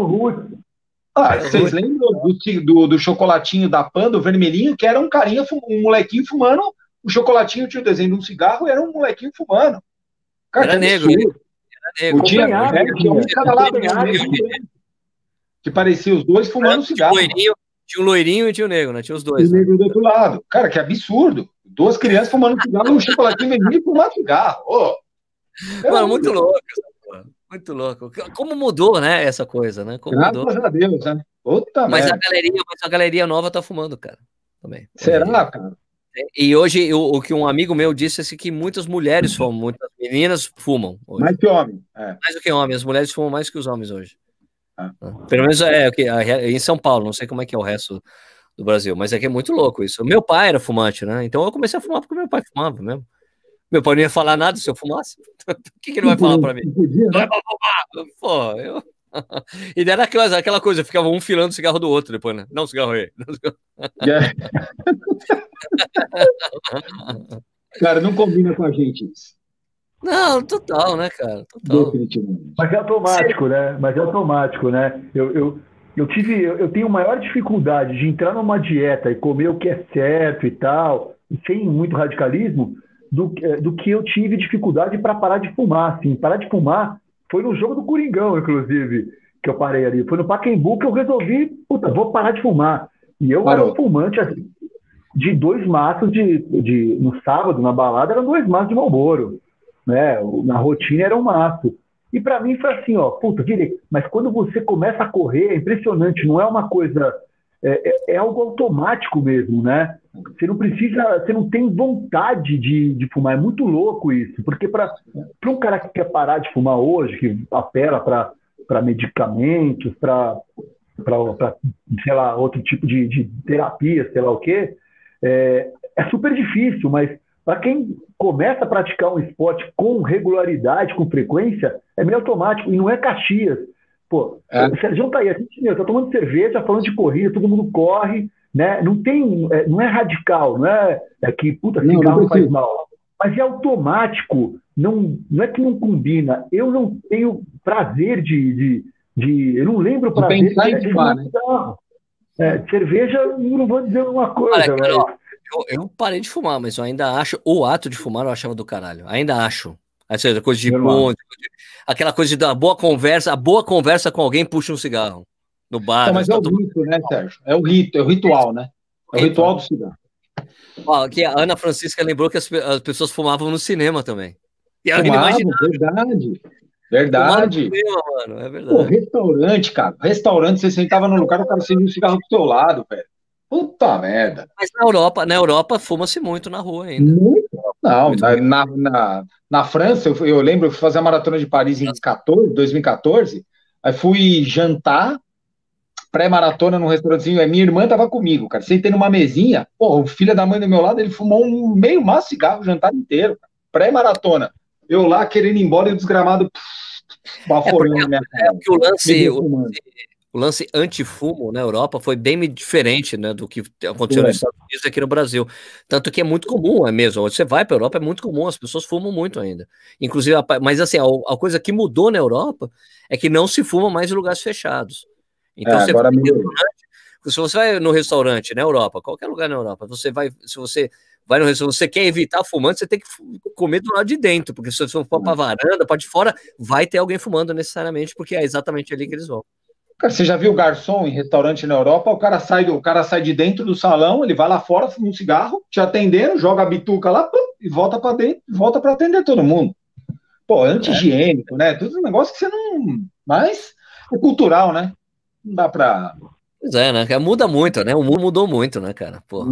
ah, vocês lembram do, do, do, chocolatinho da Panda, o vermelhinho, que era um carinha, um molequinho fumando, o chocolatinho tinha o desenho de um cigarro, era um molequinho fumando. Cara, era negro. Era negro. O tinha, é, tinha um lá, que parecia os dois fumando cigarro. Loirinho, tinha um loirinho e tinha o um negro, né? Tinha os dois. E o negro do outro lado. Cara, que absurdo. Duas crianças fumando cigarro, um chocolatinho vermelho e fumando cigarro. Oh. Mano, muito louco. Muito louco. Como mudou, né, essa coisa, né? Como Graças mudou. a Deus, né? Mas, a galeria, mas a galeria nova tá fumando, cara. Também. Será, cara? E hoje, o, o que um amigo meu disse é que muitas mulheres fumam, muitas meninas fumam. Hoje. Mais que homem. É. Mais do que homem. As mulheres fumam mais que os homens hoje. É. Pelo menos é, é em São Paulo, não sei como é que é o resto do Brasil, mas é que é muito louco isso. Meu pai era fumante, né? Então eu comecei a fumar porque meu pai fumava mesmo. Meu pai não ia falar nada se eu fumasse. o que, que ele vai falar para mim? Não vai fumar. Pô, eu. E era aquela, aquela coisa, ficava um filando o cigarro do outro depois, né? Não, cigarro aí. É. cara, não combina com a gente isso. Não, total, né, cara? Total. Mas é automático, Sim. né? Mas é automático, né? Eu, eu, eu tive, eu, eu tenho maior dificuldade de entrar numa dieta e comer o que é certo e tal, sem muito radicalismo, do, é, do que eu tive dificuldade para parar de fumar. Assim. Parar de fumar foi no jogo do Coringão, inclusive, que eu parei ali. Foi no Pacaembu que eu resolvi, puta, vou parar de fumar. E eu Parou. era um fumante assim, de dois maços de, de. No sábado, na balada, eram dois maços de Malboro. Né? Na rotina era um maço. E para mim foi assim, ó, puta, virei. Mas quando você começa a correr, é impressionante, não é uma coisa. É, é, é algo automático mesmo, né? Você não precisa, você não tem vontade de, de fumar. É muito louco isso, porque para um cara que quer parar de fumar hoje, que apela para medicamentos, para, sei lá, outro tipo de, de terapia, sei lá o quê, é, é super difícil, mas para quem começa a praticar um esporte com regularidade, com frequência, é meio automático e não é Caxias. Pô, é. o Sérgio tá aí, a gente, meu, tá tomando cerveja, falando de corrida, todo mundo corre, né? Não tem, é, não é radical, não é, é que puta cigarro não, não faz mal, mas é automático. Não, não é que não combina. Eu não tenho prazer de, de, de eu não lembro o prazer de, de, de fumar, né? É, cerveja, não vou dizer uma coisa, Olha, eu, eu, parei de fumar, mas eu ainda acho o ato de fumar eu achava do caralho. Ainda acho. Seja, coisa de ponte, aquela coisa da boa conversa, a boa conversa com alguém puxa um cigarro no bar. Não, mas é o rito, né, Sérgio? É o rito, é o ritual, né? É o ritual do cigarro. Ó, aqui a Ana Francisca lembrou que as, as pessoas fumavam no cinema também. E Fumavam, verdade. Verdade. Cinema, mano, é verdade. Pô, restaurante, cara. Restaurante, você sentava no lugar, o cara acendia um cigarro do teu lado, velho. Puta merda. Mas na Europa, na Europa fuma-se muito na rua ainda. Muito? Não, muito na, na, na, França, eu, eu lembro, eu fui fazer a maratona de Paris em 14, 2014, aí fui jantar, pré-maratona num restaurantezinho, aí minha irmã tava comigo, cara. Sentei numa mesinha, o filho da mãe do meu lado, ele fumou um meio maço cigarro o jantar inteiro, pré-maratona. Eu lá querendo ir embora e o desgramado baforando é, minha cara. É o lance, o, o lance antifumo na Europa foi bem diferente né, do que aconteceu é. nos Estados Unidos e aqui no Brasil. Tanto que é muito comum, é mesmo. Você vai para a Europa, é muito comum, as pessoas fumam muito ainda. Inclusive, mas assim, a, a, coisa que mudou na Europa é que não se fuma mais em lugares fechados. Então, é, você se você vai no restaurante na Europa, qualquer lugar na Europa, você vai, se você vai no restaurante, você quer evitar fumando, você tem que comer do lado de dentro, porque se você for para a varanda, para de fora, vai ter alguém fumando necessariamente, porque é exatamente ali que eles vão. Cara, você já viu garçom em restaurante na Europa? O cara sai, o cara sai de dentro do salão, ele vai lá fora, fuma um cigarro, te atendendo, joga a bituca lá pum, e volta para dentro, volta para atender todo mundo. Pô, anti-higiênico, né? Tudo um negócio que você não. Mas é cultural, né? Não dá para Pois é, né? Muda muito, né? O mundo mudou muito, né, cara? Pô.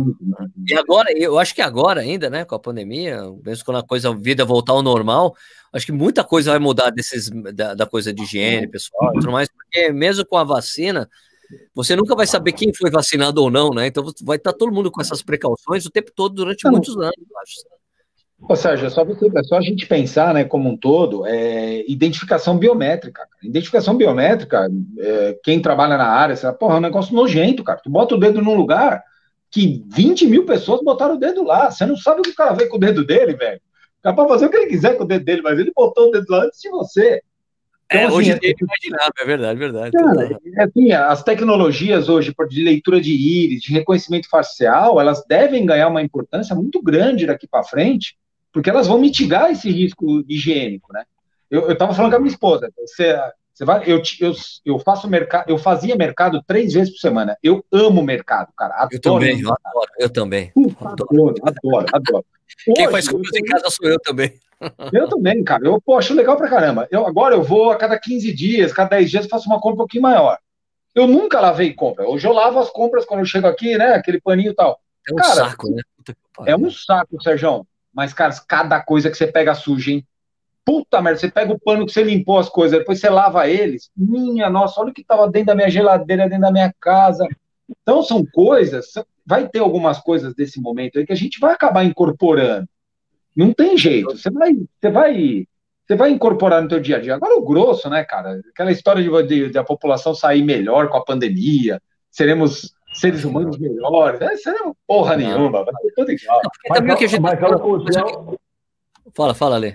E agora, eu acho que agora ainda, né, com a pandemia, mesmo quando a coisa, a vida voltar ao normal, acho que muita coisa vai mudar desses, da, da coisa de higiene, pessoal, tudo mais, porque mesmo com a vacina, você nunca vai saber quem foi vacinado ou não, né? Então vai estar todo mundo com essas precauções o tempo todo durante muitos anos, eu acho. Ou seja, é só, você, é só a gente pensar, né, como um todo, é, identificação biométrica. Identificação biométrica, é, quem trabalha na área, você, porra, é um negócio nojento, cara. Tu bota o dedo num lugar que 20 mil pessoas botaram o dedo lá. Você não sabe o que o cara veio com o dedo dele, velho. O cara pode fazer o que ele quiser com o dedo dele, mas ele botou o dedo lá antes de você. Então, é, assim, hoje é, é imaginável, é verdade, é verdade. Cara, é assim, as tecnologias hoje de leitura de íris, de reconhecimento facial, elas devem ganhar uma importância muito grande daqui para frente, porque elas vão mitigar esse risco higiênico, né? Eu estava falando com a minha esposa, você, você vai, eu, eu, eu faço mercado, eu fazia mercado três vezes por semana. Eu amo mercado, cara. Adoro eu também, eu adoro, eu também. adoro, adoro, adoro. Quem faz compras em casa sou eu também. Eu também, cara. Eu pô, acho legal pra caramba. Eu, agora eu vou a cada 15 dias, cada 10 dias, faço uma compra um pouquinho maior. Eu nunca lavei compra. Hoje eu lavo as compras quando eu chego aqui, né? Aquele paninho e tal. É um cara, saco, né? É um saco, Sérgio. Mas, cara, cada coisa que você pega suja, hein? Puta merda, você pega o pano que você limpou as coisas, depois você lava eles. Minha nossa, olha o que tava dentro da minha geladeira, dentro da minha casa. Então, são coisas, vai ter algumas coisas desse momento aí que a gente vai acabar incorporando. Não tem jeito. Você vai, você vai, você vai incorporar no teu dia a dia. Agora o grosso, né, cara? Aquela história de, de, de a população sair melhor com a pandemia, seremos seres humanos melhores. É, isso não é porra nenhuma, vai ser tudo igual. Mas, mas, gente... mas a Cogel... Fala, fala, Lê.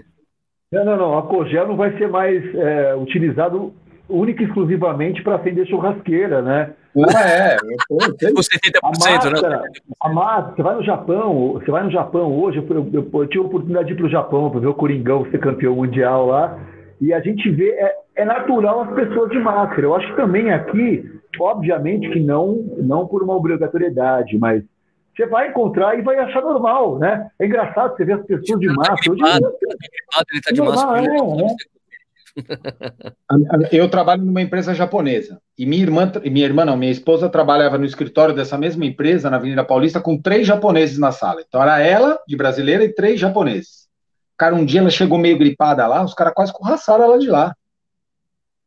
Não, não, não. A Cogel não vai ser mais é, utilizado única e exclusivamente para acender churrasqueira, né? Ah, é. Os 70%, a máscara, né? A máscara, você vai no Japão, você vai no Japão hoje, eu, eu, eu, eu tive a oportunidade de ir para o Japão para ver o Coringão ser campeão mundial lá, e a gente vê, é, é natural as pessoas de máscara. Eu acho que também aqui Obviamente que não, não por uma obrigatoriedade, mas você vai encontrar e vai achar normal, né? É engraçado você ver as pessoas de máscara. Hoje, ele está de máscara. É, é. Eu trabalho numa empresa japonesa e minha irmã, minha irmã não, minha esposa trabalhava no escritório dessa mesma empresa na Avenida Paulista com três japoneses na sala. Então era ela de brasileira e três japoneses. Cara, um dia ela chegou meio gripada lá, os caras quase corraçaram ela de lá.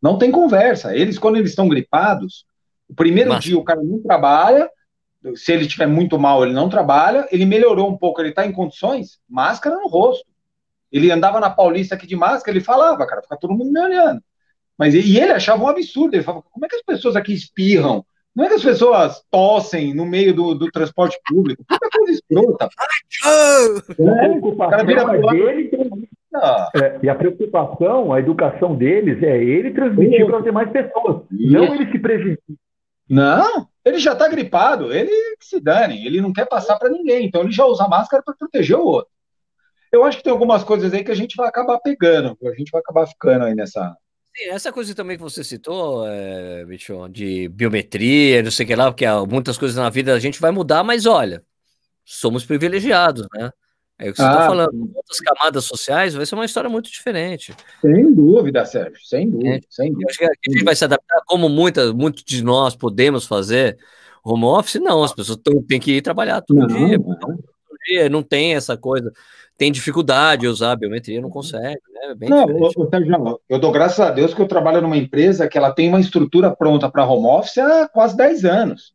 Não tem conversa. Eles, quando eles estão gripados, o primeiro Mas... dia o cara não trabalha, se ele estiver muito mal, ele não trabalha, ele melhorou um pouco, ele está em condições, máscara no rosto. Ele andava na Paulista aqui de máscara, ele falava, cara, fica todo mundo me olhando. Mas e ele achava um absurdo, ele falava, como é que as pessoas aqui espirram? Não é que as pessoas tossem no meio do, do transporte público. Puta coisa escrota. É, preocupação é dele, é, e a preocupação, a educação deles é ele transmitir para as demais pessoas, Isso. não ele se prevenir. Não, ele já está gripado, ele se dane, ele não quer passar para ninguém, então ele já usa máscara para proteger o outro. Eu acho que tem algumas coisas aí que a gente vai acabar pegando, a gente vai acabar ficando aí nessa, Sim, essa coisa também que você citou, é, bicho, de biometria, não sei o que lá, porque muitas coisas na vida a gente vai mudar, mas olha, somos privilegiados, né? É o que você está ah, falando. Outras camadas sociais vai ser uma história muito diferente. Sem dúvida, Sérgio, sem dúvida. É, sem dúvida. Acho que a gente vai se adaptar como muitas, muitos de nós podemos fazer home office, não, as pessoas têm que ir trabalhar todo não, dia. Não. Todo dia, não tem essa coisa tem dificuldade de usar a biometria, não consegue, né? É não, eu, eu dou graças a Deus que eu trabalho numa empresa que ela tem uma estrutura pronta para home office há quase 10 anos.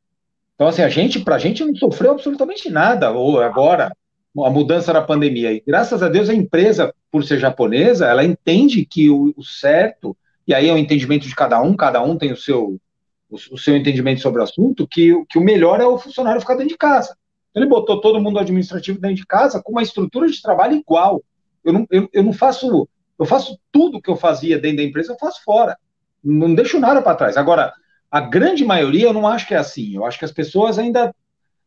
Então, assim, a gente, para a gente não sofreu absolutamente nada, ou agora, a mudança da pandemia. E graças a Deus a empresa, por ser japonesa, ela entende que o, o certo, e aí é o entendimento de cada um, cada um tem o seu, o, o seu entendimento sobre o assunto, que, que o melhor é o funcionário ficar dentro de casa. Ele botou todo mundo administrativo dentro de casa com uma estrutura de trabalho igual. Eu não, eu, eu não faço, eu faço tudo que eu fazia dentro da empresa, eu faço fora. Não deixo nada para trás. Agora, a grande maioria eu não acho que é assim. Eu acho que as pessoas ainda,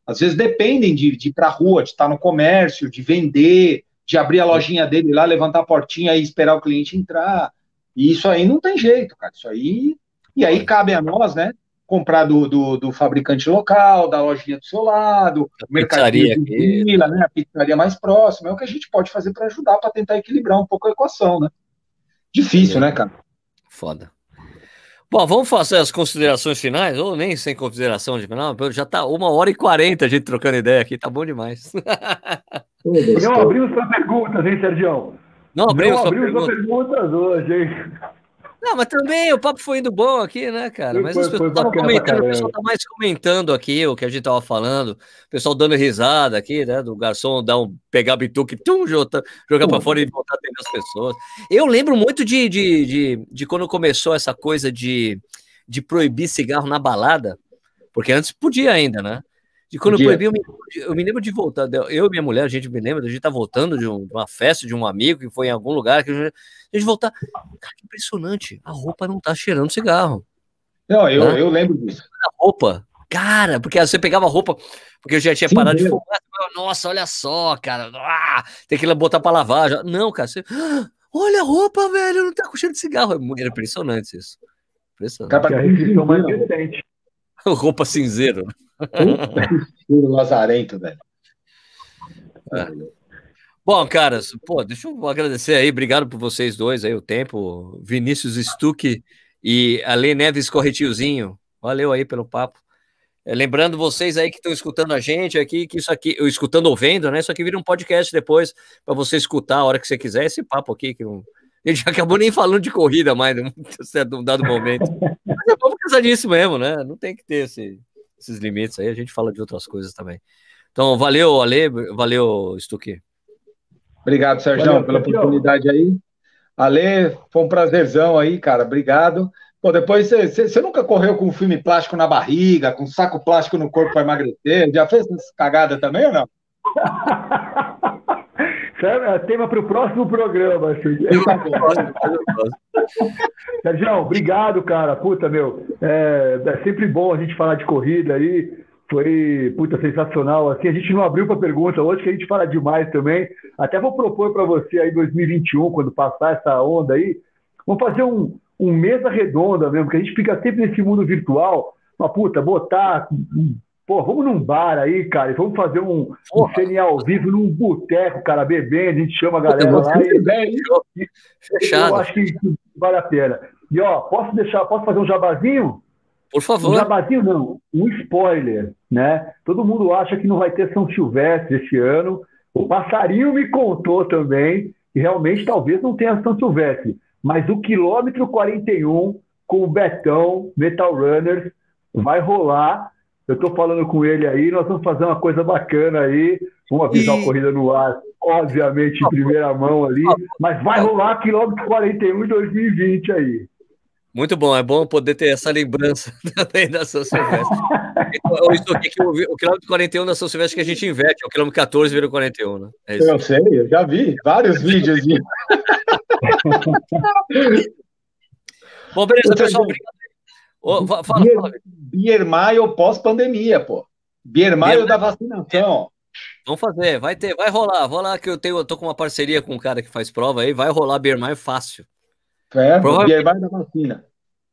às vezes, dependem de, de ir para a rua, de estar no comércio, de vender, de abrir a lojinha dele lá, levantar a portinha e esperar o cliente entrar. E isso aí não tem jeito, cara. Isso aí. E aí cabe a nós, né? comprar do, do, do, fabricante local, da lojinha do seu lado, a mercadoria de vila, né, a pizzaria mais próxima, é o que a gente pode fazer para ajudar, para tentar equilibrar um pouco a equação, né? Difícil, é. né, cara? Foda. Bom, vamos fazer as considerações finais, ou nem sem consideração de final, já tá uma hora e quarenta a gente trocando ideia aqui, tá bom demais. Não abrimos para perguntas, hein, Sérgio? Não abrimos para perguntas. perguntas hoje, hein? Não, mas também o papo foi indo bom aqui, né, cara? Mas foi, as pessoas estavam comentando, o pessoal tá mais comentando aqui o que a gente tava falando, o pessoal dando risada aqui, né? Do garçom dar um, pegar bituque, tum, jogar, pra fora e voltar a atender as pessoas. Eu lembro muito de, de, de, de quando começou essa coisa de, de proibir cigarro na balada, porque antes podia ainda, né? De quando eu proibi, eu me, eu me, lembro de voltar. Eu e minha mulher, a gente me lembra, a gente tá voltando de, um, de, uma festa de um amigo que foi em algum lugar, que a gente, a gente voltar. Cara, que impressionante. A roupa não tá cheirando cigarro. Não, eu, né? eu lembro disso. A roupa. Cara, porque você pegava a roupa, porque eu já tinha Sim, parado mesmo. de fumar. Nossa, olha só, cara. Ah, tem que botar pra lavar. Já. Não, cara, você. Ah, olha a roupa, velho, não tá com cheiro de cigarro. É era impressionante isso. Impressionante. Cara, mais recente. Roupa cinzeiro. o Lazarento, velho. É. Bom, caras, pô, deixa eu agradecer aí, obrigado por vocês dois aí, o tempo, Vinícius Stuck e Ale Neves Corretiozinho, valeu aí pelo papo. É, lembrando vocês aí que estão escutando a gente aqui, que isso aqui, eu escutando ou vendo, né? Isso aqui vira um podcast depois para você escutar a hora que você quiser esse papo aqui, que já acabou nem falando de corrida mais, num certo dado momento. Mas é bom por causa disso mesmo, né? Não tem que ter esse, esses limites aí, a gente fala de outras coisas também. Então, valeu, Ale, valeu, Stuque. Obrigado, Sérgio, pela oportunidade aí. Ale, foi um prazerzão aí, cara, obrigado. Pô, depois você nunca correu com filme plástico na barriga, com saco plástico no corpo para emagrecer? Já fez essa cagada também ou não? É tema para o próximo programa. Assim. Sérgio, obrigado, cara. Puta, meu. É, é, sempre bom a gente falar de corrida aí. Foi, puta, sensacional. Assim, a gente não abriu para pergunta hoje, que a gente fala demais também. Até vou propor para você aí 2021, quando passar essa onda aí, vamos fazer um, um mesa redonda mesmo, que a gente fica sempre nesse mundo virtual. Uma puta, botar Pô, vamos num bar aí, cara, e vamos fazer um, um CNA ao vivo num boteco, cara, bebendo, a gente chama a galera lá. E, Fechado. Eu acho que, vale a pena. E ó, posso deixar, posso fazer um jabazinho? Por favor. Um jabazinho não, um spoiler, né? Todo mundo acha que não vai ter São Silvestre este ano. O passarinho me contou também que realmente talvez não tenha São Silvestre, mas o quilômetro 41 com o Betão Metal Runners vai rolar eu estou falando com ele aí, nós vamos fazer uma coisa bacana aí. Vamos avisar e... a corrida no ar, obviamente, em primeira mão ali, mas vai rolar quilômetro 41 em 2020 aí. Muito bom, é bom poder ter essa lembrança também da São Silvestre. Então, isso aqui que o, o quilômetro 41 da São Silvestre que a gente inverte, é o quilômetro 14 vira o 41, né? É eu sei, eu já vi vários vídeos disso. bom, beleza, pessoal, obrigado. Oh, fala, fala. Biermaio pós-pandemia, pô. Biermaio da vacinação. Vamos fazer, vai ter, vai rolar, rolar que eu tenho, eu tô com uma parceria com um cara que faz prova aí, vai rolar Biermaio fácil. É, provavelmente... vai da vacina.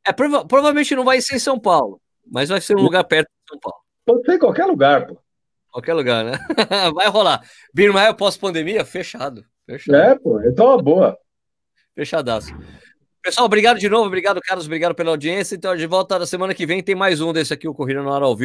É, prova provavelmente não vai ser em São Paulo, mas vai ser um lugar perto de São Paulo. Pode ser em qualquer lugar, pô. Qualquer lugar, né? vai rolar. Birmaia pós-pandemia, fechado. fechado. É, pô, então é boa. Fechadaço. Pessoal, obrigado de novo, obrigado, Carlos, obrigado pela audiência. Então, de volta na semana que vem tem mais um desse aqui, o Corrida no Ar ao Vivo.